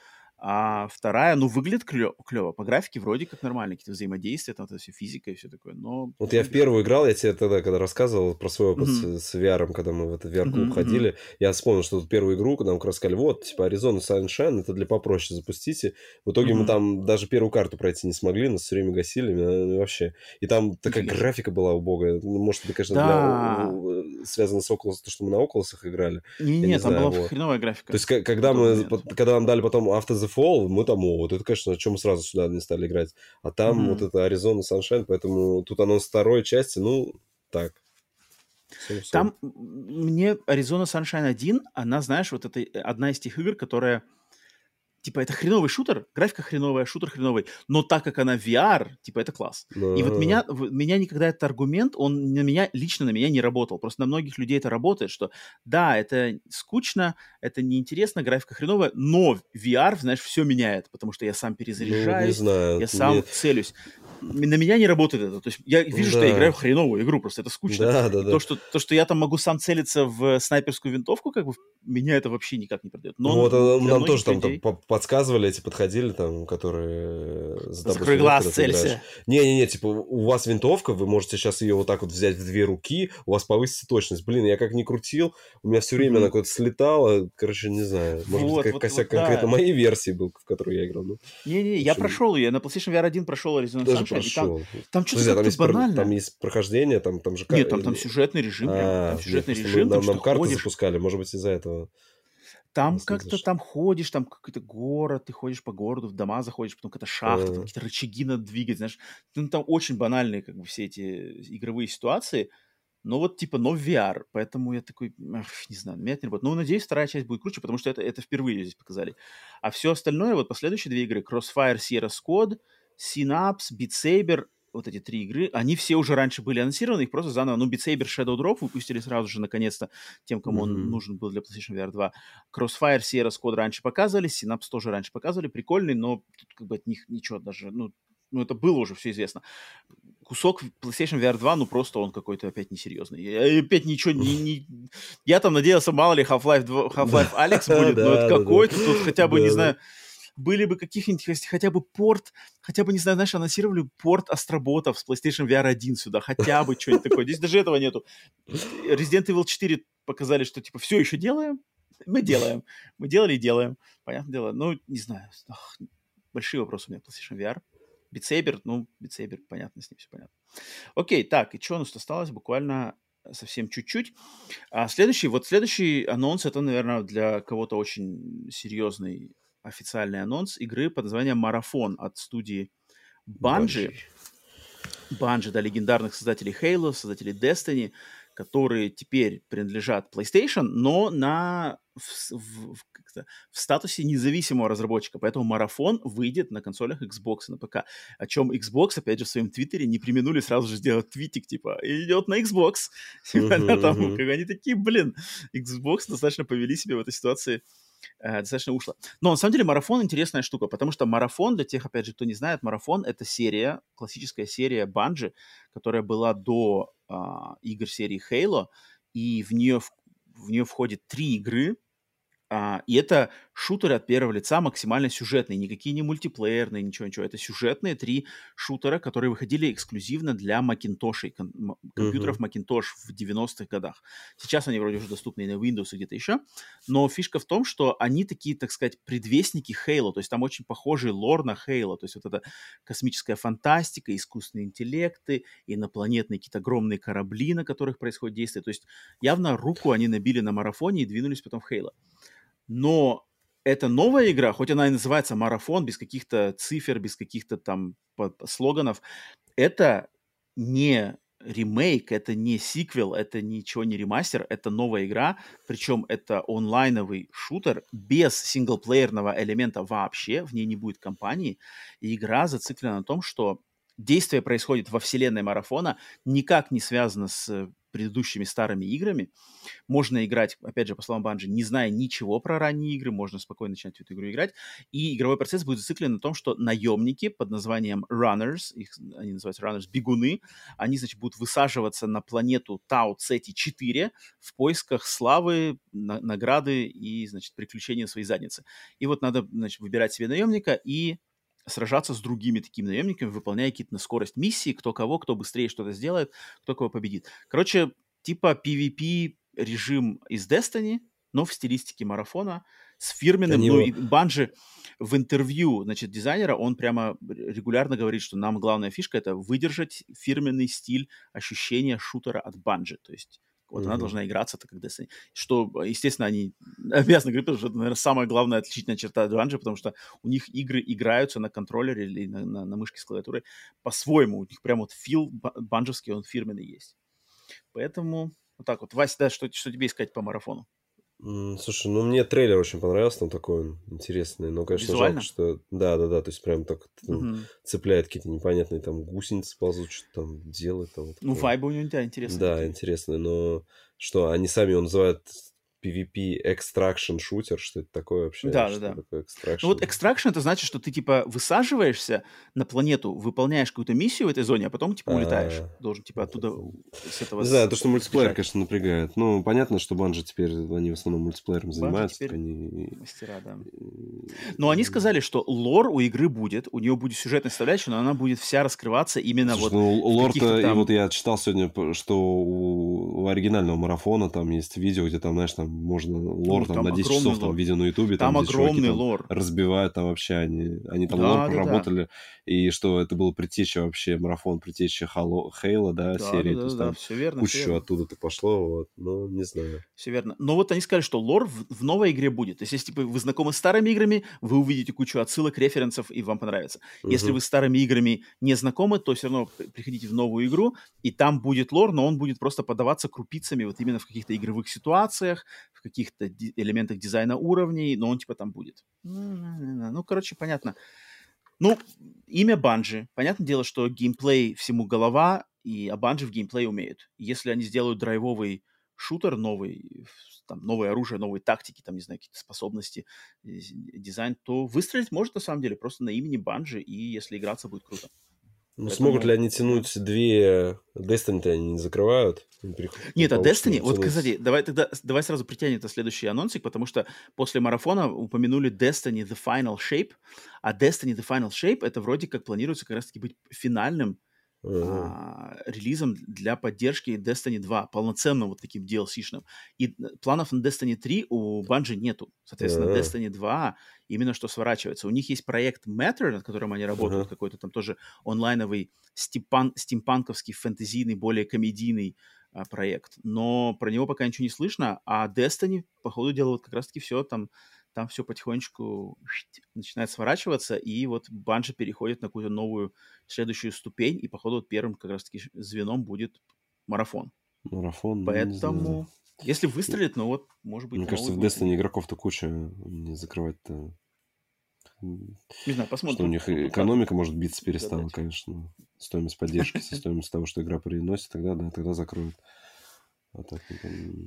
А вторая, ну, выглядит клево, клево. По графике вроде как нормально, какие-то взаимодействия, там это все физика и все такое, но... Вот я в первую играл, я тебе тогда, когда рассказывал про свой опыт mm-hmm. с, с VR, когда мы в этот VR-клуб mm-hmm. ходили, я вспомнил, что тут первую игру, когда нам как раз сказали, вот, типа, Arizona Sunshine, это для попроще, запустите. В итоге mm-hmm. мы там даже первую карту пройти не смогли, нас все время гасили, ну, вообще. И там такая mm-hmm. графика была убогая. Ну, может, это, конечно, да. для... связано с Oculus, то, что мы на Oculus играли. Не-не, там знаю, была вот. хреновая графика. То есть, когда мы, когда нам дали потом the Fall, мы там, о, вот это, конечно, о чем мы сразу сюда не стали играть. А там mm-hmm. вот это Arizona Sunshine, поэтому тут анонс второй части, ну, так. Там мне Arizona Sunshine 1, она, знаешь, вот это одна из тех игр, которая типа, это хреновый шутер, графика хреновая, шутер хреновый, но так как она VR, типа, это класс. Да. И вот меня, меня никогда этот аргумент, он на меня, лично на меня не работал. Просто на многих людей это работает, что да, это скучно, это неинтересно, графика хреновая, но VR, знаешь, все меняет, потому что я сам перезаряжаюсь, ну, знаю, я сам мне... целюсь на меня не работает это. То есть я вижу, да. что я играю в хреновую игру, просто это скучно. Да, да, да. То, что, то, что я там могу сам целиться в снайперскую винтовку, как бы меня это вообще никак не продает. Но ну, вот э, нам тоже людей... там подсказывали, эти подходили там, которые... Закрой глаз, целься. Не-не-не, типа у вас винтовка, вы можете сейчас ее вот так вот взять в две руки, у вас повысится точность. Блин, я как ни крутил, у меня все время mm-hmm. она куда-то слетала, короче, не знаю. Может вот, быть, вот, косяк вот, конкретно да. моей версии был, в которую я играл. Ну, Не-не, я прошел ее, на PlayStation VR 1 прошел Arizona Sunshine, прошел. Там, там что-то там есть, банально. Там есть прохождение, там, там же... Нет, там, там сюжетный режим. А, там сюжетный режим, мы, там, нам карты запускали, может быть, из-за этого. Там как-то там ходишь, там какой-то город, ты ходишь по городу, в дома заходишь, потом какая-то шахта, там какие-то рычаги надо двигать, знаешь. Ну, там очень банальные как бы все эти игровые ситуации, но вот типа, но VR, поэтому я такой, ах, не знаю, меня это не работает. Но надеюсь, вторая часть будет круче, потому что это, это впервые здесь показали. А все остальное, вот последующие две игры, Crossfire Sierra Squad, Synapse, Beat Saber, вот эти три игры, они все уже раньше были анонсированы, их просто заново, ну, Beat Saber Shadow Drop выпустили сразу же, наконец-то, тем, кому mm-hmm. он нужен был для PlayStation VR 2. Crossfire, Sierra Squad раньше показывали, Synapse тоже раньше показывали, прикольный, но тут как бы от них ничего даже, ну, ну, это было уже все известно. Кусок PlayStation VR 2, ну, просто он какой-то опять несерьезный. Я, опять ничего не, не... Я там надеялся, мало ли Half-Life 2, Half-Life Alex будет, но это какой-то тут хотя бы, не знаю были бы каких-нибудь, хотя бы порт, хотя бы, не знаю, знаешь, анонсировали порт Астроботов с PlayStation VR 1 сюда, хотя бы что-нибудь такое. Здесь даже этого нету. Resident Evil 4 показали, что, типа, все еще делаем, мы делаем. Мы делали и делаем. Понятное дело. Ну, не знаю. Ох, большие вопросы у меня PlayStation VR. Битсейбер, ну, Битсейбер, понятно, с ним все понятно. Окей, так, и что у нас осталось? Буквально совсем чуть-чуть. А следующий, вот следующий анонс, это, наверное, для кого-то очень серьезный официальный анонс игры под названием «Марафон» от студии Bungie. Bungie, да, легендарных создателей Halo, создателей Destiny, которые теперь принадлежат PlayStation, но на, в, в, в, в статусе независимого разработчика. Поэтому марафон выйдет на консолях Xbox и на ПК. О чем Xbox, опять же, в своем твиттере не применули сразу же сделать твитик, типа, идет на Xbox. Uh-huh, там, как они такие, блин, Xbox достаточно повели себя в этой ситуации э, достаточно ушло. Но на самом деле марафон интересная штука, потому что марафон, для тех, опять же, кто не знает, марафон — это серия, классическая серия Банжи, которая была до э, игр серии Halo, и в нее, в, в нее входит три игры, а, и это шутеры от первого лица максимально сюжетные, никакие не мультиплеерные, ничего-ничего. Это сюжетные три шутера, которые выходили эксклюзивно для Макинтошей, ком- компьютеров uh-huh. Macintosh в 90-х годах. Сейчас они вроде уже доступны и на Windows и где-то еще. Но фишка в том, что они такие, так сказать, предвестники Halo. То есть там очень похожий лор на Halo. То есть вот эта космическая фантастика, искусственные интеллекты, инопланетные какие-то огромные корабли, на которых происходит действие. То есть явно руку они набили на марафоне и двинулись потом в Halo. Но это новая игра, хоть она и называется марафон, без каких-то цифр, без каких-то там слоганов, это не ремейк, это не сиквел, это ничего не ремастер, это новая игра, причем это онлайновый шутер без синглплеерного элемента вообще, в ней не будет компании, и игра зациклена на том, что действие происходит во вселенной марафона, никак не связано с предыдущими старыми играми. Можно играть, опять же, по словам Банжи, не зная ничего про ранние игры, можно спокойно начать в эту игру играть. И игровой процесс будет зациклен на том, что наемники под названием Runners, их, они называются Runners, бегуны, они, значит, будут высаживаться на планету Тау Цети 4 в поисках славы, на, награды и, значит, приключения своей задницы. И вот надо, значит, выбирать себе наемника и сражаться с другими такими наемниками, выполняя какие-то на скорость миссии, кто кого, кто быстрее что-то сделает, кто кого победит. Короче, типа PvP режим из Destiny, но в стилистике марафона с фирменным, Они ну, его... и Банжи в интервью, значит, дизайнера, он прямо регулярно говорит, что нам главная фишка это выдержать фирменный стиль ощущения шутера от Банжи, то есть вот mm-hmm. она должна играться так, как Destiny. Что, естественно, они обязаны говорить, потому что это, наверное, самая главная отличительная черта Bungie, потому что у них игры играются на контроллере или на, на, на мышке с клавиатурой по-своему. У них прям вот фил банжевский, он фирменный есть. Поэтому Вот так вот. Вася, да, что, что тебе искать по марафону? Слушай, ну мне трейлер очень понравился, там такой он интересный, но, конечно, Визуально? жалко, что... Да, да, да, то есть прям так угу. цепляет какие-то непонятные там гусеницы ползут, что там делают. Там, вот ну, вайбы у него, да, интересные. Да, интересные, но что, они сами его называют PvP Extraction шутер, что это такое вообще? Да, да, да. Такое Ну вот Extraction это значит, что ты типа высаживаешься на планету, выполняешь какую-то миссию в этой зоне, а потом типа улетаешь. А-а-а. Должен типа оттуда с этого... Не знаю, то, что мультиплеер, конечно, напрягает. Ну, понятно, что Банжи теперь, они в основном мультиплеером занимаются. Теперь они... мастера, да. Но они сказали, что лор у игры будет, у нее будет сюжетная составляющая, но она будет вся раскрываться именно Слушай, вот ну, лор-то, там... и вот я читал сегодня, что у, у оригинального марафона там есть видео, где там, знаешь, там можно лор ну, там, там на 10 часов там, видео на ютубе. Там, там огромный там, лор. Разбивают там вообще, они, они там да, лор проработали. Да. И что это было предтеча вообще, марафон предтеча Хало, Хейла, да, да серии. Да, То есть, да, там все верно. Куча все оттуда ты пошло, вот, ну, не знаю. Все верно. Но вот они сказали, что лор в, в новой игре будет. То есть, если типа, вы знакомы с старыми играми, вы увидите кучу отсылок, референсов, и вам понравится. Угу. Если вы с старыми играми не знакомы, то все равно приходите в новую игру, и там будет лор, но он будет просто подаваться крупицами вот именно в каких-то игровых ситуациях, в каких каких-то элементах дизайна уровней, но он типа там будет. Ну, короче, понятно. Ну, имя Bungie. Понятное дело, что геймплей всему голова, и а Bungie в геймплей умеют. Если они сделают драйвовый шутер новый, там, новое оружие, новые тактики, там, не знаю, какие-то способности, дизайн, то выстрелить может на самом деле просто на имени Bungie, и если играться будет круто. Ну, Поэтому... смогут ли они тянуть две Destiny-то они не закрывают? Нет, а Destiny, вот, кстати, давай тогда, давай сразу притянем это следующий анонсик, потому что после марафона упомянули Destiny The Final Shape, а Destiny The Final Shape это вроде как планируется как раз-таки быть финальным а, релизом для поддержки Destiny 2, полноценным вот таким DLC-шным. И э, планов на Destiny 3 у Bungie нету. Соответственно, uh-huh. Destiny 2 именно что сворачивается. У них есть проект Matter, над которым они работают, uh-huh. какой-то там тоже онлайновый стимпан- стимпанковский, фэнтезийный, более комедийный а, проект. Но про него пока ничего не слышно, а Destiny, по ходу дела, вот как раз-таки все там там все потихонечку начинает сворачиваться, и вот Банжи переходит на какую-то новую следующую ступень, и, походу, вот первым как раз-таки звеном будет марафон. Марафон, Поэтому, если выстрелит, ну вот, может быть... Мне кажется, в Destiny игроков-то куча, не закрывать-то... Не знаю, посмотрим. Что у них экономика, может, биться перестала, конечно. Стоимость поддержки со стоимостью того, что игра приносит, тогда, да, тогда закроют. А так,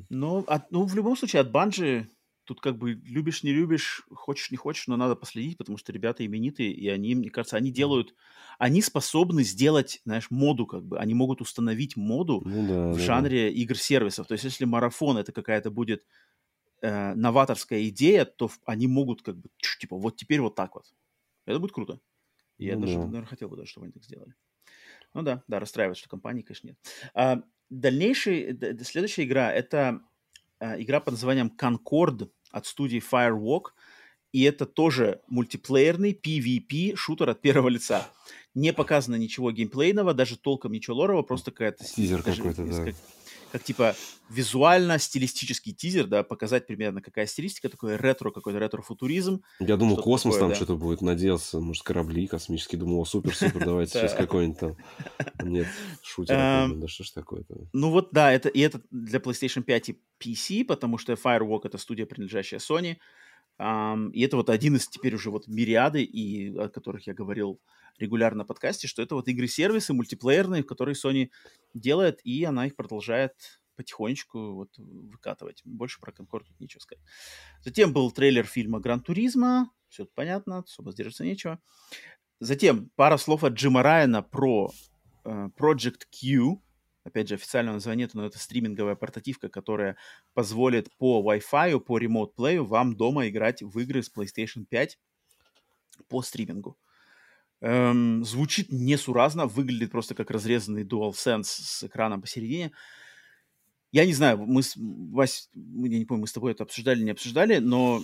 ну, от, ну, в любом случае, от Банжи тут как бы любишь, не любишь, хочешь, не хочешь, но надо последить, потому что ребята именитые, и они, мне кажется, они делают, они способны сделать, знаешь, моду как бы, они могут установить моду ну, да, в да, жанре игр-сервисов. То есть если марафон это какая-то будет э, новаторская идея, то они могут как бы, типа, вот теперь вот так вот. Это будет круто. Я ну, даже, да. наверное, хотел бы даже, чтобы они так сделали. Ну да, да, расстраивает, что компании, конечно, нет. А, дальнейший, следующая игра, это а, игра под названием Concord от студии Firewalk, и это тоже мультиплеерный PvP шутер от первого лица. Не показано ничего геймплейного, даже толком ничего лорового, просто какая-то... Тизер какой-то, да. Как, как типа визуально стилистический тизер, да, показать примерно какая стилистика, такой ретро, какой-то ретро-футуризм. Я думал, космос такое, там да. что-то будет, надеялся, может, корабли космические, думал, супер-супер, давайте сейчас какой-нибудь там... Нет, шутер, да что ж такое-то? Ну вот, да, это и это для PlayStation 5 и PC, потому что Firewalk — это студия, принадлежащая Sony, Um, и это вот один из теперь уже вот мириады, и, о которых я говорил регулярно на подкасте, что это вот игры-сервисы мультиплеерные, которые Sony делает, и она их продолжает потихонечку вот выкатывать. Больше про Конкорд тут нечего сказать. Затем был трейлер фильма «Гран Туризма». Все понятно, особо сдерживаться нечего. Затем пара слов от Джима Райана про uh, Project Q, опять же, официального названия нет, но это стриминговая портативка, которая позволит по Wi-Fi, по Remote Play вам дома играть в игры с PlayStation 5 по стримингу. Эм, звучит несуразно, выглядит просто как разрезанный DualSense с экраном посередине. Я не знаю, мы с Вась, я не помню, мы с тобой это обсуждали, не обсуждали, но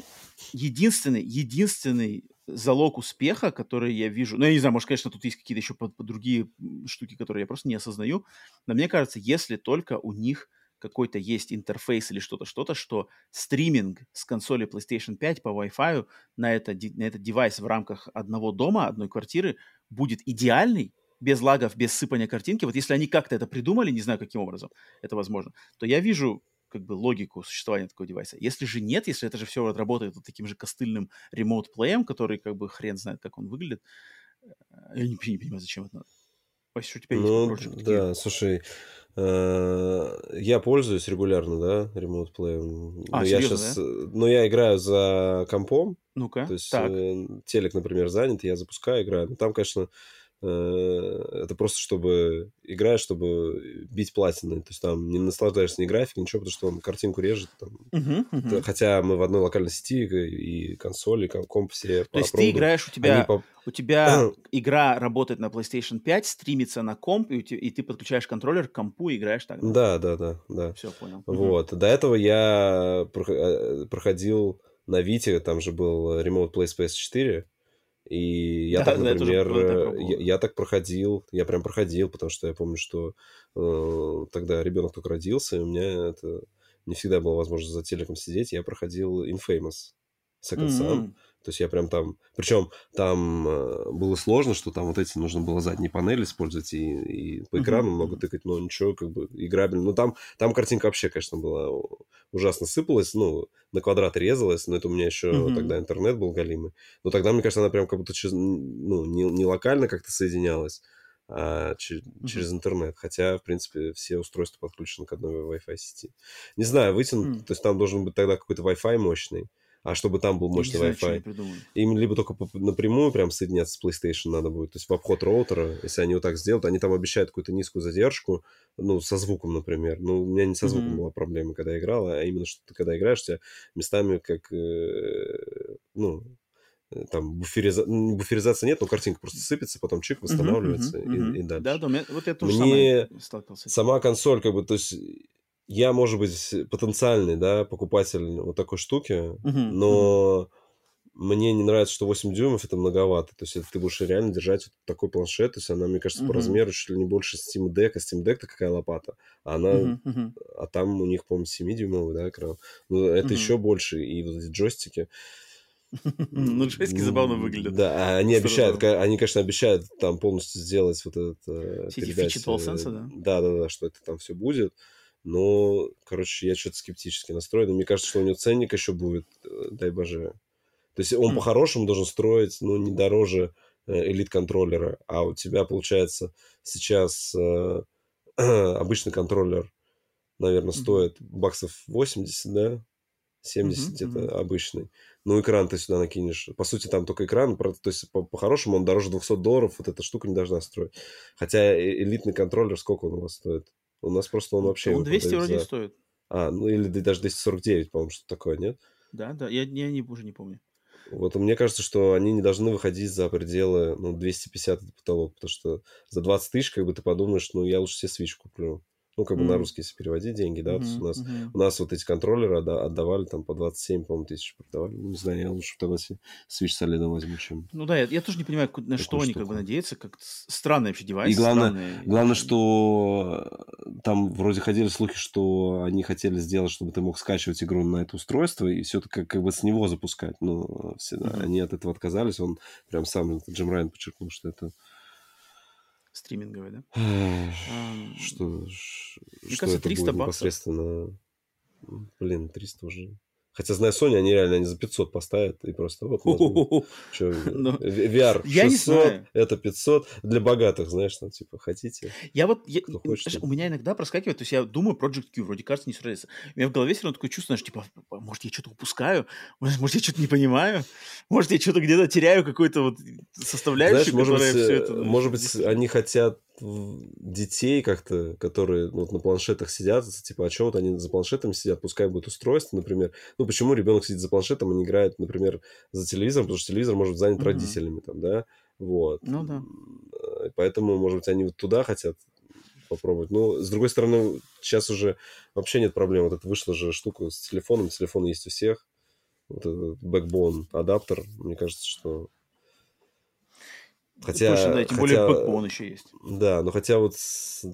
единственный, единственный залог успеха, который я вижу, ну, я не знаю, может, конечно, тут есть какие-то еще по, по другие штуки, которые я просто не осознаю, но мне кажется, если только у них какой-то есть интерфейс или что-то, что-то, что стриминг с консоли PlayStation 5 по Wi-Fi на, это, на этот девайс в рамках одного дома, одной квартиры будет идеальный, без лагов, без сыпания картинки, вот если они как-то это придумали, не знаю, каким образом это возможно, то я вижу как бы логику существования такого девайса. Если же нет, если это же все работает вот таким же костыльным ремоут-плеем, который как бы хрен знает, как он выглядит, э, я не, не понимаю, зачем это надо. Если у тебя ну, есть да, такие. слушай, э, я пользуюсь регулярно, да, ремоут плеем. А, но я сейчас, да? но я играю за компом. Ну-ка. То есть так. Э, телек, например, занят, я запускаю, играю. Но там, конечно, Э, это просто чтобы играешь, чтобы бить платины. То есть там не наслаждаешься ни графикой, ничего, потому что он картинку режет. Там. Uh-huh, uh-huh. Хотя мы в одной локальной сети и консоли, и комп все То есть ты играешь, у тебя, по... у тебя игра работает на PlayStation 5, стримится на комп, и, и ты подключаешь контроллер к компу и играешь так? Да, да, да. да. Все, понял. Вот. Uh-huh. До этого я э, проходил на Вите, там же был Remote Play Space 4, и я да, так, например, я, я, я так проходил, я прям проходил, потому что я помню, что э, тогда ребенок только родился, и у меня это не всегда было возможно за телеком сидеть. Я проходил Infamous Second. Mm-hmm. То есть я прям там... Причем там э, было сложно, что там вот эти нужно было задние панели использовать и, и по экрану mm-hmm. много тыкать, но ничего, как бы играбельно. Ну там, там картинка вообще, конечно, была ужасно сыпалась, ну, на квадрат резалась, но это у меня еще mm-hmm. тогда интернет был галимый. Но тогда, мне кажется, она прям как будто ну, не, не локально как-то соединялась, а через, mm-hmm. через интернет. Хотя, в принципе, все устройства подключены к одной Wi-Fi сети. Не знаю, вытянут, mm-hmm. то есть там должен быть тогда какой-то Wi-Fi мощный а чтобы там был мощный Wi-Fi. Им либо только напрямую прям соединяться с PlayStation надо будет, то есть в обход роутера, если они вот так сделают, они там обещают какую-то низкую задержку, ну, со звуком, например. Ну, у меня не со звуком mm-hmm. была проблема, когда я играл, а именно, что ты когда играешь, тебя местами как, э, ну, э, там буфериза... буферизация нет, но картинка просто сыпется, потом чик восстанавливается uh-huh, uh-huh, и, и дальше. Да, да, вот я тоже Мне сама консоль, как бы, то есть я, может быть, потенциальный, да, покупатель вот такой штуки, uh-huh, но uh-huh. мне не нравится, что 8 дюймов это многовато. То есть это ты будешь реально держать вот такой планшет, то есть она, мне кажется, uh-huh. по размеру чуть ли не больше Steam Deck, а Steam Deck-то какая лопата. А она, uh-huh, uh-huh. а там у них, по-моему, 7-дюймовый, да, экран. Ну, это uh-huh. еще больше, и вот эти джойстики. Ну, джойстики забавно выглядят. Да, а они обещают, они, конечно, обещают там полностью сделать вот этот... Э, Все эти фичи DualSense, да? Да, да, да, что это там все будет. Но, короче, я что-то скептически настроен. И мне кажется, что у него ценник еще будет, э, дай боже. То есть он mm. по-хорошему должен строить, ну, не дороже э, элит-контроллера. А у тебя, получается, сейчас э, обычный контроллер, наверное, mm-hmm. стоит баксов 80, да? 70 mm-hmm. это обычный. Ну, экран ты сюда накинешь. По сути, там только экран. То есть, по-хорошему, он дороже 200 долларов. Вот эта штука не должна строить. Хотя э, элитный контроллер, сколько он у вас стоит? У нас просто он вообще... Он 200 вроде за... стоит. А, ну или даже 249, по-моему, что такое, нет? Да, да, я, я не, уже не помню. Вот мне кажется, что они не должны выходить за пределы, ну, 250 это потолок, потому что за 20 тысяч, как бы ты подумаешь, ну, я лучше себе свич куплю. Ну, как бы mm. на русский, если переводить деньги, да, mm-hmm, то есть у нас, mm-hmm. у нас вот эти контроллеры отдавали там по 27, по-моему, тысяч продавали. Ну, не знаю, я лучше тогда Switch солидно возьму, чем... Ну да, я, я тоже не понимаю, на что они как бы надеются, как странный вообще девайс. И главное, странный... главное, что там вроде ходили слухи, что они хотели сделать, чтобы ты мог скачивать игру на это устройство и все это как, как бы с него запускать. Но все, mm-hmm. они от этого отказались, он прям сам, Джим Райан подчеркнул, что это стриминговой, да? Что, что кажется, это 300 будет непосредственно... Блин, 300 уже... Хотя, зная Sony, они реально они за 500 поставят и просто вот... Что, VR 600, это 500. Для богатых, знаешь, там, типа, хотите? Я вот... У меня иногда проскакивает, то есть я думаю, Project Q вроде кажется не справится. У меня в голове все равно такое чувство, что, типа, может, я что-то упускаю? Может, я что-то не понимаю? Может, я что-то где-то теряю какой-то вот составляющую, которая все это... Может быть, они хотят детей как-то, которые ну, вот на планшетах сидят, типа, а что вот они за планшетами сидят, пускай будет устройство, например. Ну, почему ребенок сидит за планшетом, а не играет, например, за телевизором, потому что телевизор может быть занят mm-hmm. родителями там, да, вот. Ну, да. Поэтому, может быть, они вот туда хотят попробовать. Но, с другой стороны, сейчас уже вообще нет проблем. Вот это вышла же штука с телефоном, телефон есть у всех. Вот этот backbone адаптер, мне кажется, что Хотя, Точно, да, тем хотя, более он еще есть. Да, но хотя вот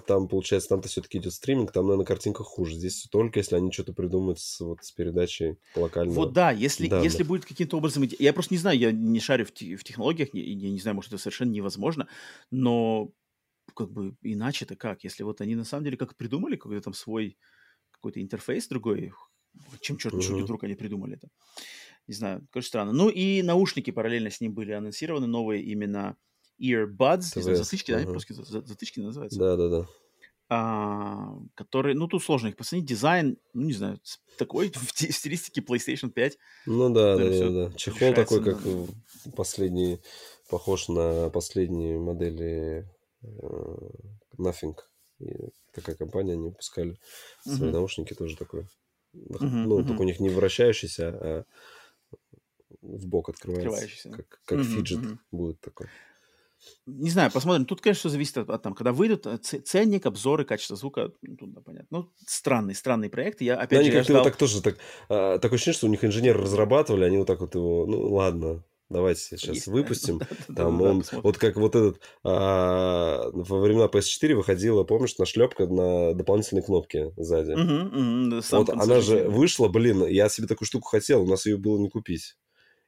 там, получается, там-то все-таки идет стриминг, там, наверное, картинка хуже. Здесь только если они что-то придумают с, вот, с передачей локальной. Вот да, если, если будет каким-то образом... Я просто не знаю, я не шарю в, в технологиях, я, я не знаю, может, это совершенно невозможно, но как бы иначе-то как? Если вот они на самом деле как придумали какой-то там свой какой-то интерфейс другой, чем черт uh-huh. шутки вдруг они придумали это? Не знаю, короче, странно. Ну и наушники параллельно с ним были анонсированы, новые именно earbuds, не знаю, затычки, да, просто затычки называются? Да-да-да. А, которые, ну, тут сложно их посмотреть. Дизайн, ну, не знаю, такой в стилистике PlayStation 5. Ну да, да, да, да. Чехол такой, как на... последний, похож на последние модели uh, Nothing. И такая компания, они выпускали uh-huh. свои наушники тоже такой. Uh-huh, ну, uh-huh. только у них не вращающийся, а в бок открывается. Как, как uh-huh, фиджет uh-huh. будет такой. Не знаю, посмотрим. Тут, конечно, все зависит от, от там, когда выйдут э, ценник, обзоры, качество звука. Ну, тут, да, понятно. Ну, странный, странный проект. Я опять да, же, они ждал... так тоже так, а, такое ощущение, что у них инженеры разрабатывали, они вот так вот его, ну, ладно, давайте сейчас Есть, выпустим. Там он, вот как вот этот, а, во времена PS4 выходила, помнишь, на шлепка на дополнительные кнопки сзади. вот она же вышла, блин, я себе такую штуку хотел, у нас ее было не купить.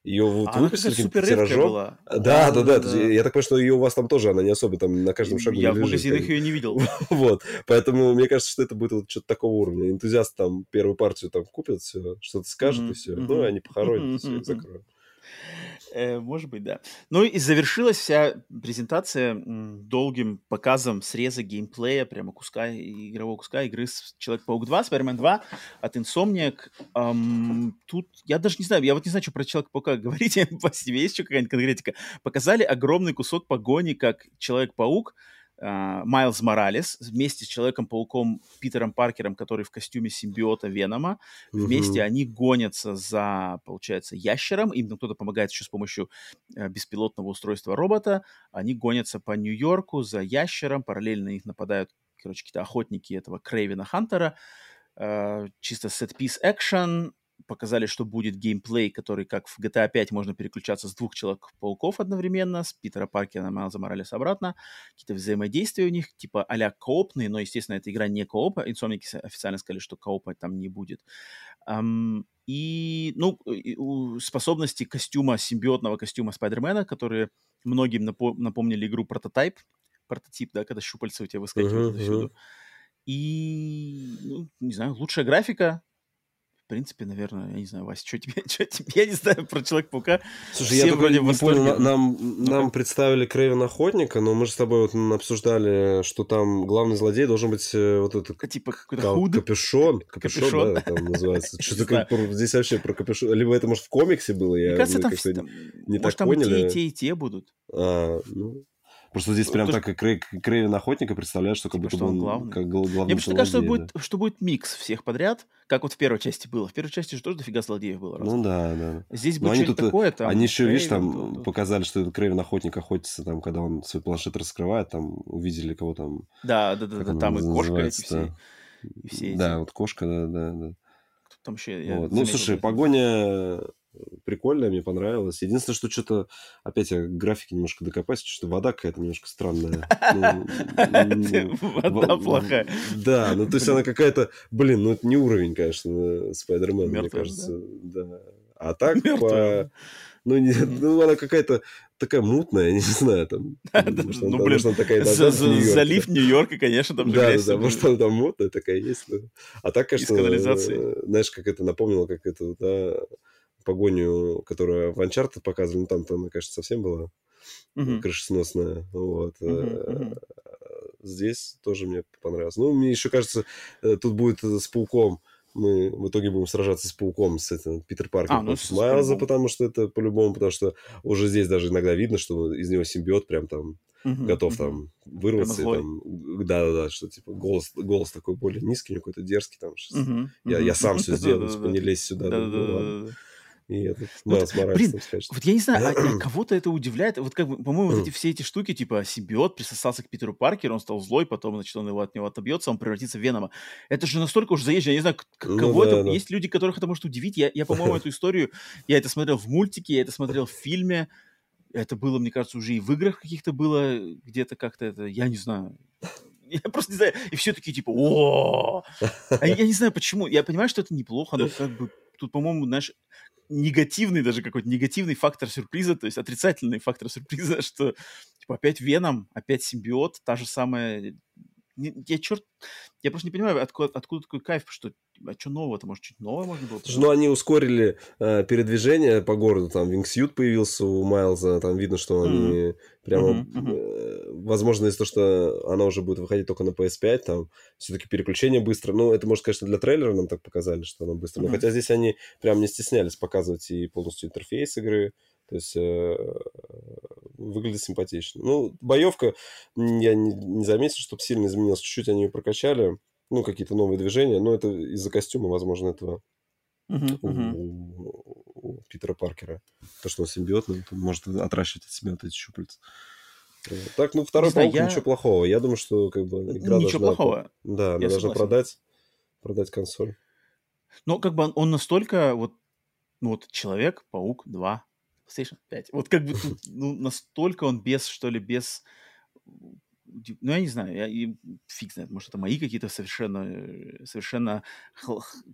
Ее вот а выпустили каким-то тиражом. Была. Да, да, да, да, да. Я так понимаю, что ее у вас там тоже, она не особо там на каждом шагу Я в магазинах ее не видел. вот, поэтому мне кажется, что это будет вот что-то такого уровня. Энтузиасты там первую партию там купят, все, что-то скажут и все. Ну, они похоронят, и все, и закроют. Э, может быть, да. Ну и завершилась вся презентация долгим показом среза геймплея, прямо куска, игрового куска игры Человек-паук 2, Spider-Man 2 от Insomniac. Эм, тут я даже не знаю, я вот не знаю, что про Человека-паука говорить, по себе есть еще какая-нибудь конкретика. Показали огромный кусок погони, как Человек-паук Майлз Моралес вместе с Человеком-пауком Питером Паркером, который в костюме симбиота Венома. Вместе mm-hmm. они гонятся за, получается, ящером. Им кто-то помогает еще с помощью э, беспилотного устройства робота. Они гонятся по Нью-Йорку за ящером. Параллельно их нападают, короче, какие-то охотники этого Крейвена Хантера. Э, чисто сет-пис экшен показали, что будет геймплей, который, как в GTA 5, можно переключаться с двух Человек-пауков одновременно, с Питера Паркера на Майлза Моралес обратно, какие-то взаимодействия у них, типа а-ля коопные, но, естественно, эта игра не коопа, инсомники официально сказали, что коопа там не будет. Um, и, ну, способности костюма, симбиотного костюма Спайдермена, которые многим напо- напомнили игру Прототайп, прототип, да, когда щупальца у тебя выскакивают uh-huh, отсюда. Uh-huh. И, ну, не знаю, лучшая графика, принципе, наверное, я не знаю, Вася, что тебе, что тебе, я не знаю про Человека-паука. Слушай, Все я только не понял, нам, ну, нам как? представили Крейвен Охотника, но мы же с тобой вот обсуждали, что там главный злодей должен быть э, вот этот... Типа какой-то худ. Капюшон, капюшон, капюшон, да, там называется. Что-то как здесь вообще про капюшон. Либо это, может, в комиксе было, я Мне кажется, там, не может, там и те, и те, и те будут. А, ну, Просто здесь прям так, как Крей, Крейвен Охотника представляешь, что как типа, будто что он главный. Как главный Мне просто кажется, что будет, что будет микс всех подряд, как вот в первой части было. В первой части же тоже дофига злодеев было. Разве? Ну да, да. Здесь будет что-то такое. Там, они еще, видишь, там то, показали, что Крейвен Охотник охотится, там, когда он свой планшет раскрывает, там увидели кого там. Да, да, да, да там и кошка эти все. И все да, вот кошка, да, да, да. Там еще, вот. Ну, слушай, погоня прикольная, мне понравилось. Единственное, что что-то, опять я графики немножко докопаюсь, что вода какая-то немножко странная. Ну, вода плохая. Да, ну то есть она какая-то, блин, ну это не уровень, конечно, Спайдермена, мне кажется. Да. А так по... Ну, не, ну, она какая-то такая мутная, я не знаю, там. Может, ну, блин, такая, да, залив Нью-Йорка, конечно, там же да, да, может, она там мутная такая есть. А так, конечно, знаешь, как это напомнило, как это, да, погоню, которая в Uncharted показывали, ну там-то она, конечно, совсем была uh-huh. крышесносная. Вот. Uh-huh. Здесь тоже мне понравилось. Ну, мне еще кажется, э, тут будет с пауком. Мы в итоге будем сражаться с пауком, с этим Питер Паркер а, ну, против Майлза, потому что это по-любому, потому что уже здесь даже иногда видно, что из него симбиот прям там uh-huh, готов uh-huh. там вырваться. И, там, да-да-да, что типа голос, голос такой более низкий, какой-то дерзкий там. Uh-huh, я, я сам все сделаю, типа не лезь сюда. И этот Майлз вот, блин, вот я не знаю, а, а кого-то это удивляет. Вот как бы, по-моему, вот эти все эти штуки, типа симбиот присосался к Питеру Паркеру, он стал злой, потом, значит, он его от него отобьется, он превратится в Венома. Это же настолько уж заезжено, я не знаю, ну, кого да, это... Да. Есть люди, которых это может удивить. Я, я по-моему, эту историю, я это смотрел в мультике, я это смотрел в фильме. Это было, мне кажется, уже и в играх каких-то было, где-то как-то это, я не знаю. Я просто не знаю. И все такие типа, о, а я не знаю почему. Я понимаю, что это неплохо, но как бы тут, по-моему, знаешь, негативный даже какой-то негативный фактор сюрприза, то есть отрицательный фактор сюрприза, что типа опять Веном, опять симбиот, та же самая... Я черт... Я просто не понимаю, откуда, откуда такой кайф, что а что нового-то? Может, чуть новое можно было? Ну, они ускорили э, передвижение по городу. Там вингсьют появился у Майлза. Там видно, что они mm-hmm. прямо... Mm-hmm. Э, возможно, из-за того, что она уже будет выходить только на PS5, там все-таки переключение быстро. Ну, это, может, конечно, для трейлера нам так показали, что она быстро. Mm-hmm. Но хотя здесь они прям не стеснялись показывать и полностью интерфейс игры. То есть э, выглядит симпатично. Ну, боевка, я не, не заметил, чтобы сильно изменилась. Чуть-чуть они ее прокачали ну, какие-то новые движения, но это из-за костюма, возможно, этого uh-huh, у, uh-huh. У, у Питера Паркера. То, что он симбиотный, он может отращивать от себя вот эти щупальца. Так, ну, второй паук, я... ничего плохого. Я думаю, что как бы игра ничего должна... плохого. Да, она я должна продать, продать консоль. Но как бы он, он настолько вот, ну, вот Человек-паук 2, PlayStation 5. Вот как бы тут, ну, настолько он без, что ли, без ну, я не знаю, я, и фиг знает, может, это мои какие-то совершенно, э, совершенно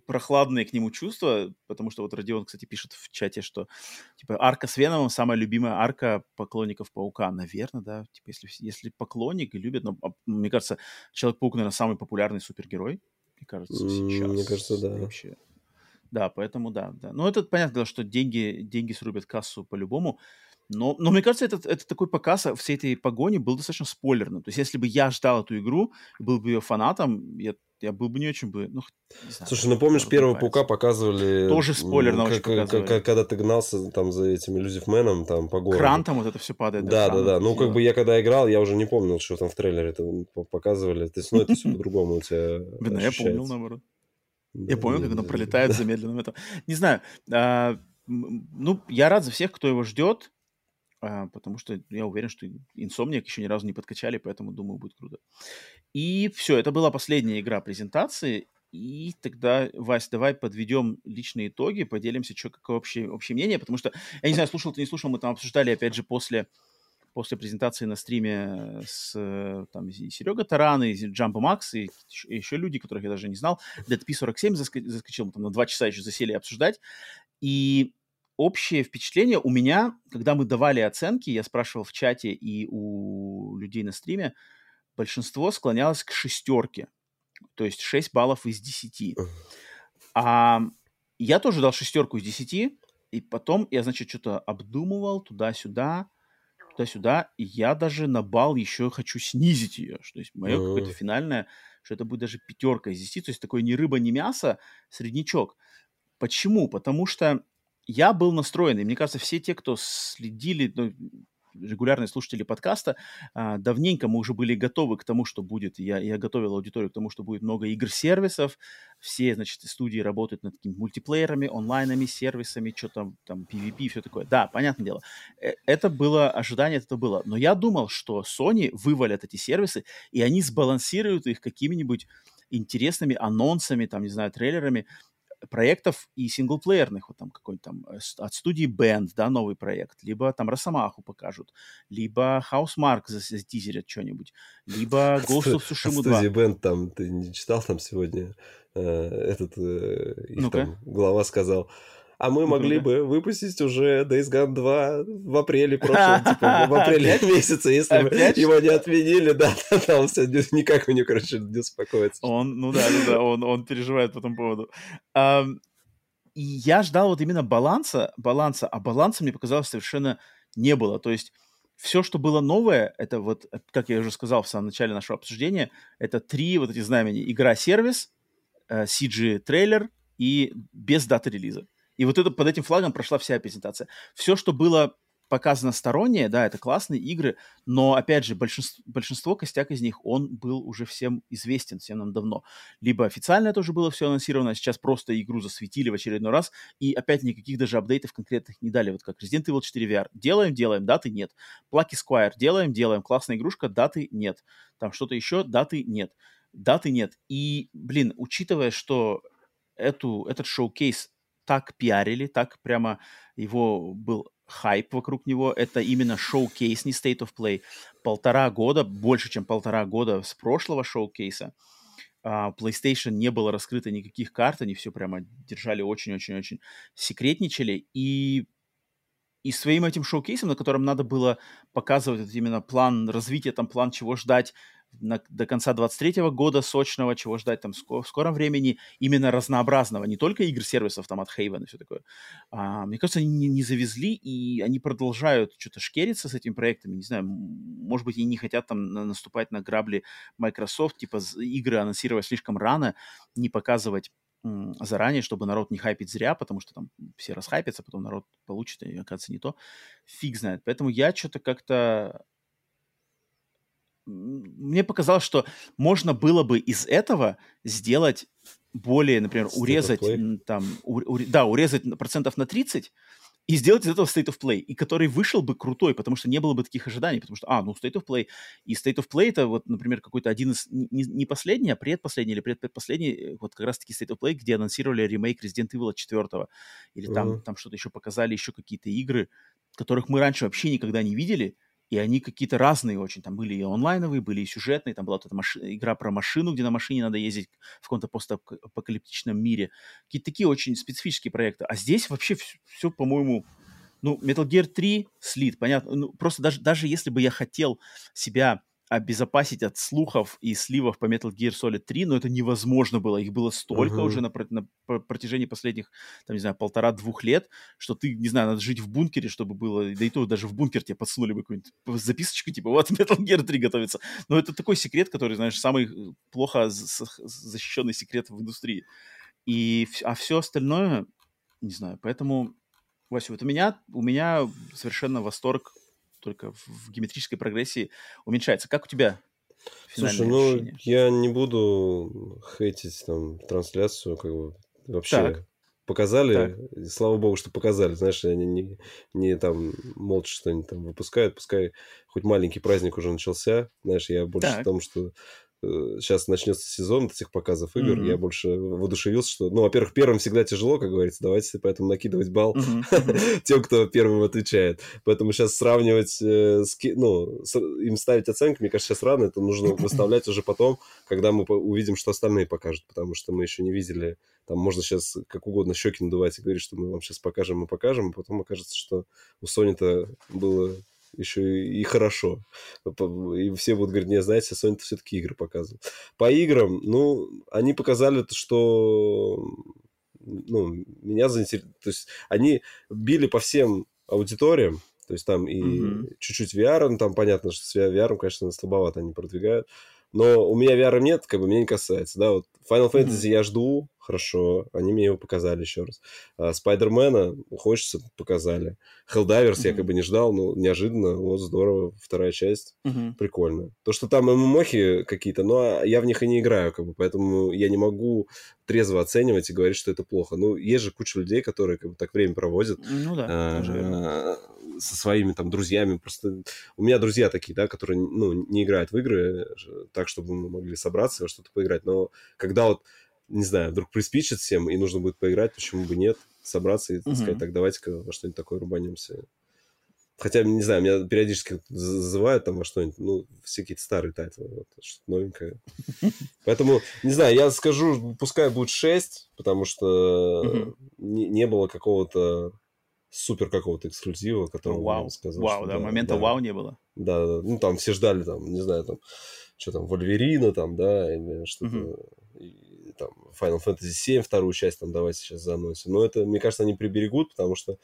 прохладные к нему чувства, потому что вот Родион, кстати, пишет в чате, что, типа, арка с Веномом самая любимая арка поклонников Паука. Наверное, да, типа, если, если поклонник и любит, но, а, мне кажется, Человек-паук, наверное, самый популярный супергерой, мне кажется, сейчас. Мне кажется, да. Вообще. Да, поэтому да, да. Ну, это понятно, что деньги, деньги срубят кассу по-любому. Но, но мне кажется, этот, это такой показ всей этой погони был достаточно спойлерным. То есть, если бы я ждал эту игру, был бы ее фанатом, я, я был бы не очень бы... Ну, не знаю, Слушай, ну помнишь, первого паука показывали... Тоже спойлерно как, очень показывали. Как, когда ты гнался там за этим иллюзивменом там по городу. Кран там вот это все падает. Да, да, да. Ну, как бы я когда играл, я уже не помнил, что там в трейлере это показывали. То есть, ну, это все по-другому у тебя ну, я помнил, наоборот. Я помню, как оно пролетает замедленно. Не знаю. А, ну, я рад за всех, кто его ждет. А, потому что я уверен, что Insomniac еще ни разу не подкачали, поэтому думаю, будет круто. И все, это была последняя игра презентации, и тогда, Вась, давай подведем личные итоги, поделимся, что какое общее, общее мнение, потому что, я не знаю, слушал ты, не слушал, мы там обсуждали, опять же, после, после презентации на стриме с там, и Серега Таран, и Джампа Макс, и еще люди, которых я даже не знал. Dead P47 заскочил, мы там на два часа еще засели обсуждать. И общее впечатление у меня, когда мы давали оценки, я спрашивал в чате и у людей на стриме, большинство склонялось к шестерке. То есть 6 баллов из 10. А я тоже дал шестерку из 10, и потом я, значит, что-то обдумывал туда-сюда, туда-сюда, и я даже на балл еще хочу снизить ее. То есть мое какое-то финальное, что это будет даже пятерка из 10, то есть такой ни рыба, ни мясо, среднячок. Почему? Потому что я был настроен, и мне кажется, все те, кто следили, ну, регулярные слушатели подкаста, а, давненько мы уже были готовы к тому, что будет. Я, я готовил аудиторию к тому, что будет много игр-сервисов. Все, значит, студии работают над такими мультиплеерами, онлайнами, сервисами, что там, там, PvP, все такое. Да, понятное дело. Э, это было ожидание, это было. Но я думал, что Sony вывалят эти сервисы, и они сбалансируют их какими-нибудь интересными анонсами, там, не знаю, трейлерами, проектов и синглплеерных, вот там какой-то там э, от студии Band, да, новый проект, либо там Росомаху покажут, либо Housemark затизерят что-нибудь, либо Ghost of Tsushima 2. студии Band там, ты не читал там сегодня, э, этот, э, их там глава сказал, а мы могли бы выпустить уже Days Gone 2 в апреле прошлого, типа, в апреле месяце, если бы его не отменили, да, он все никак у него, короче, не успокоится. Он, ну да, да, он, он переживает по этому поводу. Я ждал вот именно баланса, баланса, а баланса мне показалось совершенно не было. То есть все, что было новое, это вот, как я уже сказал в самом начале нашего обсуждения, это три вот эти знамени. Игра-сервис, CG-трейлер э, и без даты релиза. И вот это, под этим флагом прошла вся презентация. Все, что было показано стороннее, да, это классные игры, но, опять же, большинство, большинство костяк из них, он был уже всем известен, всем нам давно. Либо официально это уже было все анонсировано, а сейчас просто игру засветили в очередной раз, и опять никаких даже апдейтов конкретных не дали, вот как Resident Evil 4 VR. Делаем, делаем, даты нет. Plucky Squire, делаем, делаем, классная игрушка, даты нет. Там что-то еще, даты нет. Даты нет. И, блин, учитывая, что эту, этот шоу-кейс так пиарили, так прямо его был хайп вокруг него. Это именно шоу-кейс, не State of Play. Полтора года, больше, чем полтора года с прошлого шоу-кейса. а, PlayStation не было раскрыто никаких карт, они все прямо держали очень-очень-очень секретничали, и и своим этим шоу-кейсом, на котором надо было показывать вот именно план развития, там план, чего ждать на, до конца 23 года сочного, чего ждать там в скором времени, именно разнообразного, не только игр-сервисов там от Haven и все такое. А, мне кажется, они не, не завезли, и они продолжают что-то шкериться с этими проектами, не знаю, может быть, они не хотят там наступать на грабли Microsoft, типа игры анонсировать слишком рано, не показывать заранее, чтобы народ не хайпить зря, потому что там все расхайпятся, потом народ получит, и оказывается не то. Фиг знает. Поэтому я что-то как-то мне показалось, что можно было бы из этого сделать более, например, урезать там, у, у, да, урезать процентов на 30 и сделать из этого State of Play, и который вышел бы крутой, потому что не было бы таких ожиданий, потому что, а, ну, State of Play, и State of Play это вот, например, какой-то один из, не, не последний, а предпоследний или предпоследний, э, вот как раз-таки State of Play, где анонсировали ремейк Resident Evil 4, или там, uh-huh. там что-то еще показали, еще какие-то игры, которых мы раньше вообще никогда не видели, и они какие-то разные очень. Там были и онлайновые, были и сюжетные. Там была вот эта маши... игра про машину, где на машине надо ездить в каком-то постапокалиптичном мире. Какие-то такие очень специфические проекты. А здесь вообще все, все по-моему... Ну, Metal Gear 3 слит, понятно. Ну, просто даже, даже если бы я хотел себя обезопасить от слухов и сливов по Metal Gear Solid 3, но это невозможно было. Их было столько uh-huh. уже на, на, на протяжении последних, там, не знаю, полтора-двух лет, что ты, не знаю, надо жить в бункере, чтобы было, да и то даже в бункер тебе подсунули бы какую-нибудь записочку, типа, вот Metal Gear 3 готовится. Но это такой секрет, который, знаешь, самый э, плохо защищенный секрет в индустрии. И, а все остальное, не знаю, поэтому, Вася, вот у меня, у меня совершенно восторг только в геометрической прогрессии уменьшается. Как у тебя Слушай, ну, ощущение? я не буду хейтить там трансляцию, как бы вообще так. показали, так. слава богу, что показали, знаешь, они не, не там молча что-нибудь там выпускают, пускай хоть маленький праздник уже начался, знаешь, я больше так. тому, что сейчас начнется сезон этих показов игр, mm-hmm. я больше воодушевился, что, ну, во-первых, первым всегда тяжело, как говорится, давайте поэтому накидывать балл mm-hmm. тем, кто первым отвечает. Поэтому сейчас сравнивать, э, с, ну, с, им ставить оценки, мне кажется, сейчас рано, это нужно выставлять уже потом, когда мы увидим, что остальные покажут, потому что мы еще не видели, там можно сейчас как угодно щеки надувать и говорить, что мы вам сейчас покажем, мы покажем, а потом окажется, что у Sony-то было еще и хорошо. И все будут говорить, не, знаете, Sony все-таки игры показывал. По играм, ну, они показали, что ну, меня заинтересовало. То есть они били по всем аудиториям, то есть там и mm-hmm. чуть-чуть VR, ну, там понятно, что с VR, конечно, слабовато они продвигают. Но у меня VR нет, как бы меня не касается, да, вот Final Fantasy mm-hmm. я жду, хорошо, они мне его показали еще раз. А, Спайдермена хочется, показали. Helldiver's mm-hmm. я как бы не ждал, но неожиданно, вот здорово, вторая часть, mm-hmm. прикольно. То, что там ММОхи какие-то, но я в них и не играю, как бы, поэтому я не могу трезво оценивать и говорить, что это плохо. Ну, есть же куча людей, которые как бы так время проводят. Ну да, а, со своими там друзьями. Просто у меня друзья такие, да, которые, ну, не играют в игры так, чтобы мы могли собраться во что-то поиграть. Но когда вот не знаю, вдруг приспичит всем, и нужно будет поиграть, почему бы нет, собраться и, так сказать, так, давайте-ка во что-нибудь такое рубанемся. Хотя, не знаю, меня периодически зазывают там во что-нибудь, ну, все какие-то старые тайтлы, вот, что-то новенькое. Поэтому, не знаю, я скажу, пускай будет 6, потому что не, не было какого-то супер какого-то эксклюзива, который вау, сказал. Вау, да, да, момента да, вау не было. Да, да, ну, там все ждали, там, не знаю, там, что там, Вольверина, там, да, или что-то, uh там, Final Fantasy 7, вторую часть, там, давайте сейчас заносим. Но это, мне кажется, они приберегут, потому что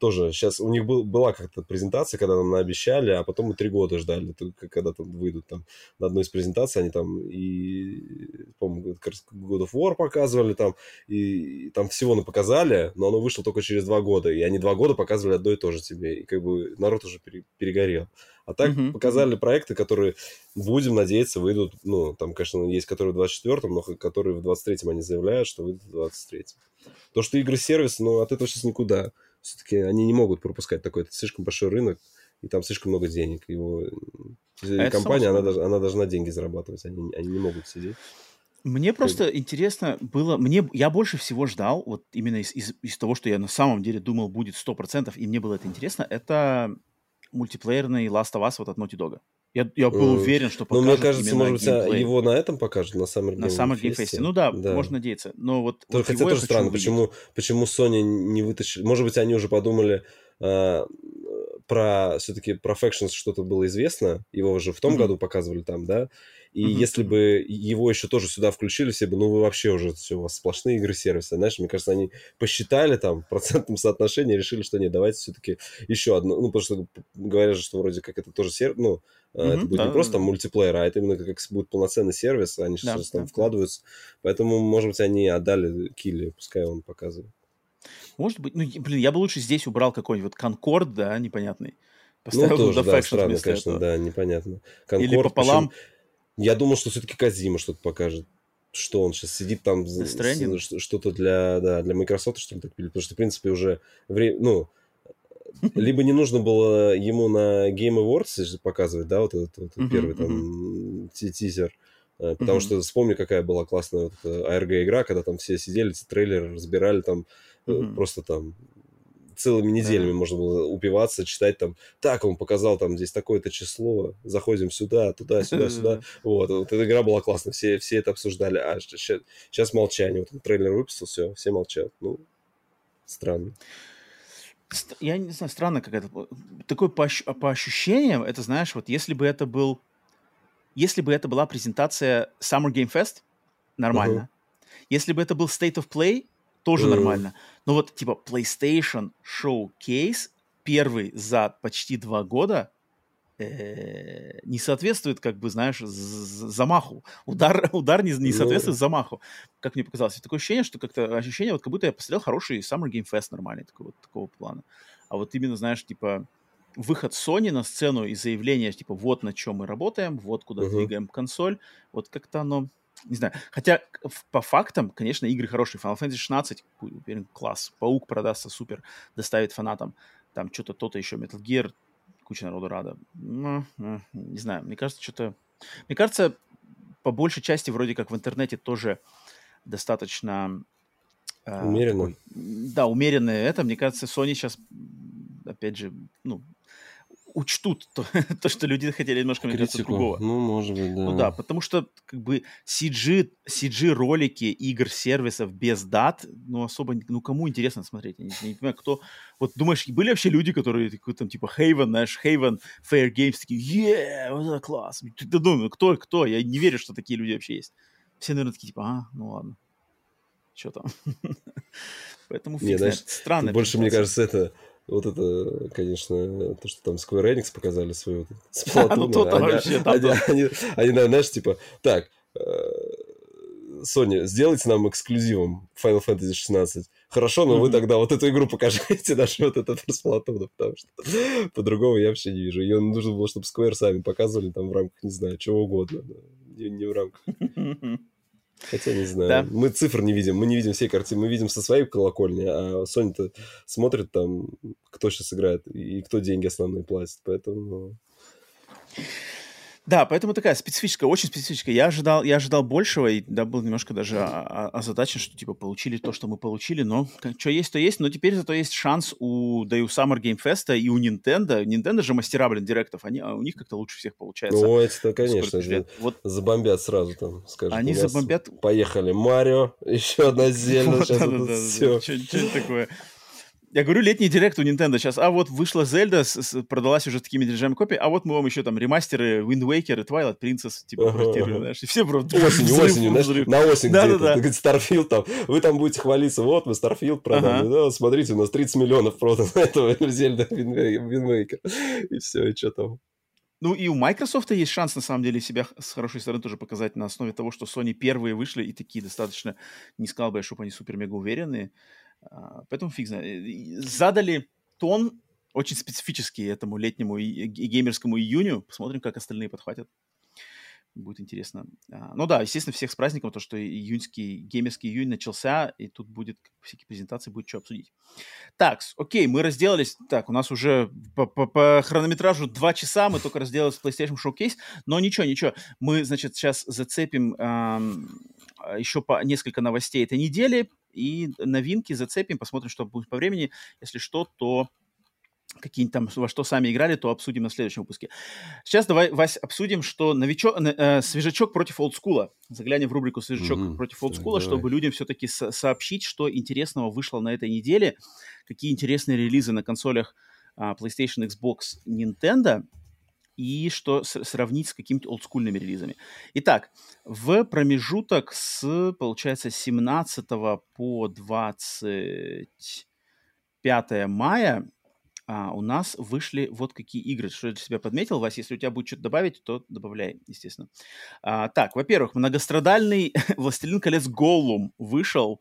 тоже сейчас у них был, была как-то презентация, когда нам наобещали, а потом мы три года ждали, когда там выйдут там на одной из презентаций, они там и, по-моему, God of War показывали там, и, и там всего на показали, но оно вышло только через два года, и они два года показывали одно и то же тебе, и как бы народ уже пере, перегорел. А так uh-huh. показали проекты, которые, будем надеяться, выйдут, ну, там, конечно, есть которые в 24-м, но которые в 23-м они заявляют, что выйдут в 23-м. То, что игры-сервис, ну, от этого сейчас никуда все-таки они не могут пропускать такой, это слишком большой рынок, и там слишком много денег. Его а компания, она, она должна деньги зарабатывать, они, они не могут сидеть. Мне просто интересно было, мне, я больше всего ждал, вот именно из, из, из того, что я на самом деле думал будет 100%, и мне было это интересно, это мультиплеерный Last of Us вот от Naughty Dog. Я, я был mm. уверен, что покажут Ну, мне кажется, может быть, геймплей. его на этом покажут, на Summer Game На Summer Game Fest. Ну да, да, можно надеяться. Но вот, вот Хотя тоже странно, почему, почему Sony не вытащили... Может быть, они уже подумали э, про... Все-таки про Factions что-то было известно. Его уже в том mm-hmm. году показывали там, да? И mm-hmm. если бы его еще тоже сюда включили, все бы, ну вы вообще уже все, у вас сплошные игры сервиса. Знаешь, мне кажется, они посчитали там в процентном соотношении, решили, что нет, давайте все-таки еще одно. Ну, потому что говорят же, что вроде как это тоже сервис, ну, mm-hmm, это будет да, не просто там мультиплеер, а это именно как будет полноценный сервис, они да, сейчас там да. вкладываются. Поэтому, может быть, они отдали Килли, пускай он показывает. Может быть, ну, блин, я бы лучше здесь убрал какой-нибудь Конкорд, да, непонятный. Ну, Поставил ну, тоже, да, странно, конечно, этого. да, непонятно. Конкорд, Или пополам, причем я думал, что все-таки Казима что-то покажет. Что он сейчас сидит там, что-то для, да, для Microsoft, что ли, так пилит. Потому что, в принципе, уже время, ну, либо не нужно было ему на Game Awards показывать, да, вот этот, вот uh-huh, первый там тизер. Э, потому uh-huh. что вспомни, какая была классная вот ARG игра, когда там все сидели, эти трейлеры разбирали, там uh-huh. просто там целыми неделями можно было упиваться, читать там, так, он показал там здесь такое-то число, заходим сюда, туда, сюда, сюда. Вот, вот эта игра была классная, все, все это обсуждали. А сейчас, сейчас молчание, вот трейлер выпустил, все, все молчат. Ну, странно. Я не знаю, странно какая-то. Такое по, по ощущениям, это знаешь, вот если бы это был, если бы это была презентация Summer Game Fest, нормально. Uh-huh. Если бы это был State of Play, тоже mm. нормально. Но вот типа PlayStation Showcase первый за почти два года не соответствует, как бы, знаешь, замаху. Удар, удар не, не соответствует ну. замаху. Как мне показалось. Такое ощущение, что как-то ощущение, вот как будто я посмотрел хороший Summer Game Fest нормальный, такой, вот, такого плана. А вот именно, знаешь, типа, выход Sony на сцену и заявление, типа, вот на чем мы работаем, вот куда uh-huh. двигаем консоль, вот как-то оно не знаю. Хотя по фактам, конечно, игры хорошие. Final Fantasy 16, уверен, класс. Паук продастся супер, доставит фанатам. Там что-то то-то еще, Metal Gear, куча народу рада. Ну, ну, не знаю, мне кажется, что-то... Мне кажется, по большей части вроде как в интернете тоже достаточно... Э, Умеренно. Такой, да, умеренное это. Мне кажется, Sony сейчас, опять же, ну, учтут то, то, что люди хотели немножко, мне кажется, другого. Ну, может быть, да. Ну да, потому что как бы CG, CG-ролики игр, сервисов без дат, ну, особо, ну, кому интересно смотреть? Я не, я не понимаю, кто... Вот думаешь, были вообще люди, которые такой там, типа, Haven, знаешь, Haven, Fair Games, такие, yeah, вот это класс. Ты думаешь, кто, кто? Я не верю, что такие люди вообще есть. Все, наверное, такие, типа, а, ну ладно. Что там? Поэтому фиг знаешь, странно. Больше, мне кажется, это вот это, конечно, то, что там Square Enix показали свою Splatoon. ну, то они, вообще, они, знаешь, типа, так, э, Sony, сделайте нам эксклюзивом Final Fantasy 16. Хорошо, но mm-hmm. вы тогда вот эту игру покажите, даже вот этот Splatoon, потому что по-другому я вообще не вижу. Ее нужно было, чтобы Square сами показывали там в рамках, не знаю, чего угодно. Не, не в рамках Хотя не знаю. Да. Мы цифр не видим, мы не видим всей картины, мы видим со своей колокольни, а Sony-то смотрит там, кто сейчас играет и кто деньги основные платит, поэтому... Да, поэтому такая специфическая, очень специфическая. Я ожидал, я ожидал большего, и да, был немножко даже озадачен, что типа получили то, что мы получили, но что есть, то есть. Но теперь зато есть шанс у, да и у Summer Game Fest, и у Nintendo. Nintendo же мастера, блин, директов, они, а у них как-то лучше всех получается. Ну, это, конечно, же, вот, забомбят сразу там, скажем. Они забомбят... Поехали, Марио, еще одна Зельда, сейчас вот все. Что такое? Я говорю, летний директ у Nintendo сейчас. А вот вышла Зельда, продалась уже такими державными копиями, а вот мы вам еще там ремастеры Wind Waker и Twilight Princess, типа, ага, знаешь, и все просто... Осенью, взрыв, осенью, знаешь, на осень да, где-то, да, да. Starfield там, вы там будете хвалиться, вот мы Starfield продали, ага. да, смотрите, у нас 30 миллионов продано этого Зельда Wind Waker, и все, и что там. Ну и у Microsoft есть шанс, на самом деле, себя с хорошей стороны тоже показать на основе того, что Sony первые вышли и такие достаточно, не сказал бы я, чтобы они супер-мега уверенные, поэтому фиг знает. Задали тон очень специфический этому летнему и геймерскому июню. Посмотрим, как остальные подхватят. Будет интересно. А, ну да, естественно, всех с праздником, то, что июньский, геймерский июнь начался, и тут будет всякие презентации, будет что обсудить. Так, окей, мы разделались. Так, у нас уже по, по, по хронометражу два часа, мы только разделались с PlayStation Showcase, но ничего, ничего. Мы, значит, сейчас зацепим эм, еще по несколько новостей этой недели, и новинки зацепим, посмотрим, что будет по времени. Если что, то какие-нибудь там, во что сами играли, то обсудим на следующем выпуске. Сейчас давай, Вась, обсудим, что новичок, э, свежачок против олдскула. Заглянем в рубрику «Свежачок mm-hmm. против олдскула», чтобы людям все-таки со- сообщить, что интересного вышло на этой неделе, какие интересные релизы на консолях э, PlayStation, Xbox, Nintendo, и что с- сравнить с какими-то олдскульными релизами. Итак, в промежуток с, получается, 17 по 25 мая а, у нас вышли вот какие игры. Что я для себя подметил, Вася, если у тебя будет что-то добавить, то добавляй, естественно. А, так, во-первых, многострадальный «Властелин колец Голлум» вышел.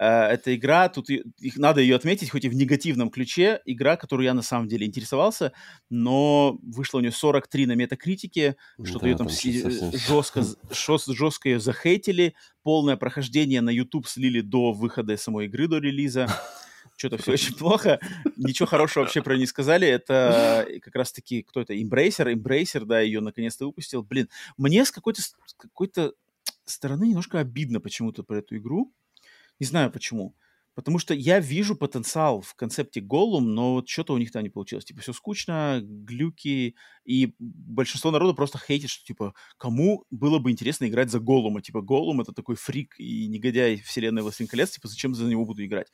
А, эта игра, тут их, надо ее отметить, хоть и в негативном ключе. Игра, которую я на самом деле интересовался, но вышло у нее 43 на метакритике, что-то да, ее там, там жестко, жестко, жестко ее захейтили. Полное прохождение на YouTube слили до выхода самой игры, до релиза что-то все очень плохо. Ничего хорошего вообще про нее не сказали. Это как раз-таки, кто это, Embracer? Embracer, да, ее наконец-то выпустил. Блин, мне с какой-то какой-то стороны немножко обидно почему-то про эту игру. Не знаю почему. Потому что я вижу потенциал в концепте Голум, но вот что-то у них там не получилось. Типа все скучно, глюки, и большинство народа просто хейтит, что типа кому было бы интересно играть за Голума. Типа Голум это такой фрик и негодяй вселенной Властелин колец, типа зачем за него буду играть?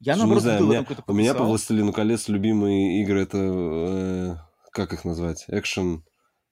Я, наоборот, не знаю, у меня, у меня по «Властелину колец» любимые игры это, э, как их назвать, экшен...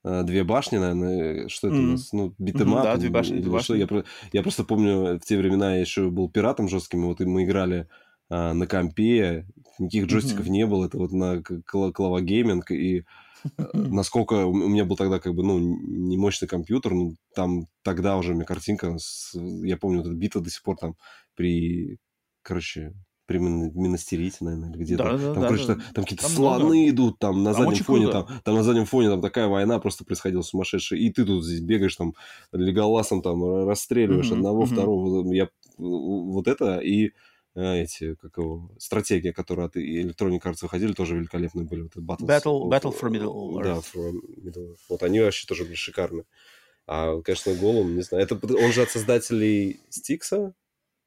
Э, две башни, наверное, что это mm-hmm. у нас? Ну, beat 'em up. Mm-hmm, да, две башни, две башни. Я, я просто помню, в те времена я еще был пиратом жестким, и вот мы играли а, на компе, никаких джойстиков mm-hmm. не было, это вот на клава гейминг, и э, насколько у меня был тогда как бы, ну, не мощный компьютер, ну, там тогда уже у меня картинка, с, я помню, вот эта битва до сих пор там при, короче, при Монастерите, наверное, или где-то. Да, да, там, да, короче, да. там, какие-то там слоны много. идут, там на там заднем фоне, там, там на заднем фоне там такая война просто происходила сумасшедшая. И ты тут здесь бегаешь там леголасом там расстреливаешь mm-hmm, одного, mm-hmm. второго. Я вот это и э, эти, как его, стратегия, которые от Electronic Arts выходили, тоже великолепные были. Вот Battles, Battle, Battle for Middle Earth. Да, for Middle Вот они вообще тоже были шикарные. А, конечно, Голум, не знаю, это он же от создателей Стикса,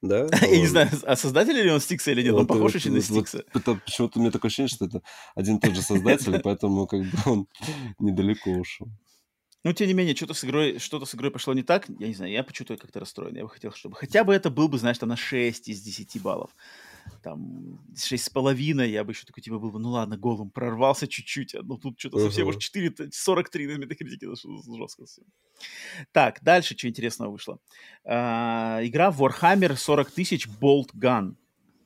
да? Я не знаю, а создатель ли он Стикса или нет, он похож очень на Стикса. Почему-то у меня такое ощущение, что это один и тот же создатель, поэтому как бы он недалеко ушел. Ну, тем не менее, что-то с игрой, что-то с игрой пошло не так. Я не знаю, я почему-то как-то расстроен. Я бы хотел, чтобы хотя бы это был бы, знаешь, там на 6 из 10 баллов там, шесть с половиной, я бы еще такой, типа, был бы, ну ладно, голым прорвался чуть-чуть, а, ну тут что-то uh-huh. совсем уж 4, 43 на метакритике, жестко все. Так, дальше что интересного вышло. А, игра Warhammer 40 тысяч Bolt Gun.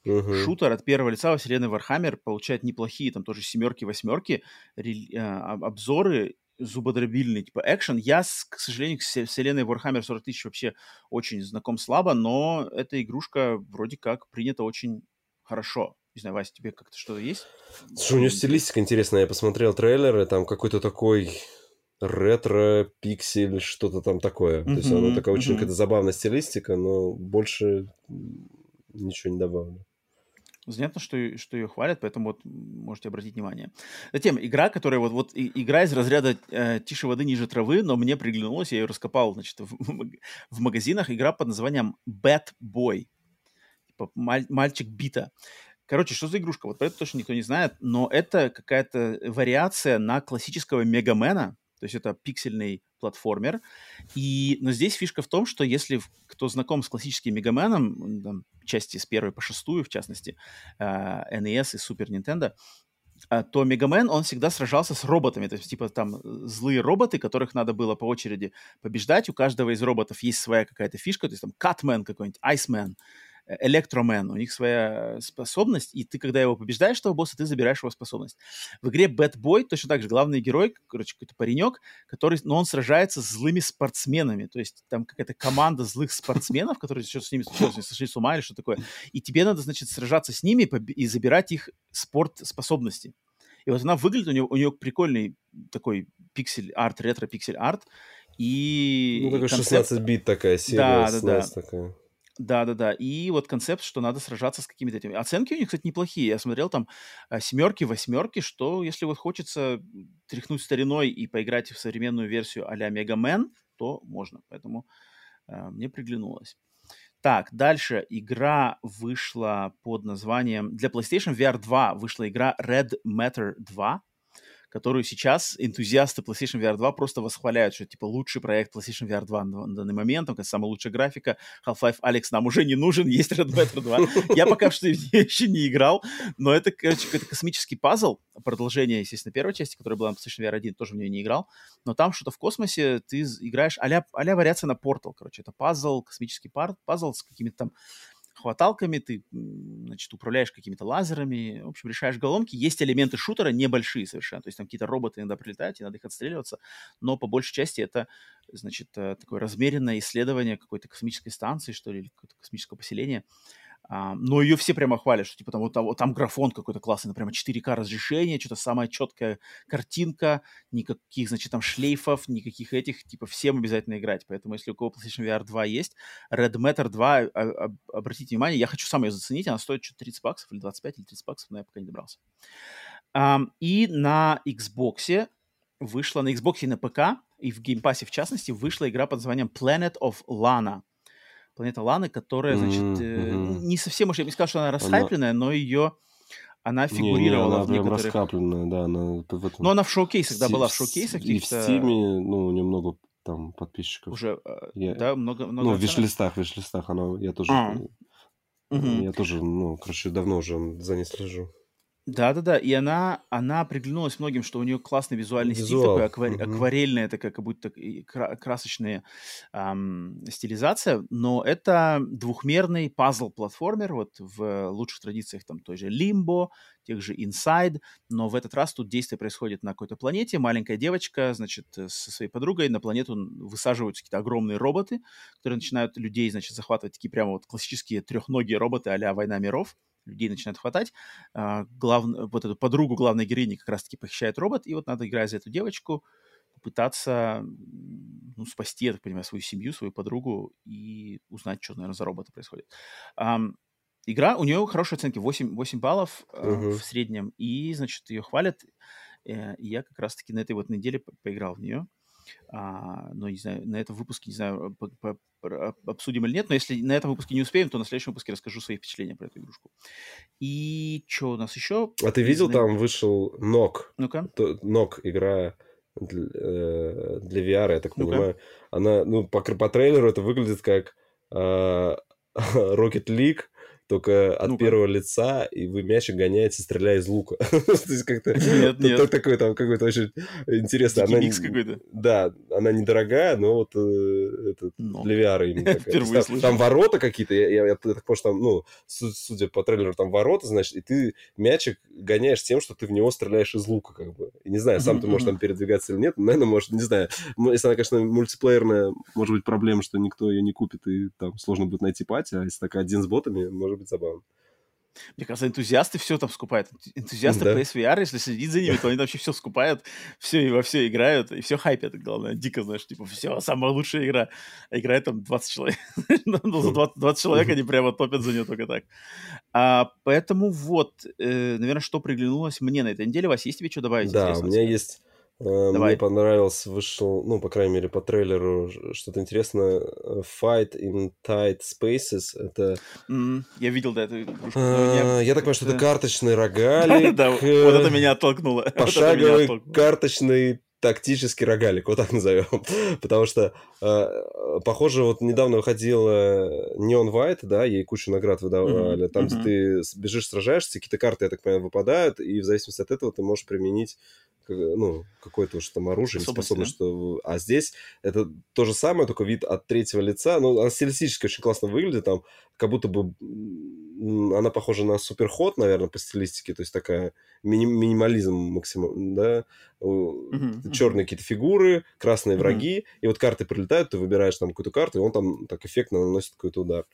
Uh-huh. Шутер от первого лица во вселенной Warhammer получает неплохие, там тоже семерки, восьмерки, ре, а, обзоры зубодробильный, типа, экшен. Я, к сожалению, к вселенной Warhammer 40 тысяч вообще очень знаком слабо, но эта игрушка вроде как принята очень хорошо. Не знаю, Вася, тебе как-то что-то есть? Слушай, у нее стилистика интересная. Я посмотрел трейлеры, там какой-то такой ретро-пиксель, что-то там такое. Mm-hmm, То есть она такая очень mm-hmm. какая-то забавная стилистика, но больше ничего не добавлю. Занятно, что, что ее хвалят, поэтому вот можете обратить внимание. Затем игра, которая вот, вот игра из разряда э, «Тише воды, ниже травы», но мне приглянулась, я ее раскопал, значит, в, в магазинах. Игра под названием Bad Boy. Типа маль, мальчик бита. Короче, что за игрушка? Вот про это точно никто не знает, но это какая-то вариация на классического Мегамена, то есть это пиксельный платформер. И, но здесь фишка в том, что если кто знаком с классическим Мегаменом, там, части с первой по шестую, в частности, э, NES и Super Nintendo, э, то Мегамен, он всегда сражался с роботами, то есть, типа, там, злые роботы, которых надо было по очереди побеждать, у каждого из роботов есть своя какая-то фишка, то есть, там, Catman какой-нибудь, Iceman, Электромен, у них своя способность, и ты, когда его побеждаешь, этого босса, ты забираешь его способность. В игре Bad Boy точно так же главный герой, короче, какой-то паренек, который, но он сражается с злыми спортсменами, то есть там какая-то команда злых спортсменов, которые что-то с ними случилось, сошли с ума или что такое, и тебе надо, значит, сражаться с ними и забирать их спорт-способности. И вот она выглядит, у нее, у нее прикольный такой пиксель-арт, ретро-пиксель-арт, и... Ну, такой концепт... 16 бит такая серия, да, да, да. такая. Да-да-да. И вот концепт, что надо сражаться с какими-то этими. Оценки у них, кстати, неплохие. Я смотрел там а, семерки, восьмерки, что если вот хочется тряхнуть стариной и поиграть в современную версию а-ля Mega Man, то можно. Поэтому э, мне приглянулось. Так, дальше игра вышла под названием... Для PlayStation VR 2 вышла игра Red Matter 2 которую сейчас энтузиасты PlayStation VR 2 просто восхваляют, что типа лучший проект PlayStation VR 2 на, на данный момент, он, самая лучшая графика, Half-Life Алекс нам уже не нужен, есть Red Matter 2. Я пока что еще не играл, но это, короче, это космический пазл, продолжение, естественно, первой части, которая была на PlayStation VR 1, тоже в нее не играл, но там что-то в космосе ты играешь а-ля, а вариация на Portal, короче, это пазл, космический пазл с какими-то там хваталками, ты, значит, управляешь какими-то лазерами, в общем, решаешь головоломки. Есть элементы шутера небольшие совершенно, то есть там какие-то роботы иногда прилетают, и надо их отстреливаться, но по большей части это, значит, э, такое размеренное исследование какой-то космической станции, что ли, или какого-то космического поселения. Но ее все прямо хвалят, что типа там вот, вот там графон какой-то классный, например, 4К разрешение, что-то самая четкая картинка, никаких, значит, там шлейфов, никаких этих, типа всем обязательно играть. Поэтому если у кого PlayStation VR 2 есть, Red Matter 2, а, а, обратите внимание, я хочу сам ее заценить, она стоит что-то 30 баксов или 25 или 30 баксов, но я пока не добрался. И на Xbox вышла, на Xbox и на ПК, и в Game Pass в частности, вышла игра под названием Planet of Lana планета Ланы, которая, значит, mm-hmm. не совсем, может, я бы не сказал, что она расхайпленная, она... но ее она фигурировала не, не, она в некоторых... раскапленная, да. Она в этом... Но она в шоу-кейсах, да, была в шоу-кейсах. И в Стиме, ну, немного там подписчиков. Уже, э, я... да, много, много. Ну, в виш-листах, в виш-листах она, я тоже, а. я тоже, ну, короче, давно уже за ней слежу. Да-да-да, и она, она приглянулась многим, что у нее классный визуальный Визуал. стиль, такой акварель, угу. акварельная, такая как будто красочная эм, стилизация, но это двухмерный пазл-платформер, вот в лучших традициях там той же Limbo, тех же Inside, но в этот раз тут действие происходит на какой-то планете, маленькая девочка, значит, со своей подругой на планету высаживаются какие-то огромные роботы, которые начинают людей, значит, захватывать такие прямо вот классические трехногие роботы а «Война миров», людей начинает хватать. А, глав... Вот эту подругу главной героини как раз-таки похищает робот, и вот надо, играя за эту девочку, попытаться ну, спасти, я так понимаю, свою семью, свою подругу и узнать, что, наверное, за робота происходит. Игра, у нее хорошие оценки, 8, 8 баллов uh-huh. в среднем, и, значит, ее хвалят. Э, я как раз-таки на этой вот неделе по поиграл в нее. А, но не знаю, на этом выпуске, не знаю, по, по, по, обсудим или нет, но если на этом выпуске не успеем, то на следующем выпуске расскажу свои впечатления про эту игрушку. И что у нас еще? А ты видел, там вышел Нок? Ну-ка. Нок, игра для, э, для VR, я так ну понимаю. Она, ну, по, по трейлеру это выглядит как э, Rocket League, только от ну первого лица, и вы мячик гоняете, стреляя из лука. То есть как-то... Нет, нет. Такой там какой-то очень интересный. Она какой-то. Да, она недорогая, но вот э, для VR именно. Там ворота какие-то, я так понимаю, что там, ну, судя по трейлеру, там ворота, значит, и ты мячик гоняешь тем, что ты в него стреляешь из лука, как бы. Не знаю, сам ты можешь там передвигаться или нет, наверное, может, не знаю. Если она, конечно, мультиплеерная, может быть, проблема, что никто ее не купит, и там сложно будет найти пати, а если такая один с ботами, может быть забавно. Мне кажется, энтузиасты все там скупают. Энтузиасты да. PSVR, если следить за ними, то они вообще все скупают, все и во все играют, и все хайпят, главное, дико, знаешь, типа, все, самая лучшая игра. А играет там 20 человек. ну, за 20, 20 человек они прямо топят за нее только так. А, поэтому вот, э, наверное, что приглянулось мне на этой неделе. Вася, есть тебе что добавить? Да, у меня есть Давай. Мне понравился, вышел, ну, по крайней мере, по трейлеру что-то интересное. Э, Fight in Tight Spaces. Это... Mm, я видел, да, эту игрушку. А, я так понимаю, что это карточный рогалик. Да, вот это меня оттолкнуло. Пошаговый карточный тактический рогалик, вот так назовем. Потому что, э, похоже, вот недавно выходила Neon White, да, ей кучу наград выдавали. Mm-hmm. Там, mm-hmm. где ты бежишь, сражаешься, какие-то карты, я так понимаю, выпадают, и в зависимости от этого ты можешь применить ну, какое-то уж там оружие, способность, да? что... А здесь это то же самое, только вид от третьего лица. Ну, она стилистически очень классно выглядит, там, как будто бы она похожа на суперход, наверное, по стилистике, то есть такая мини- минимализм максимум, да, uh-huh, черные какие-то фигуры, красные uh-huh. враги, и вот карты прилетают, ты выбираешь там какую-то карту, и он там так эффектно наносит какой-то удар.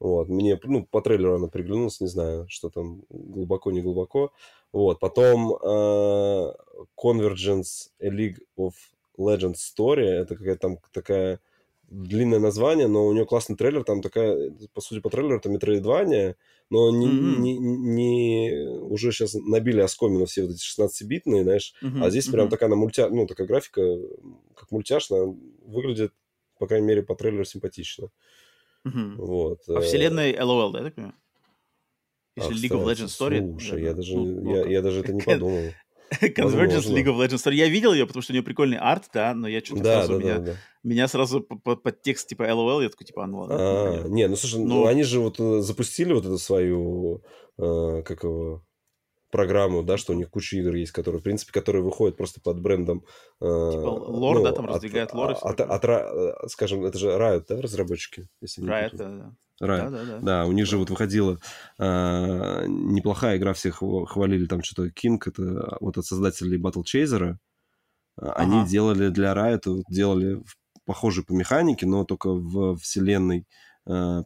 Вот, мне, ну, по трейлеру она приглянулась, не знаю, что там глубоко, не глубоко. Вот, потом uh, Convergence A League of Legends Story, это какая-то там такая длинное название, но у нее классный трейлер, там такая, по сути, по трейлеру это Metroidvania, но не, mm-hmm. не, не, уже сейчас набили оскомину все вот эти 16-битные, знаешь, mm-hmm. а здесь mm-hmm. прям такая на мультя, ну, такая графика, как мультяшная, выглядит, по крайней мере, по трейлеру симпатично. Угу. Вот. По вселенной LOL, да, я так понимаю? А, Если League of Legends Story... Слушай, да, я да. даже, Ну, я, ну, я даже это не подумал. Convergence Возможно. League of Legends Story. Я видел ее, потому что у нее прикольный арт, да, но я что-то Да, сразу да, меня, да, да. меня сразу по- по- под текст типа LOL, я такой, типа, а, ну ладно. А, понятно. не, ну слушай, ну, Ну- они же вот э, запустили вот эту свою, э, как его, программу, да, что у них куча игр есть, которые, в принципе, которые выходят просто под брендом. э, Типа лор, да, там от- раздвигают лор всё от- от Ра- э, скажем, это же Riot, да, разработчики? Если не Right, путаю? да, Riot. да, да, да. Да, у них же вот выходила э, неплохая игра, всех хва- хвалили, там что-то King, это вот от создателей Battle Chaser. Они Ага. делали для Riot, делали похожие по механике, но только в вселенной,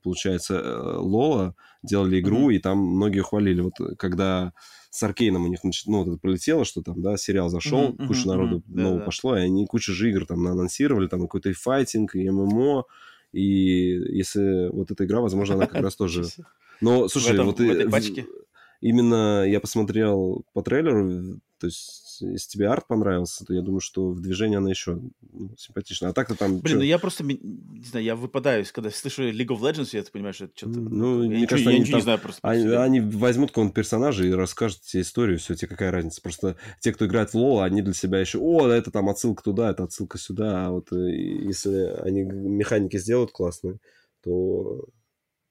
получается, э, Лола делали игру, Мгм. и там многие хвалили. Вот э, когда с Аркейном у них ну, вот это полетело, что там, да, сериал зашел, Мгм, куча народу. Да, нового да. пошло, и они кучу же игр там анонсировали, там какой-то и файтинг, и ММО, и если вот эта игра, возможно, она как раз тоже... Но, слушай, вот именно я посмотрел по трейлеру, то есть если тебе арт понравился, то я думаю, что в движении она еще ну, симпатичная. А так-то там... Блин, чё- ну я просто, не знаю, я выпадаюсь, когда слышу League of Legends, я понимаю, что это что-то... Ну, я мне ничего, кажется, я они ничего не там- знаю просто. про Они, они возьмут какого-нибудь персонажа и расскажут тебе историю, все, тебе какая разница. Просто те, кто играет в лол, они для себя еще, о, это там отсылка туда, это отсылка сюда. А вот э, если они механики сделают классные, то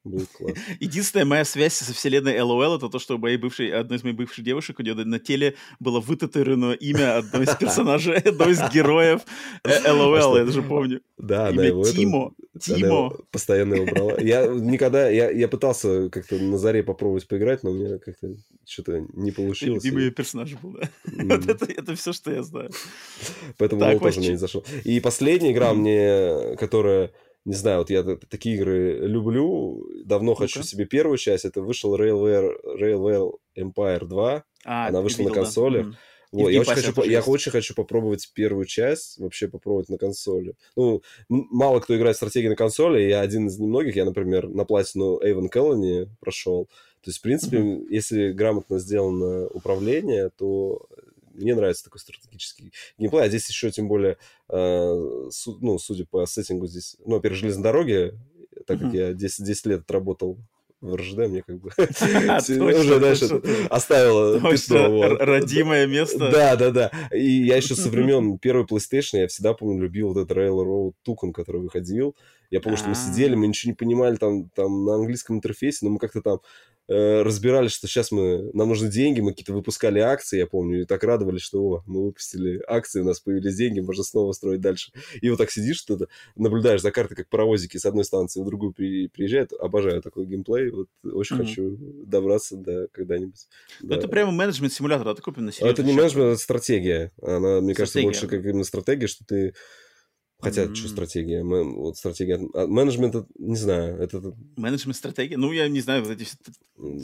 будет классно. Единственная моя связь со вселенной LOL это то, что у моей бывшей, одной из моих бывших девушек, у нее на теле было вытатуировано имя одного из персонажей, одного из героев э, LOL, что? я даже помню. Да, она Имя его это- Тимо. Она Тимо. постоянно его брала. Я никогда, я, я пытался как-то на заре попробовать поиграть, но у меня как-то что-то не получилось. Любимый и- персонаж был, да. Вот это, это все, что я знаю. Поэтому Так, тоже мне не зашел. И последняя игра мне, которая, не знаю, вот я такие игры люблю, давно хочу Ну-ка. себе первую часть, это вышел Railware, Railware Empire 2. А, Она вышла на видел, да. консолях. И Вот, я очень, хочу, я очень хочу попробовать первую часть, вообще попробовать на консоли. Ну, мало кто играет в стратегии на консоли, я один из немногих, я, например, на платину Avon Colony прошел. То есть, в принципе, если грамотно сделано управление, то мне нравится такой стратегический геймплей. А здесь еще, тем более, э, су- ну, судя по сеттингу здесь, ну, во-первых, железные дороги, так как я 10, 10 лет отработал в РЖД, мне как бы уже, знаешь, вот. р- родимое место. Да, да, да. И я еще со времен первой PlayStation, я всегда, помню, любил вот этот Railroad Tucson, который выходил. Я помню, что мы сидели, мы ничего не понимали там, там на английском интерфейсе, но мы как-то там э, разбирались, что сейчас мы, нам нужны деньги, мы какие-то выпускали акции, я помню, и так радовались, что о, мы выпустили акции, у нас появились деньги, можно снова строить дальше. И вот так сидишь, что-то, наблюдаешь за картой, как паровозики с одной станции в другую при- приезжают. Обожаю такой геймплей, вот очень Мгм. хочу добраться до когда-нибудь. Ну, до- это прямо менеджмент-симулятор, да, такой прям на а это не менеджмент, это стратегия. Она, мне кажется, Стратегия, больше как именно стратегия, что ты... Хотя, М. что стратегия? Мен- Вот стратегия... а Менеджмент, не знаю, это, это Менеджмент-стратегия? Ну, я не знаю, вот эти...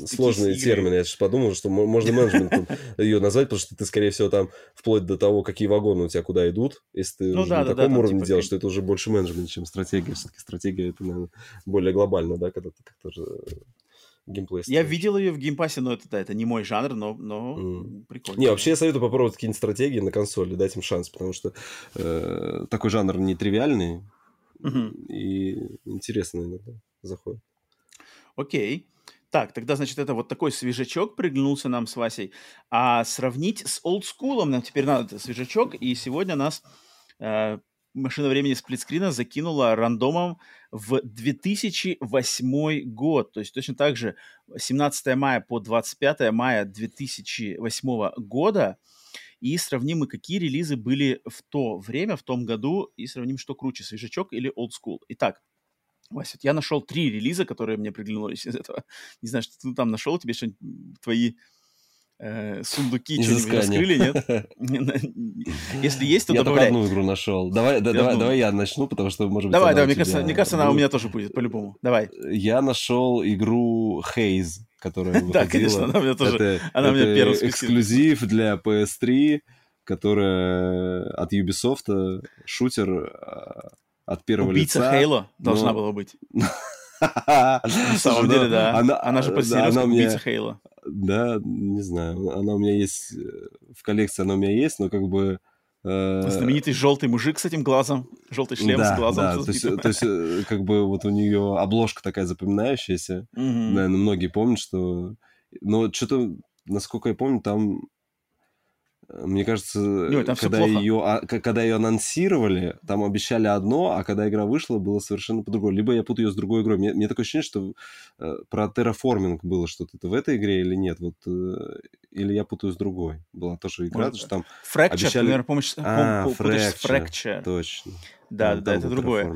сложные игры. термины. Я сейчас подумал, что мо- можно менеджментом ее назвать, потому что ты, скорее всего, там вплоть до того, какие вагоны у тебя куда идут, если ты Ну уже да, на да, да, таком там уровне типа делаешь, как- что это уже больше менеджмент, чем стратегия. Все-таки стратегия, это, наверное, более глобально, да, когда ты как-то геймплей Я видел ее в Game Pass е, но это, да, это не мой жанр, но, но М. прикольно. Не, вообще я советую попробовать какие-нибудь стратегии на консоли, дать им шанс, потому что э, такой жанр нетривиальный Мгм. и интересно иногда заходит. Окей. Так, тогда, значит, это вот такой свежачок приглянулся нам с Васей. А сравнить с олдскулом нам теперь надо свежачок. И сегодня нас э, машина времени сплитскрина закинула рандомом в 2008 год. То есть точно так же 17 мая по 25 мая 2008 года. И сравним мы, какие релизы были в то время, в том году, и сравним, что круче, свежачок или олдскул. Итак, Вася, я нашел три релиза, которые мне приглянулись из этого. Не знаю, что ты там нашел, тебе что-нибудь, твои э, сундуки что-нибудь раскрыли, нет? Если есть, то Я добавляй. одну игру нашел. Давай, да- Я я начну, потому что, может быть, Давай, давай, мне кажется, она у меня тоже будет, по-любому. Давай. Я нашел игру Haze, которая выходила. Да, конечно, она у меня тоже. Она у меня списке. эксклюзив для PS3, которая от Ubisoft, э, шутер э, от первого Убийца лица. Хейло должна но- была быть. На самом деле, да. Она же как убийца Хейла. Да, не знаю. Она у меня есть э, в коллекции, она у меня есть, но как бы Э, Знаменитый желтый мужик с этим глазом, желтый шлем да, с глазом. Да, то есть, то есть, э, как бы вот у нее обложка такая запоминающаяся. Наверное, многие помнят, что... Но что-то, насколько я помню, там мне кажется, Ой, когда, ее, а, когда ее анонсировали, там обещали одно, а когда игра вышла, было совершенно по-другому. Либо я путаю ее с другой игрой. Мне, мне такое ощущение, что э, про терраформинг было что-то Это в этой игре или нет. Вот, э, или я путаю с другой. Была тоже игра, Может, что там Fracture, обещали... ты, наверное, помнишь, а, пом- Fracture, Fracture. Точно. Да, да, там это другое.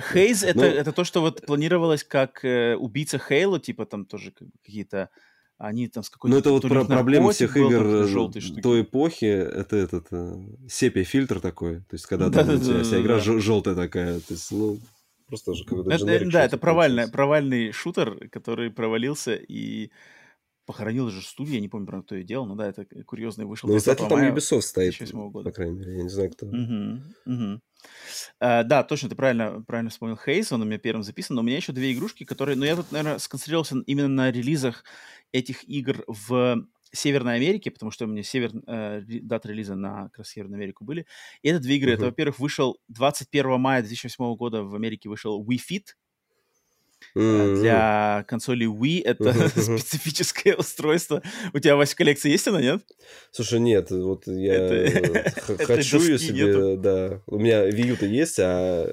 Хейз это, ну, это то, что вот планировалось как э, убийца Хейла, типа там тоже какие-то они там с какой-то... Ну, это вот про проблема всех игр э, той эпохи, это этот э, сепия-фильтр такой, то есть когда там у тебя вся игра желтая такая, то есть, ну, просто же какой-то это, Да, это провальный, провальный шутер, который провалился и похоронил же студию, я не помню, про кто ее делал, но да, это курьезный вышел. Ну, кстати, там Ubisoft стоит, года. по крайней мере, я не знаю, кто. Угу, да, точно, ты правильно, правильно вспомнил Хейс, он у меня первым записан, но у меня еще две игрушки, которые, ну, я тут, наверное, сконцентрировался именно на релизах этих игр в Северной Америке, потому что у меня север, э, дата релиза на как раз Северную Америку были. И это две игры. Uh-huh. Это, во-первых, вышел 21 мая 2008 года в Америке вышел Wii Fit. Mm-hmm. Для консоли Wii это mm-hmm. специфическое устройство. У тебя, Вася, коллекция есть она, нет? Слушай, нет, вот я это... хочу ее себе, нету. да. У меня Wii U-то есть, а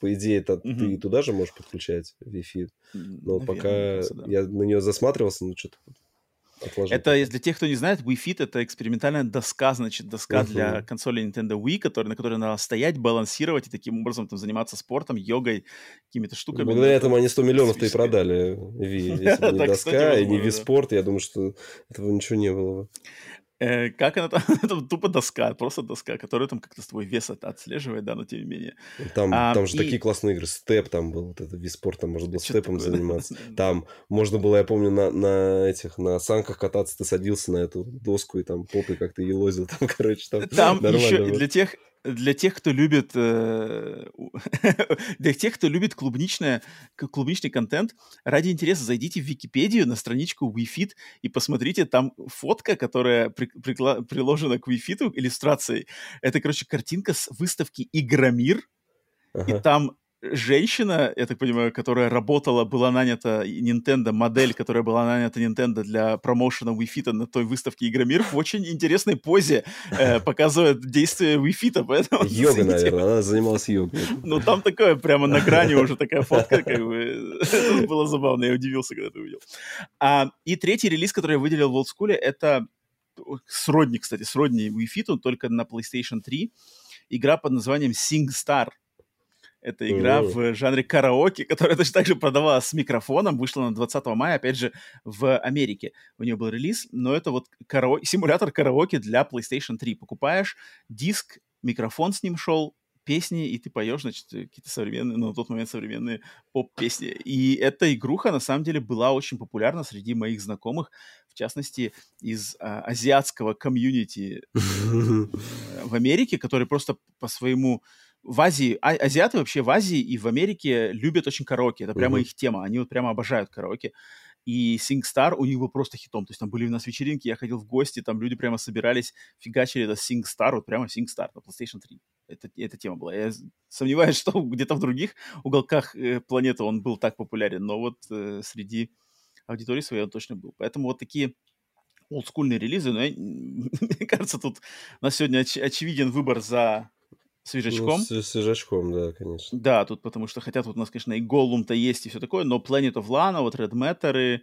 по идее это mm-hmm. ты туда же можешь подключать Wi-Fi. Но Наверное, пока кажется, да. я на нее засматривался, ну что-то Отложить. Это, для тех, кто не знает, Wii Fit — это экспериментальная доска, значит, доска uh-huh. для консоли Nintendo Wii, который, на которой надо стоять, балансировать и таким образом там, заниматься спортом, йогой, какими-то штуками. Благодаря этому они 100 миллионов-то и продали Wii. Если бы не доска и не Wii Sport, я думаю, что этого ничего не было бы. Э, как она там? это тупо доска, просто доска, которая там как-то твой вес от, отслеживает, да, но тем не менее. Там, а, там же и... такие классные игры. Степ там был, вот это виспорт, там можно было степом такое, заниматься. Да, там можно было, я помню, на, на этих, на санках кататься, ты садился на эту доску и там попой как-то елозил, там, короче, там, там еще для тех, для тех, кто любит э, для тех, кто любит клубничное, клубничный контент, ради интереса зайдите в Википедию на страничку WeFit и посмотрите, там фотка, которая при, прикла, приложена к WeFit иллюстрацией. Это, короче, картинка с выставки Игромир, ага. и там женщина, я так понимаю, которая работала, была нанята Nintendo, модель, которая была нанята Nintendo для промоушена Wii Fit на той выставке Игромир, в очень интересной позе э, показывает действие Wii Fit, поэтому... Йога, наверное, она занималась йогой. Ну, там такое, прямо на грани уже такая фотка, как бы, это было забавно, я удивился, когда это увидел. А, и третий релиз, который я выделил в School, это сродни, кстати, сродни Wii Fit, только на PlayStation 3, игра под названием Sing Star — это игра mm-hmm. в жанре караоке, которая точно так же продавалась с микрофоном, вышла на 20 мая, опять же, в Америке. У нее был релиз, но это вот карао... симулятор караоке для PlayStation 3. Покупаешь диск, микрофон с ним шел, песни, и ты поешь, значит, какие-то современные, ну, на тот момент современные поп-песни. И эта игруха, на самом деле, была очень популярна среди моих знакомых, в частности, из а, азиатского комьюнити э, в Америке, который просто по своему в Азии, а, азиаты вообще в Азии и в Америке любят очень караоке. Это прямо uh-huh. их тема. Они вот прямо обожают караоке. И SingStar у них был просто хитом. То есть там были у нас вечеринки, я ходил в гости, там люди прямо собирались, фигачили это SingStar, вот прямо SingStar на PlayStation 3. Это, эта тема была. Я сомневаюсь, что где-то в других уголках э, планеты он был так популярен, но вот э, среди аудитории своей он точно был. Поэтому вот такие олдскульные релизы, но я, мне кажется, тут у нас сегодня оч- очевиден выбор за свежачком. Ну, с свежачком, да, конечно. Да, тут потому что хотят, вот у нас, конечно, и Голлум-то есть, и все такое, но Planet of Lana, вот Red Matter,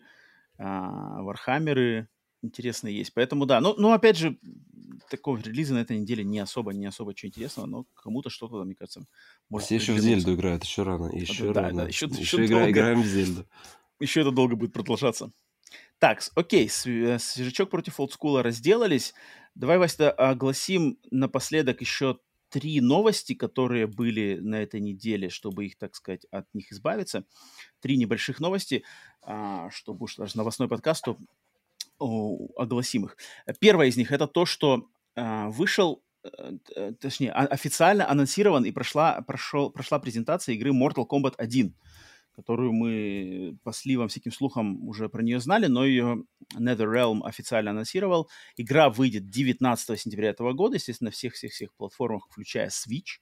Вархаммеры интересные есть. Поэтому да, ну, ну опять же, такого релиза на этой неделе не особо, не особо чего интересного, но кому-то что-то, мне кажется, может Все еще в Зельду играют, еще рано, еще да, рано. Да, еще, еще, еще игра, играем в Зельду. Еще это долго будет продолжаться. Так, окей, э, свежачок против олдскула разделались. Давай, Вася, огласим напоследок еще три новости, которые были на этой неделе, чтобы их, так сказать, от них избавиться. Три небольших новости, а, чтобы уж даже новостной подкаст, то огласим их. Первая из них это то, что а, вышел э, точнее, официально анонсирован и прошла, прошел, прошла презентация игры Mortal Kombat 1. Которую мы по сливам, всяким слухам уже про нее знали, но ее NetherRealm официально анонсировал. Игра выйдет 19 сентября этого года, естественно, на всех-всех-всех платформах, включая Switch.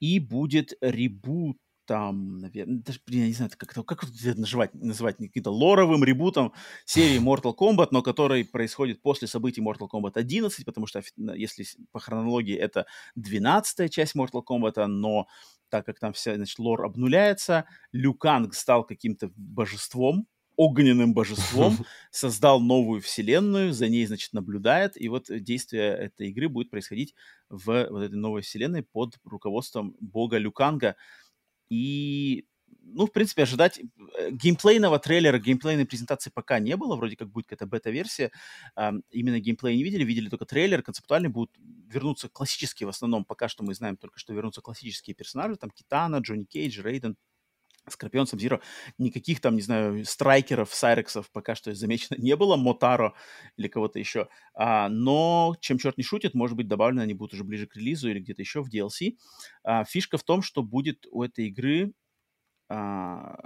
И будет ребут там, наверное, даже, я не знаю, как это, как это называть, называть каким-то лоровым ребутом серии Mortal Kombat, но который происходит после событий Mortal Kombat 11, потому что, если по хронологии это 12 часть Mortal Kombat, но так как там вся, значит, лор обнуляется, Люканг стал каким-то божеством, огненным божеством, создал новую вселенную, за ней, значит, наблюдает, и вот действие этой игры будет происходить в вот этой новой вселенной под руководством бога Люканга, и ну, в принципе, ожидать э, геймплейного трейлера, геймплейной презентации пока не было. Вроде как будет какая-то бета-версия. Именно геймплей не видели, видели только трейлер. Концептуальный будут вернуться классические в основном. Пока что мы знаем только, что вернутся классические персонажи. Там Китана, Джонни Кейдж, Рейден, Скорпион, Сабзиро, никаких там, не знаю, страйкеров, сайрексов пока что замечено не было, Мотаро или кого-то еще. А, но чем черт не шутит, может быть, добавлены они будут уже ближе к релизу или где-то еще в DLC. А, фишка в том, что будет у этой игры а,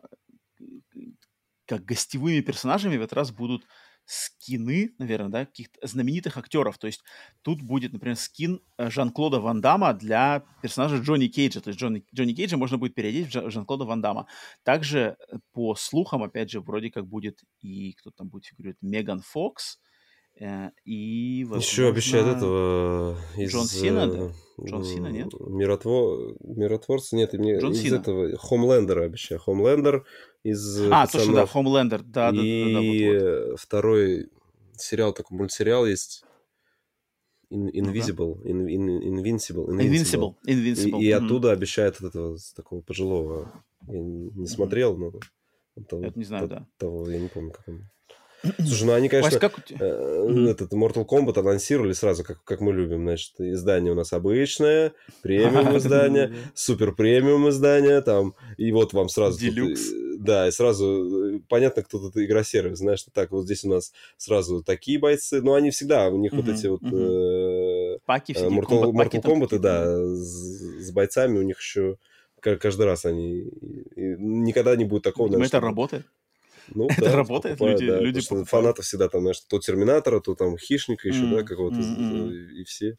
как гостевыми персонажами в этот раз будут скины, наверное, да, каких-то знаменитых актеров. То есть тут будет, например, скин э, Жан-Клода Ван Дамма для персонажа Джонни Кейджа. То есть Джонни, Джонни Кейджа можно будет переодеть в Жан-Клода Ван Дамма. Также, э, по слухам, опять же, вроде как будет и кто там будет фигурировать, Меган Фокс, Э, и, возможно, Еще обещают этого из... Джон Сина, да? Джон Сина, нет? Миротвор... Миротворца, нет, мне Джон из Сина. этого Хомлендера обещаю. Хомлендер из А, пацанов. точно, да, Хомлендер, да, да, и да, да, вот, вот. второй сериал, такой мультсериал есть, In, Invisible, in, in, Invincible, Invincible, Invincible. И, и mm-hmm. оттуда обещают от этого такого пожилого. Я не смотрел, но... Того, Это не знаю, да. Того, я не помню, как он. Слушай, ну они, конечно, Вась, как... э, этот Mortal Kombat анонсировали сразу, как, как мы любим. Значит, издание у нас обычное, премиум издание, супер премиум издание, там, и вот вам сразу... Делюкс. Тут, да, и сразу э, понятно, кто тут игросервис, знаешь, так, вот здесь у нас сразу такие бойцы, но они всегда, у них вот эти вот... Э, Паки все Mortal, Mortal Kombat, да, с, с бойцами у них еще каждый раз они... никогда не будет такого... Думаю, это работает? Ну, это да, работает, покупают, люди, да, люди что фанаты всегда там, знаешь, то Терминатора, то там Хищника еще, mm-hmm. да, какого-то, mm-hmm. и все.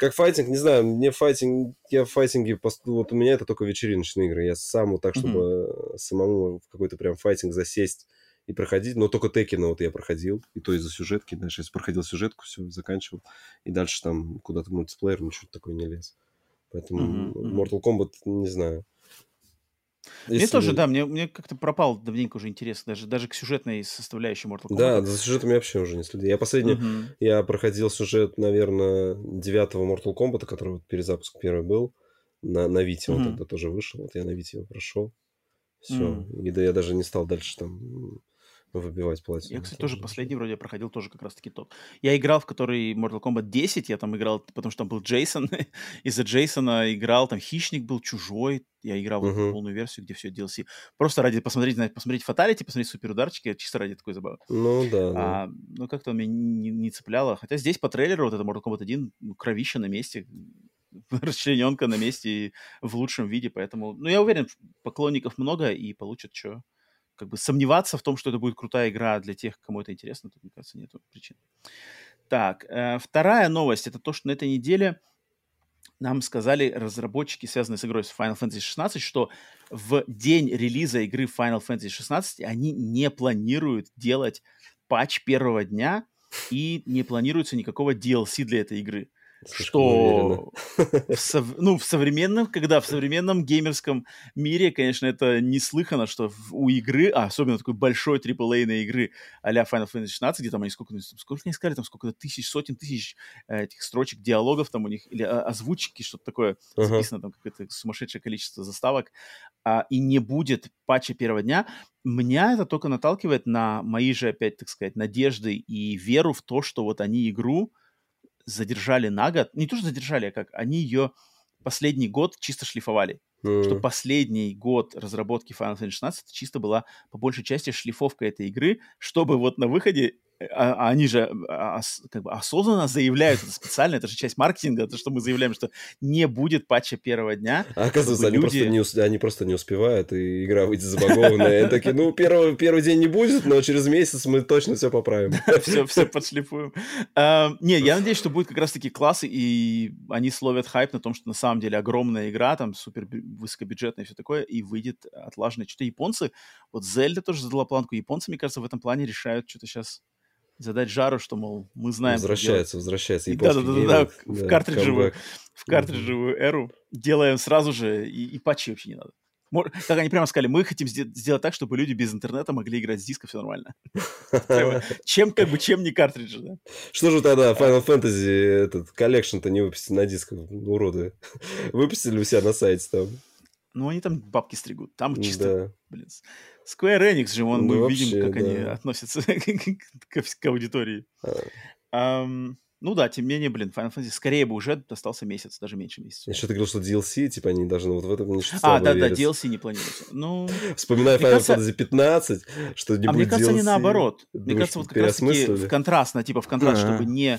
Как файтинг, не знаю, мне файтинг, я в файтинге, вот у меня это только вечериночные игры, я сам вот так, чтобы mm-hmm. самому в какой-то прям файтинг засесть и проходить, но только Текина вот я проходил, и то из-за сюжетки, знаешь, если проходил сюжетку, все, заканчивал, и дальше там куда-то мультиплеер, ничего такое не лез. Поэтому mm-hmm. Mortal Kombat, не знаю. Если... Мне тоже, да, мне, мне как-то пропал давненько уже интерес, даже, даже к сюжетной составляющей Mortal Kombat. Да, за сюжетом я вообще уже не следил. Я последний, uh-huh. я проходил сюжет, наверное, девятого Mortal Kombat, который вот перезапуск первый был, на, на Вите, uh-huh. он тогда тоже вышел, вот я на Вите его прошел. Все, uh-huh. и да я даже не стал дальше там выбивать платье. Я, кстати, тоже последний вроде проходил тоже как раз-таки тот. Я играл в который Mortal Kombat 10, я там играл, потому что там был Джейсон, из-за Джейсона играл, там Хищник был, Чужой, я играл uh-huh. в полную версию, где все DLC. Просто ради посмотреть, знаете, посмотреть фаталити, посмотреть суперударчики, чисто ради такой забавы. Ну да, да. А, ну как-то он меня не, не цепляло. Хотя здесь по трейлеру вот это Mortal Kombat 1, ну, кровища на месте, расчлененка на месте и в лучшем виде, поэтому, ну я уверен, поклонников много и получат что как бы сомневаться в том, что это будет крутая игра для тех, кому это интересно, тут, мне кажется, нет причин. Так, э, вторая новость, это то, что на этой неделе нам сказали разработчики, связанные с игрой Final Fantasy 16, что в день релиза игры Final Fantasy 16 они не планируют делать патч первого дня и не планируется никакого DLC для этой игры. Что в, сов... ну, в современном, когда в современном геймерском мире, конечно, это неслыхано, что у игры, а особенно такой большой AAA игры а-ля Final Fantasy 16, где там они сколько, сколько они сказали, там сколько-то тысяч, сотен тысяч э, этих строчек диалогов там у них, или озвучки, что-то такое uh-huh. записано, там какое-то сумасшедшее количество заставок, а, и не будет патча первого дня, меня это только наталкивает на мои же, опять, так сказать, надежды и веру в то, что вот они игру задержали на год. Не то, что задержали, а как они ее последний год чисто шлифовали. Mm. Что последний год разработки Final Fantasy 16 чисто была по большей части шлифовка этой игры, чтобы вот на выходе а, а они же а, как бы осознанно заявляют это специально, это же часть маркетинга, то, что мы заявляем, что не будет патча первого дня. А оказывается, они, люди... просто не, они просто не успевают, и игра выйдет забагованная. Они такие, ну, первый, первый день не будет, но через месяц мы точно все поправим. Все, все подшлифуем. Не, я надеюсь, что будет как раз-таки классы, и они словят хайп на том, что на самом деле огромная игра, там супер высокобюджетная и все такое, и выйдет отлаженная. Что-то японцы, вот Зельда тоже задала планку, японцы, мне кажется, в этом плане решают что-то сейчас задать жару, что, мол, мы знаем... Возвращается, возвращается. Да, да, да, да, в картриджевую, в картриджевую эру делаем сразу же, и, и патчи вообще не надо. Как они прямо сказали, мы хотим сделать так, чтобы люди без интернета могли играть с диска, все нормально. Чем, как бы, чем не картриджи, да? Что же тогда Final Fantasy этот коллекшн-то не выпустили на дисках, уроды? Выпустили у себя на сайте там? Ну, они там бабки стригут. Там чисто, блин, Square Enix же, вон, ну, мы вообще, видим, как да. они относятся к, к аудитории. А. Um, ну да, тем не менее, блин, Final Fantasy скорее бы уже остался месяц, даже меньше месяца. Я что-то говорил, что DLC, типа, они должны вот в этом не А, да, да, DLC не планируется. Ну, Вспоминаю Final кажется... Fantasy 15, что не а будет мне кажется, DLC. не наоборот. Мне кажется, вот как раз-таки в контраст, на, типа, в контраст, А-а-а. чтобы не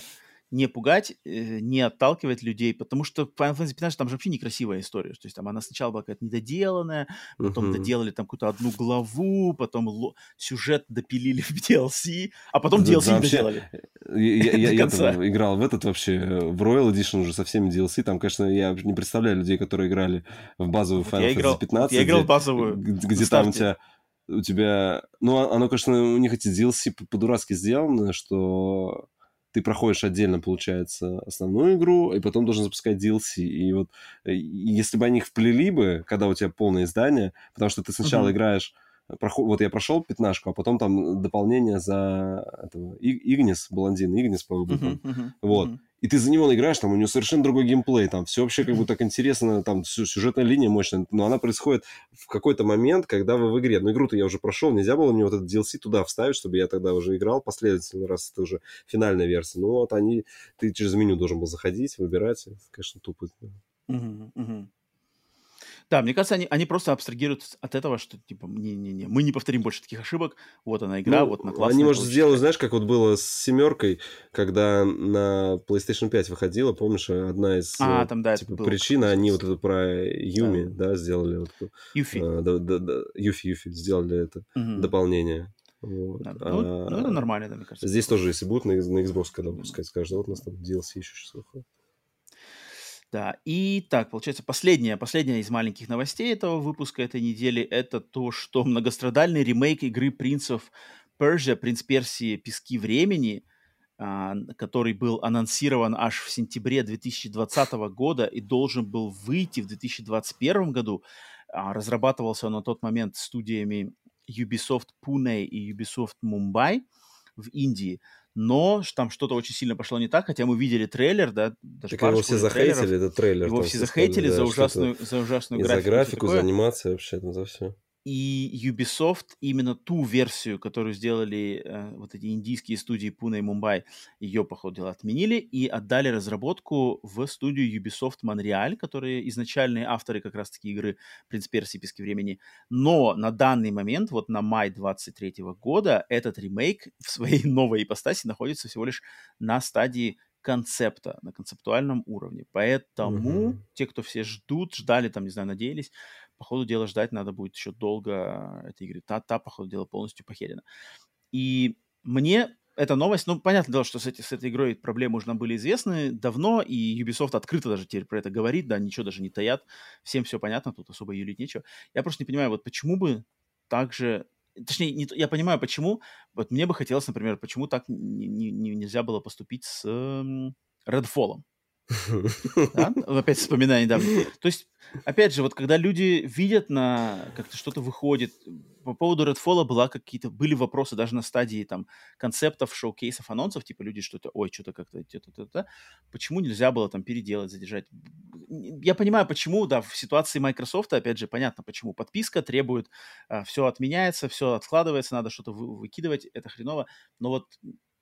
не пугать, э, не отталкивать людей, потому что Final Fantasy 15 там же вообще некрасивая история. То есть там она сначала была какая-то недоделанная, потом uh-huh. доделали там какую-то одну главу, потом ло- сюжет допилили в DLC, а потом DLC да, доделали. Э, я, я, я играл в этот вообще, в Royal Edition уже со всеми DLC. Там, конечно, я не представляю людей, которые играли в базовую Final Fantasy играл, 15. Я играл в базовую. Где, где там у тебя у тебя... Ну, а, оно, конечно, у них эти DLC по-дурацки сделано, что ты проходишь отдельно, получается, основную игру, и потом должен запускать DLC. И вот э, если бы они их вплели бы, когда у тебя полное издание, потому что ты сначала uh-huh. играешь проход... вот я прошел пятнашку, а потом там дополнение за этого Игнис, Блондин, Игнис, по-моему. Uh-huh, uh-huh, вот. Uh-huh и ты за него играешь, там у него совершенно другой геймплей, там все вообще как бы так интересно, там сюжетная линия мощная, но она происходит в какой-то момент, когда вы в игре. Ну, игру-то я уже прошел, нельзя было мне вот этот DLC туда вставить, чтобы я тогда уже играл последовательно, раз это уже финальная версия. Ну, вот они, ты через меню должен был заходить, выбирать, конечно, тупо. Угу, угу. Да, мне кажется, они, они просто абстрагируют от этого, что типа, не-не-не, мы не повторим больше таких ошибок, вот она игра, ну, вот на классная. Они, может, сделают, знаешь, как вот было с семеркой, когда на PlayStation 5 выходила, помнишь, одна из а, там, да, типа, причин, они вот это про Юми, да, да сделали. Вот, Юфи. А, да, да, да, Юфи, Юфи, сделали это угу. дополнение. Вот. Да, ну, а, ну, это нормально, да, мне кажется. Здесь тоже, если будут на, на Xbox, когда выпускать, скажут, вот у нас там DLC еще сейчас выходит. Да, и так, получается, последняя, последняя из маленьких новостей этого выпуска этой недели это то, что многострадальный ремейк игры принцев Персия, Принц Персии, Пески времени, а, который был анонсирован аж в сентябре 2020 года и должен был выйти в 2021 году, а, разрабатывался он на тот момент студиями Ubisoft Pune и Ubisoft Mumbai в Индии но там что-то очень сильно пошло не так, хотя мы видели трейлер, да, даже так его все захейтили, этот трейлер. Его все захейтили да, за, ужасную, за ужасную графику. За графику, за анимацию вообще, ну, за все. И Ubisoft именно ту версию, которую сделали э, вот эти индийские студии Пуна и Мумбай, ее, по ходу дела, отменили и отдали разработку в студию Ubisoft Montreal, которые изначальные авторы как раз-таки игры «Принц Персии. Пески времени». Но на данный момент, вот на май 23 года, этот ремейк в своей новой ипостаси находится всего лишь на стадии концепта, на концептуальном уровне. Поэтому mm-hmm. те, кто все ждут, ждали, там, не знаю, надеялись, по ходу дела ждать надо будет еще долго этой игры. Та, та по ходу дела полностью похерена. И мне эта новость, ну, понятное дело, что с, эти, с этой игрой проблемы уже нам были известны давно, и Ubisoft открыто даже теперь про это говорит, да, ничего даже не таят, всем все понятно, тут особо юлить нечего. Я просто не понимаю, вот почему бы так же Точнее, не, я понимаю, почему. Вот мне бы хотелось, например, почему так не, не, нельзя было поступить с э, Redfall. Да? Опять вспоминаю недавно. То есть, опять же, вот когда люди видят на как-то что-то выходит, по поводу Redfall была какие-то, были вопросы даже на стадии там концептов, шоу-кейсов, анонсов, типа люди что-то, ой, что-то как-то, почему нельзя было там переделать, задержать. Я понимаю, почему, да, в ситуации Microsoft, опять же, понятно, почему. Подписка требует, а, все отменяется, все откладывается, надо что-то вы, выкидывать, это хреново, но вот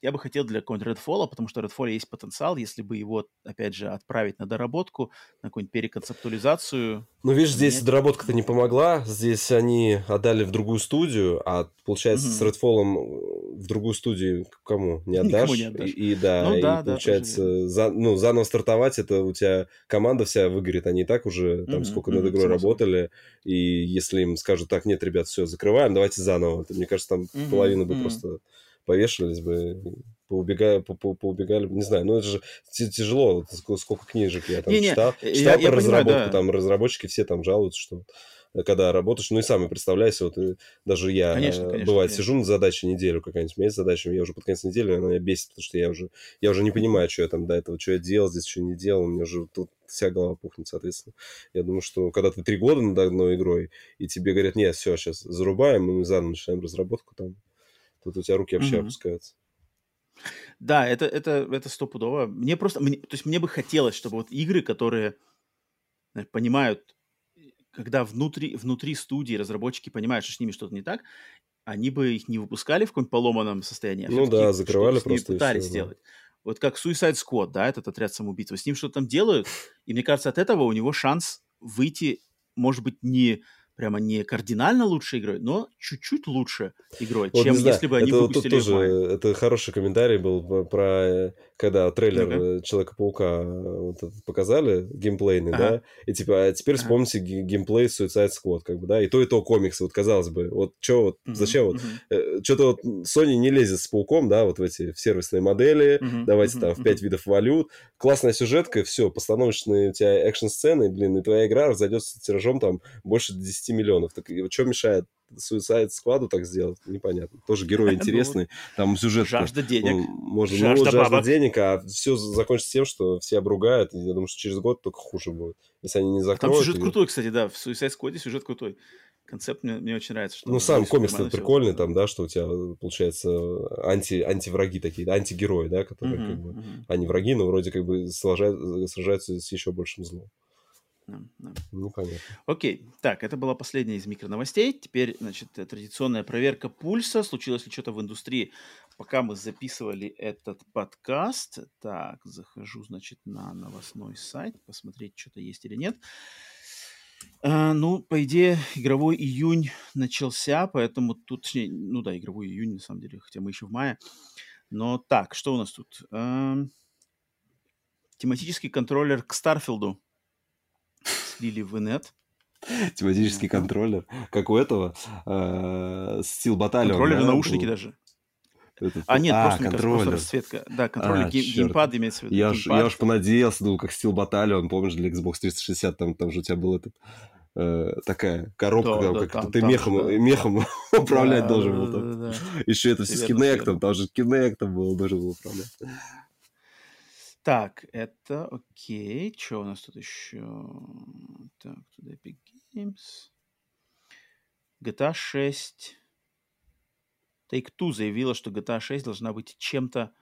я бы хотел для какого-нибудь Redfall, потому что Redfall есть потенциал, если бы его, опять же, отправить на доработку, на какую-нибудь переконцептуализацию. Ну, видишь, здесь Нет. доработка-то не помогла. Здесь они отдали в другую студию, а получается, mm-hmm. с Redfall в другую студию кому? Не отдашь? не отдашь. И, и да, ну, и да, получается, да, за, ну, заново стартовать, это у тебя команда вся выгорит. Они и так уже там mm-hmm. сколько над игрой mm-hmm. работали. И если им скажут, так, нет, ребят, все, закрываем, давайте заново. То, мне кажется, там mm-hmm. половина бы mm-hmm. просто повешались бы, поубегали, по, по, поубегали, не знаю, ну это же тяжело, сколько книжек я там не, читал, не, читал я, про я разработку, понимаю, да. там разработчики все там жалуются, что когда работаешь, ну и сами представляйся, вот и даже я, конечно, конечно, бывает, конечно. сижу на задаче неделю какая-нибудь, у меня есть задача, я уже под конец недели, она меня бесит, потому что я уже, я уже не понимаю, что я там до этого, что я делал здесь, что не делал, у меня уже тут вся голова пухнет, соответственно. Я думаю, что когда ты три года над одной игрой, и тебе говорят, нет, все, сейчас зарубаем, и мы заново начинаем разработку, там Тут у тебя руки вообще mm-hmm. опускаются. Да, это, это, это стопудово. Мне просто, мне, то есть мне бы хотелось, чтобы вот игры, которые знаешь, понимают, когда внутри, внутри студии разработчики понимают, что с ними что-то не так, они бы их не выпускали в каком-нибудь поломанном состоянии. А ну да, закрывали просто. пытались все, сделать. Да. Вот как Suicide Squad, да, этот отряд самоубийц. с ним что-то там делают, и мне кажется, от этого у него шанс выйти, может быть, не прямо не кардинально лучшей игрой, но чуть-чуть лучше игрой, вот, чем знаю, если бы они это, выпустили тоже, Это хороший комментарий был про, когда трейлер ну Человека-паука вот показали, геймплейный, ага. да, и типа, а теперь ага. вспомните геймплей Suicide Squad, как бы, да, и то, и то комиксы, вот казалось бы, вот что вот, угу, зачем вот, угу. что-то вот Sony не лезет с пауком, да, вот в эти в сервисные модели, угу, давайте угу, там в пять видов валют, классная сюжетка, все, постановочные у тебя экшн-сцены, блин, и твоя игра разойдется тиражом там больше 10 миллионов. Так что мешает Suicide Squad так сделать? Непонятно. Тоже герой ну интересный. Там сюжет... Жажда денег. Можно, жажда, ну, жажда денег, а все закончится тем, что все обругают. Я думаю, что через год только хуже будет. Если они не закроют... Там сюжет крутой, кстати, да. В Suicide Squad сюжет крутой. Концепт мне, мне очень нравится. Что ну, сам комикс прикольный, там, да, что у тебя, получается, анти, антивраги такие, антигерои, да, которые, uh-huh, как бы, uh-huh. они враги, но вроде как бы сражают, сражаются с еще большим злом. Да, да. Ну, понятно. Окей, так, это была последняя из микроновостей. Теперь, значит, традиционная проверка пульса. Случилось ли что-то в индустрии, пока мы записывали этот подкаст. Так, захожу, значит, на новостной сайт, посмотреть, что-то есть или нет. А, ну, по идее, игровой июнь начался, поэтому тут, точнее, ну да, игровой июнь, на самом деле, хотя мы еще в мае. Но так, что у нас тут? А, тематический контроллер к Starfield у слили в инет. Тематический контроллер, как у этого э, Steel Battalion. Контроллер да, наушники даже. Этот... А, нет, а, просто, контроллер. Кажется, просто расцветка. Да, контроллер, а, гейм, геймпад имеется в виду. Я, уж, я уж понадеялся, думал, как Steel Battalion, помнишь, для Xbox 360, там, там же у тебя был этот э, такая коробка, да, там, да, как там, ты там, мехом, да. мехом управлять да, должен был. Там. Да, да, да. Еще это все с Kinect, там же Kinect был, должен был управлять. Так, это окей. Что у нас тут еще? Так, тут Epic Games. GTA 6. Take-Two заявила, что GTA 6 должна быть чем-то,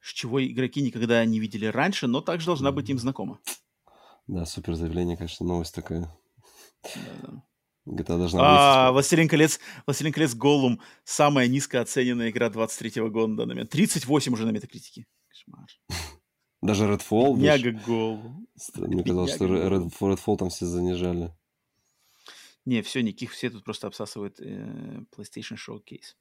с чего игроки никогда не видели раньше, но также должна быть им знакома. Да, супер заявление, конечно, новость такая. Да-да. GTA должна а, быть... Властелин колец, Властелин колец Голум самая низко оцененная игра 23 года на момент. 38 уже на метакритике. Кошмар. Даже Redfall. Няга гол. Мне казалось, что Red, Redfall там все занижали. Не, все, никаких, все тут просто обсасывают э, PlayStation Showcase.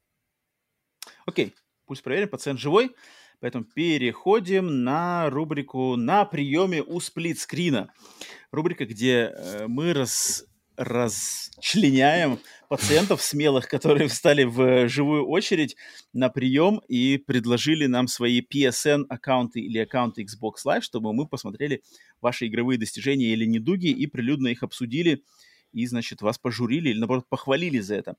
Окей, пусть проверим, пациент живой. Поэтому переходим на рубрику «На приеме у сплитскрина». Рубрика, где э, мы раз, расчленяем пациентов смелых, которые встали в живую очередь на прием и предложили нам свои PSN-аккаунты или аккаунты Xbox Live, чтобы мы посмотрели ваши игровые достижения или недуги и прилюдно их обсудили и, значит, вас пожурили или, наоборот, похвалили за это.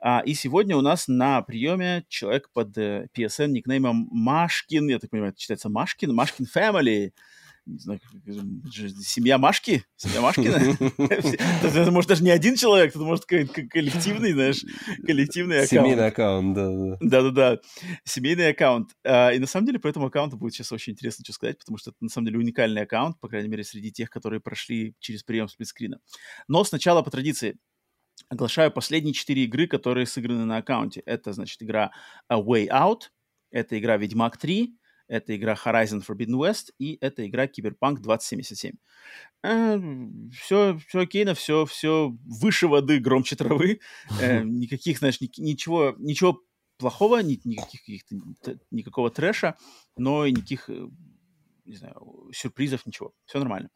А, и сегодня у нас на приеме человек под э, PSN никнеймом Машкин, я так понимаю, это читается Машкин, Машкин Family не знаю, семья Машки, семья Машкина. Это может даже не один человек, это может коллективный, знаешь, коллективный аккаунт. Семейный аккаунт, да. Да-да-да, семейный аккаунт. А, и на самом деле по этому аккаунту будет сейчас очень интересно что сказать, потому что это на самом деле уникальный аккаунт, по крайней мере, среди тех, которые прошли через прием сплитскрина. Но сначала по традиции оглашаю последние четыре игры, которые сыграны на аккаунте. Это, значит, игра A Way Out, Это игра «Ведьмак 3», это игра Horizon Forbidden West и это игра Cyberpunk 2077. Э, все, все окейно, все, все выше воды, громче травы. Э, никаких, знаешь, ни, ничего, ничего плохого, ни, никаких, никакого трэша, но и никаких э, не знаю, сюрпризов, ничего. Все нормально.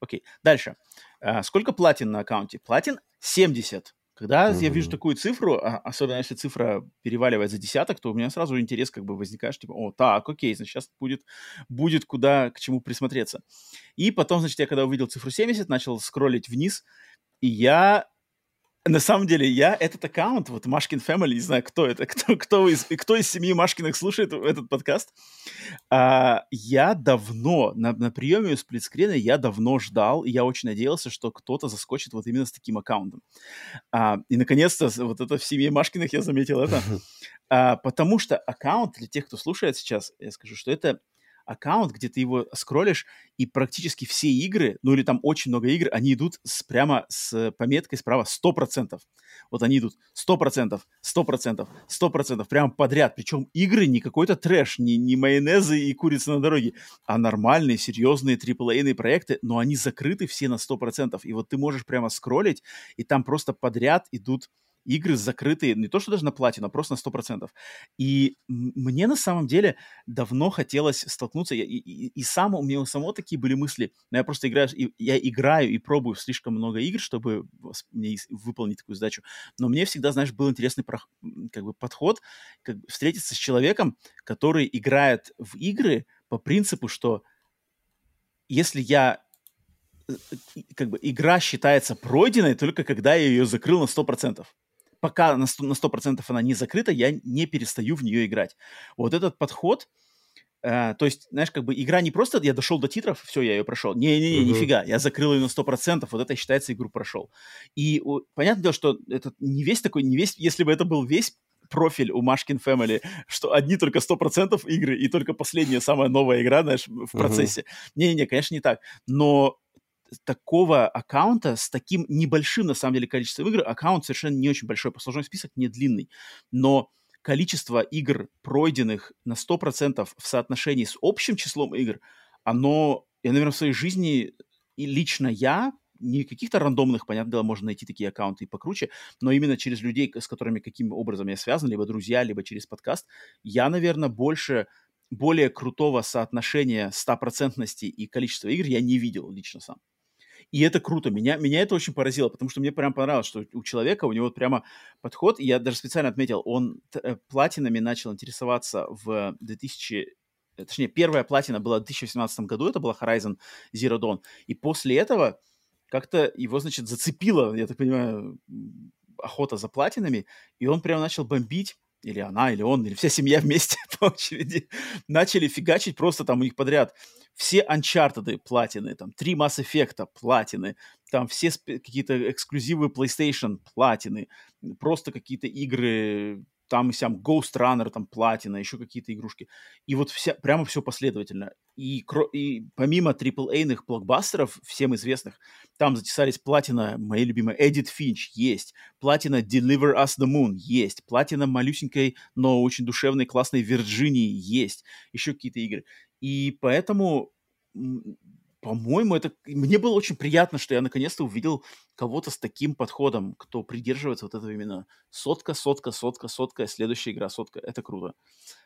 Окей, дальше. А, сколько платин на аккаунте? Платин 70. Когда mm-hmm. я вижу такую цифру, а, особенно если цифра переваливает за десяток, то у меня сразу интерес как бы возникает, типа, о, так, окей, значит, сейчас будет, будет куда, к чему присмотреться. И потом, значит, я когда увидел цифру 70, начал скроллить вниз, и я на самом деле, я этот аккаунт, вот Машкин Family, не знаю, кто это, кто, кто, из, кто из семьи Машкиных слушает этот подкаст, а, я давно, на, на приеме у сплитскрина я давно ждал, и я очень надеялся, что кто-то заскочит вот именно с таким аккаунтом. А, и, наконец-то, вот это в семье Машкиных я заметил это. А, потому что аккаунт, для тех, кто слушает сейчас, я скажу, что это аккаунт, где ты его скроллишь, и практически все игры, ну или там очень много игр, они идут с, прямо с пометкой справа 100%. Вот они идут 100%, 100%, 100%, прямо подряд. Причем игры не какой-то трэш, не, не майонезы и курица на дороге, а нормальные, серьезные AAA проекты, но они закрыты все на 100%. И вот ты можешь прямо скроллить, и там просто подряд идут игры закрытые, не то что даже на платину, а просто на 100%. И мне на самом деле давно хотелось столкнуться, и, и, и сам, у меня у самого такие были мысли, но я просто играю, и, я играю и пробую слишком много игр, чтобы мне выполнить такую задачу, но мне всегда, знаешь, был интересный как бы подход, как бы встретиться с человеком, который играет в игры по принципу, что если я э, как бы игра считается пройденной только когда я ее закрыл на 100% пока на 100%, на 100% она не закрыта, я не перестаю в нее играть. Вот этот подход, э, то есть, знаешь, как бы игра не просто я дошел до титров, все, я ее прошел. Не-не-не, uh-huh. нифига, я закрыл ее на 100%, вот это считается игру прошел. И о, понятное дело, что это не весь такой, не весь, если бы это был весь профиль у Машкин Family, что одни только 100% игры и только последняя, самая новая игра, знаешь, в процессе. Uh-huh. Не-не-не, конечно, не так. Но такого аккаунта с таким небольшим, на самом деле, количеством игр, аккаунт совершенно не очень большой, послужной список не длинный, но количество игр, пройденных на 100% в соотношении с общим числом игр, оно, я, наверное, в своей жизни, и лично я, не каких-то рандомных, понятное дело, можно найти такие аккаунты и покруче, но именно через людей, с которыми каким образом я связан, либо друзья, либо через подкаст, я, наверное, больше, более крутого соотношения стопроцентности и количества игр я не видел лично сам. И это круто. Меня, меня это очень поразило, потому что мне прям понравилось, что у человека, у него прямо подход, я даже специально отметил, он э, платинами начал интересоваться в 2000 э, точнее, первая платина была в 2018 году, это была Horizon Zero Dawn, и после этого как-то его, значит, зацепило, я так понимаю, охота за платинами, и он прям начал бомбить или она, или он, или вся семья вместе по очереди начали фигачить просто там у них подряд все Uncharted платины, там, три Mass Effect платины, там все какие-то эксклюзивы PlayStation платины, просто какие-то игры там и сям Ghost Runner, там платина, еще какие-то игрушки. И вот вся, прямо все последовательно. И, и помимо AAA-ных блокбастеров, всем известных, там затесались платина, моя любимая, Эдит Финч, есть. Платина Deliver Us the Moon, есть. Платина малюсенькой, но очень душевной, классной Вирджинии, есть. Еще какие-то игры. И поэтому по-моему, это мне было очень приятно, что я наконец-то увидел кого-то с таким подходом, кто придерживается вот этого именно сотка, сотка, сотка, сотка, следующая игра сотка. Это круто.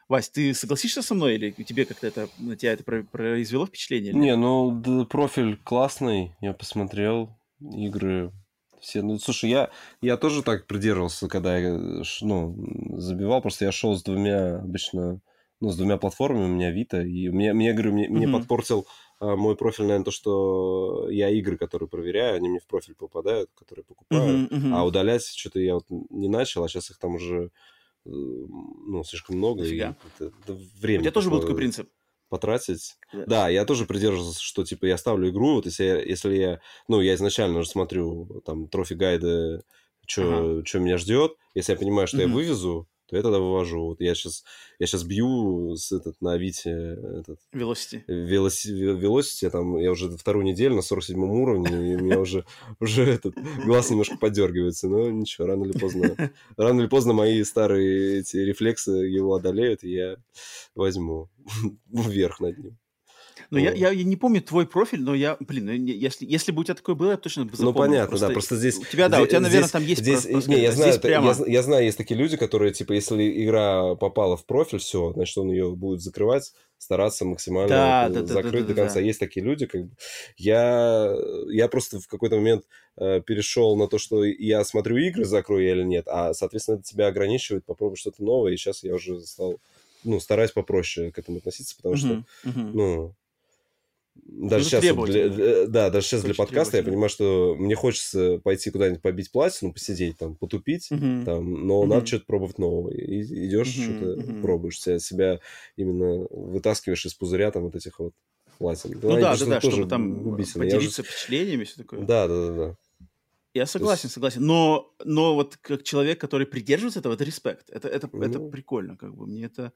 Вась, ты согласишься со мной или тебе как-то это на тебя это произвело впечатление? Не, ну да, профиль классный, я посмотрел игры все. Ну, слушай, я, я тоже так придерживался, когда я ну, забивал, просто я шел с двумя обычно, ну, с двумя платформами, у меня Вита, и меня, мне, говорю, мне, mm-hmm. мне подпортил а, мой профиль, наверное, то, что я игры, которые проверяю, они мне в профиль попадают, которые покупаю. Uh-huh, uh-huh. А удалять что-то я вот не начал, а сейчас их там уже э, ну, слишком много. Дофига. И это, это время. У тебя тоже был такой принцип? потратить. Yeah. Да, я тоже придерживался, что типа я ставлю игру, вот если я, если я, ну, я изначально уже смотрю там трофи гайды, что ага. меня ждет, если я понимаю, что uh-huh. я вывезу, то я тогда вывожу. Вот я сейчас, я сейчас бью с этот, на Авито этот... Velocity. Велоси, Velocity, там, я уже вторую неделю на 47 уровне, и у меня уже, уже этот глаз немножко подергивается. Но ничего, рано или поздно, рано или поздно мои старые эти рефлексы его одолеют, и я возьму вверх над ним. Ну, я, я, я не помню твой профиль, но я, блин, ну, если, если бы у тебя такое было, я точно бы запомнил. Ну, понятно, просто, да, просто здесь... У тебя, да, здесь, у тебя, наверное, здесь, там есть здесь, просто, не, я знаю, здесь прямо... я, я знаю, есть такие люди, которые, типа, если игра попала в профиль, все, значит, он ее будет закрывать, стараться максимально да, да, закрыть да, да, до конца. Да. Есть такие люди, как бы... Я, я просто в какой-то момент э, перешел на то, что я смотрю игры, закрою я или нет, а, соответственно, это тебя ограничивает, попробуй что-то новое, и сейчас я уже стал, ну, стараюсь попроще к этому относиться, потому что, Мгм, мгм. ну, даже сейчас, вот для, для- да, даже сейчас для подкаста я понимаю, что мне хочется пойти куда-нибудь побить платину, посидеть там, потупить, Мгм. там, но Мгм. надо что-то пробовать нового. И идешь, Мгм, что-то мгм. пробуешь, себя, себя именно вытаскиваешь из пузыря там вот этих вот платин. Ну да, да, да, тоже чтобы там губительные. Я уже- поделиться впечатлениями, все такое. Да, да, да, да. Я согласен, согласен. Но, но вот как человек, который придерживается этого, это респект. Это, это, это Ну. прикольно, как бы. Мне это...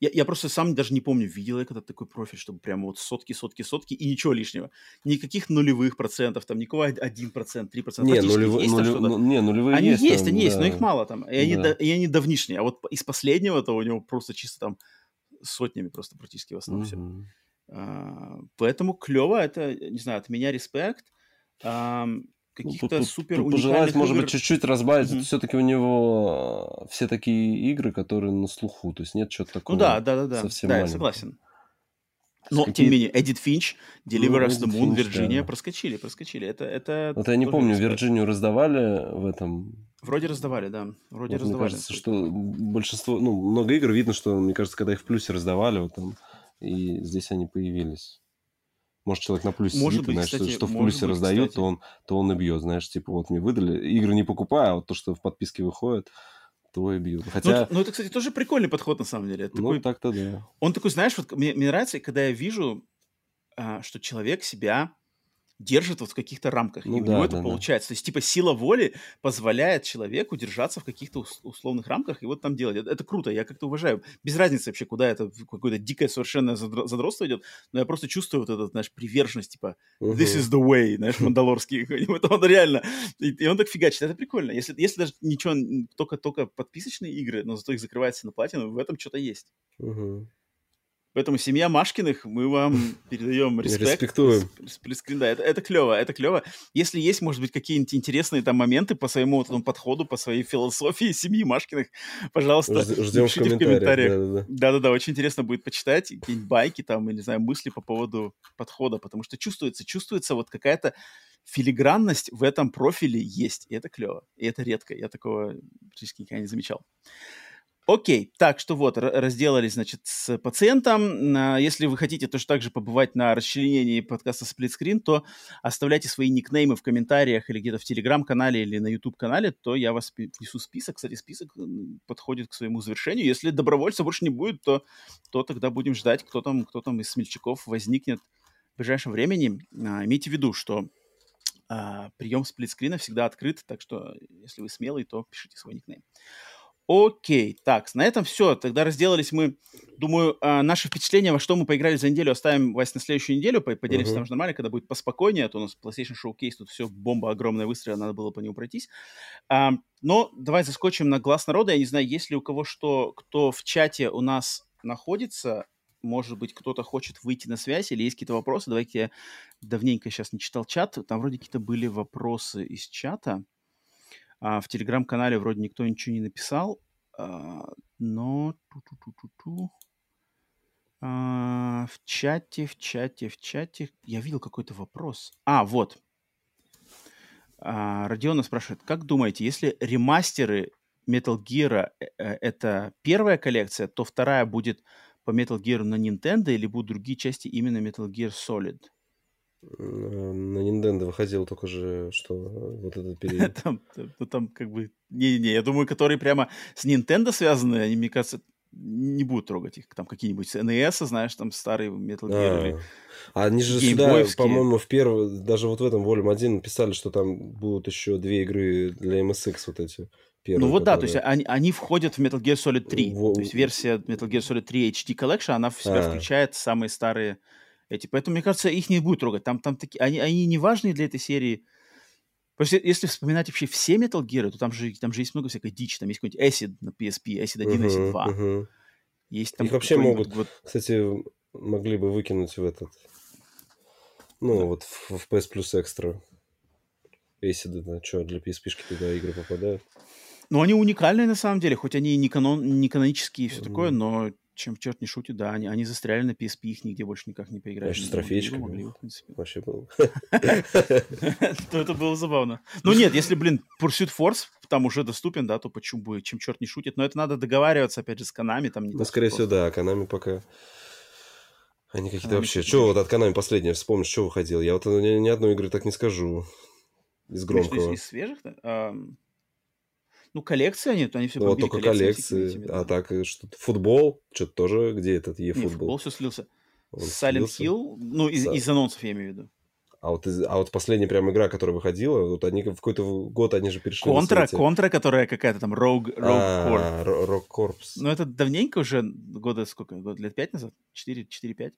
Я, я просто сам даже не помню, видел я когда такой профиль, чтобы прямо вот сотки, сотки, сотки и ничего лишнего. Никаких нулевых процентов, там никакого один процент, три процента. Не, Практически нулевые, есть нулев- ну, не, нулевые Они есть. есть, там, они есть, но да. их мало там. И они, Да. да- и они давнишние. А вот из последнего-то у него просто чисто там сотнями просто практически в основном все. Мгм. А, поэтому клево, это, не знаю, от меня респект. Ну, каких-то тут- тут- супер уникальных пожелать, может игр- быть, чуть-чуть разбавить. Мгм. Все-таки у него э, все такие игры, которые на слуху. То есть нет чего-то такого. Ну да, да, да, да. совсем да, я маленького. согласен. Но, Какие- тем не менее, Эдит Финч, Deliver Ну, Us the Эдит Moon, Вирджиния да. проскочили, проскочили. Это, это Вот я не помню. Вирджинию раздавали в этом. Вроде раздавали, да. Вроде Вот мне раздавали. кажется, что большинство, ну, много игр видно, что, мне кажется, когда их в плюсе раздавали, вот там, и здесь они появились. Может, человек на плюсе Может сидит, и, быть, знаешь, кстати, что, что в плюсе быть, раздают, кстати. то он, то он и бьет, знаешь, типа, вот мне выдали, игры не покупая, а вот то, что в подписке выходит, то и бьют. Ну, Хотя, это- ну, это, кстати, тоже прикольный подход, на самом деле. Это ну, такой так-то да. Он такой, знаешь, вот мне, мне нравится, когда я вижу, а, что человек себя держит вот в каких-то рамках, Ну и у да, него это да, получается. То есть, типа, сила воли позволяет человеку держаться в каких-то ус- условных рамках и вот там делать. Это, это круто, я как-то уважаю. Без разницы вообще, куда это, какое-то дикое совершенно задро- задротство идет, но я просто чувствую вот эту, знаешь, приверженность, типа, this is the way, знаешь, мандалорский. Это он реально. И, и он так фигачит. Это прикольно. Если, если даже ничего, только-только подписочные игры, но зато их закрывается на платину, в этом что-то есть. Мгм. Поэтому семья Машкиных, мы вам передаем респект. Респектуем. Сп- сплитскрин, да, это, это клево, это клево. Если есть, может быть, какие-нибудь интересные там моменты по своему вот этому подходу, по своей философии семьи Машкиных, пожалуйста, Жд- Ждем в пишите комментариях. да-да-да. Очень интересно будет почитать какие-нибудь байки там, и, не знаю, мысли по поводу подхода, потому что чувствуется, чувствуется вот какая-то филигранность в этом профиле есть, и это клево, и это редко, я такого практически никогда не замечал. Окей, так что вот, разделались, значит, с пациентом. Если вы хотите тоже также побывать на расчленении подкаста Split Screen, то оставляйте свои никнеймы в комментариях или где-то в Телеграм-канале или на YouTube-канале, то я вас внесу список. Кстати, список подходит к своему завершению. Если добровольцев больше не будет, то, то тогда будем ждать, кто там, кто там из смельчаков возникнет в ближайшем времени. А, имейте в виду, что а, прием сплитскрина всегда открыт, так что если вы смелый, то пишите свой никнейм. Окей, так, на этом все. Тогда разделались мы. Думаю, а, наши впечатления, во что мы поиграли за неделю, оставим, Вась, на следующую неделю. по- Поделимся Мгм. там же нормально, когда будет поспокойнее, а то у нас PlayStation Showcase, тут все, бомба огромная выстрела, надо было по нему пройтись. А, но давай заскочим на глаз народа. Я не знаю, есть ли у кого что, кто в чате у нас находится, может быть, кто-то хочет выйти на связь или есть какие-то вопросы. Давайте я давненько сейчас не читал чат. Там вроде какие-то были вопросы из чата. А, в телеграм-канале вроде никто ничего не написал. А, но... ту-ту-ту-ту-ту. А, в чате, в чате, в чате... Я видел какой-то вопрос. А, вот. А, Родиона спрашивает, как думаете, если ремастеры Metal Gear э, э, это первая коллекция, то вторая будет по Metal Gear на Nintendo или будут другие части именно Metal Gear Solid? На Nintendo выходил только же, что вот этот период. Там, там, ну, там как бы... Не-не-не, я думаю, которые прямо с Nintendo связаны, они, мне кажется... не будут трогать их. Там какие-нибудь NES, знаешь, там старые Metal Gear. А, они же сюда, по-моему, в первом, даже вот в этом Volume 1 написали, что там будут еще две игры для MSX вот эти. Первые, ну вот которые... да, то есть они, они входят в Metal Gear Solid 3. В... То есть версия Metal Gear Solid 3 HD Collection, она в себя а. включает самые старые эти. Поэтому, мне кажется, их не будет трогать. Там, там такие, они, они не важные для этой серии. Просто если вспоминать вообще все Metal Gear, то там же, там же есть много всякой дичи. Там есть какой-нибудь Acid на PSP, Acid 1, uh-huh, Acid 2. Uh-huh. Есть там Их вообще могут, вот... кстати, могли бы выкинуть в этот, ну, да. вот в, в PS Plus Extra. Acid, да, что, для PSP-шки туда игры попадают. Ну, они уникальные на самом деле, хоть они не, канон, не канонические и все mm. такое, но чем черт не шутит, да, они, они застряли на PSP, их нигде больше никак не поиграть. Вообще с. Могли, в принципе. Вообще было. То это было забавно. Ну нет, если, блин, Pursuit Force там уже доступен, да, то почему бы, чем черт не шутит. Но это надо договариваться, опять же, с Канами. Там не ну, скорее всего, да, Канами пока... Они какие-то вообще... Что вот от Канами последнее вспомнишь, что выходил? Я вот ни одной игры так не скажу. Из громкого. Из свежих-то? Ну, коллекции они, то они все Ну, только коллекции. Этими, а так, э, что футбол, что-то тоже, где этот e-футбол? футбол все слился. Silent? Hill, ну, из, из анонсов я имею в виду. А вот, из, а вот последняя прям игра, которая выходила, вот они в какой-то год они же перешли Контра, контра, которая какая-то там Rogue, Rogue а. Rogue Corps. Ну, это давненько уже, года сколько, год, лет пять назад? Четыре, четыре-пять?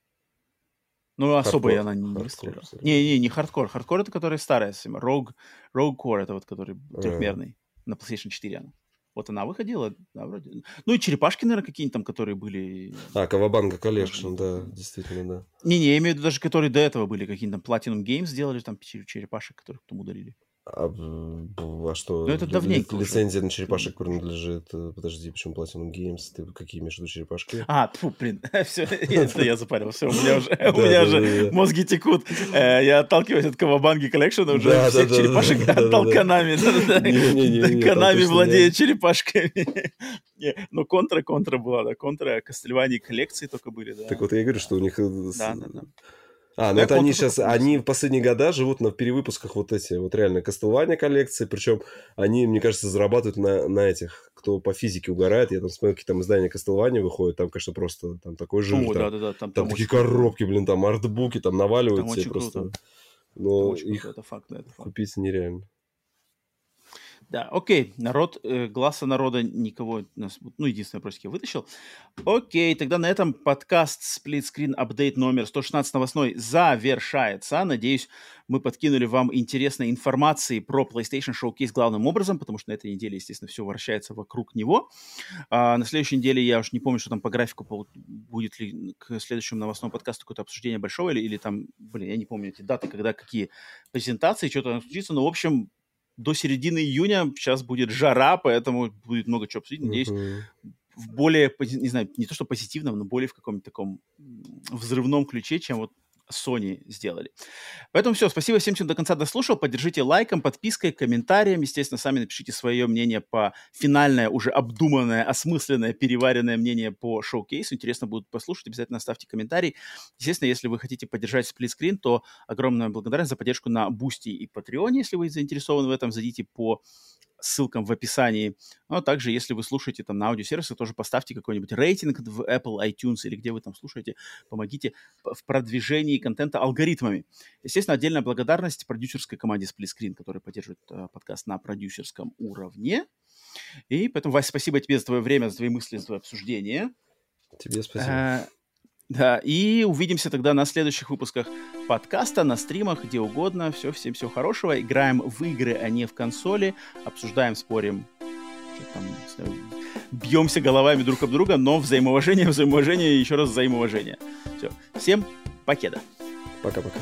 Ну, особо она не, не стреляла. Не, не, не Hard Corps. Hard Corps это который старая Rogue, Rogue Corps, это вот который трехмерный на PlayStation 4 она. Вот она выходила, да, вроде. Ну и черепашки, наверное, какие-нибудь там, которые были... А, Cowabunga Collection, да, действительно, да. Не-не, я имею в виду даже, которые до этого были, какие-нибудь там Platinum Games сделали, там черепашек, которых потом удалили. А, а что? Ну, это давненько ли, Лицензия на черепашек принадлежит... Э, подожди, почему Platinum Games? Ты какие между черепашки? А, тьфу, блин, все, это я запарил, все, у меня уже, у меня уже мозги текут. Э, я отталкиваюсь от Кавабанги Коллекшена уже всех черепашек отдал Канами. Канами владеет черепашками. Ну, контра, контра была, да, контра, Кастельвани коллекции только были, да. Так вот я говорю, что у них... Э, да, да, да. А, ну это они сейчас, они в последние года живут на перевыпусках вот эти, вот реально Castlevania коллекции, причем они, мне кажется, зарабатывают на, на этих, кто по физике угорает. Я там смотрю, какие там издания Castlevania выходят, там, конечно, просто там такой жир. О, там, да, да, да, там, там, там такие коробки, блин, там артбуки, там наваливаются. Там очень просто. Круто. Но их круто, это факт, да, это факт. купить нереально. Да, окей, народ, э, глаза народа никого, ну, единственное, просто я вытащил. Окей, тогда на этом подкаст Split Screen Update номер 116 новостной завершается. Надеюсь, мы подкинули вам интересной информации про PlayStation Showcase главным образом, потому что на этой неделе, естественно, все вращается вокруг него. А на следующей неделе я уж не помню, что там по графику будет ли к следующему новостному подкасту какое-то обсуждение большого или, или там, блин, я не помню эти даты, когда какие презентации, что-то случится, но, в общем, до середины июня сейчас будет жара, поэтому будет много чего обсудить. Надеюсь, uh-huh. в более, не знаю, не то что позитивном, но более в каком-то таком взрывном ключе, чем вот Sony сделали. Поэтому все, спасибо всем, кто до конца дослушал. Поддержите лайком, подпиской, комментарием. Естественно, сами напишите свое мнение по финальное, уже обдуманное, осмысленное, переваренное мнение по шоу-кейсу. Интересно будет послушать. Обязательно оставьте комментарий. Естественно, если вы хотите поддержать Split Screen, то огромная благодарность за поддержку на Boosty и Patreon е. Если вы заинтересованы в этом, зайдите по ссылкам в описании. Ну, а также, если вы слушаете там на аудиосервисе, тоже поставьте какой-нибудь рейтинг в Apple, iTunes или где вы там слушаете. Помогите в продвижении контента алгоритмами. Естественно, отдельная благодарность продюсерской команде Split которая поддерживает э, подкаст на продюсерском уровне. И поэтому, Вася, спасибо тебе за твое время, за твои мысли, за твое обсуждение. Тебе спасибо. Да, и увидимся тогда на следующих выпусках подкаста, на стримах, где угодно. Все, всем всего хорошего. Играем в игры, а не в консоли. Обсуждаем, спорим. Там, бьемся головами друг об друга, но взаимоуважение, взаимоуважение и еще раз взаимоуважение. Все. Всем покеда. Пока-пока.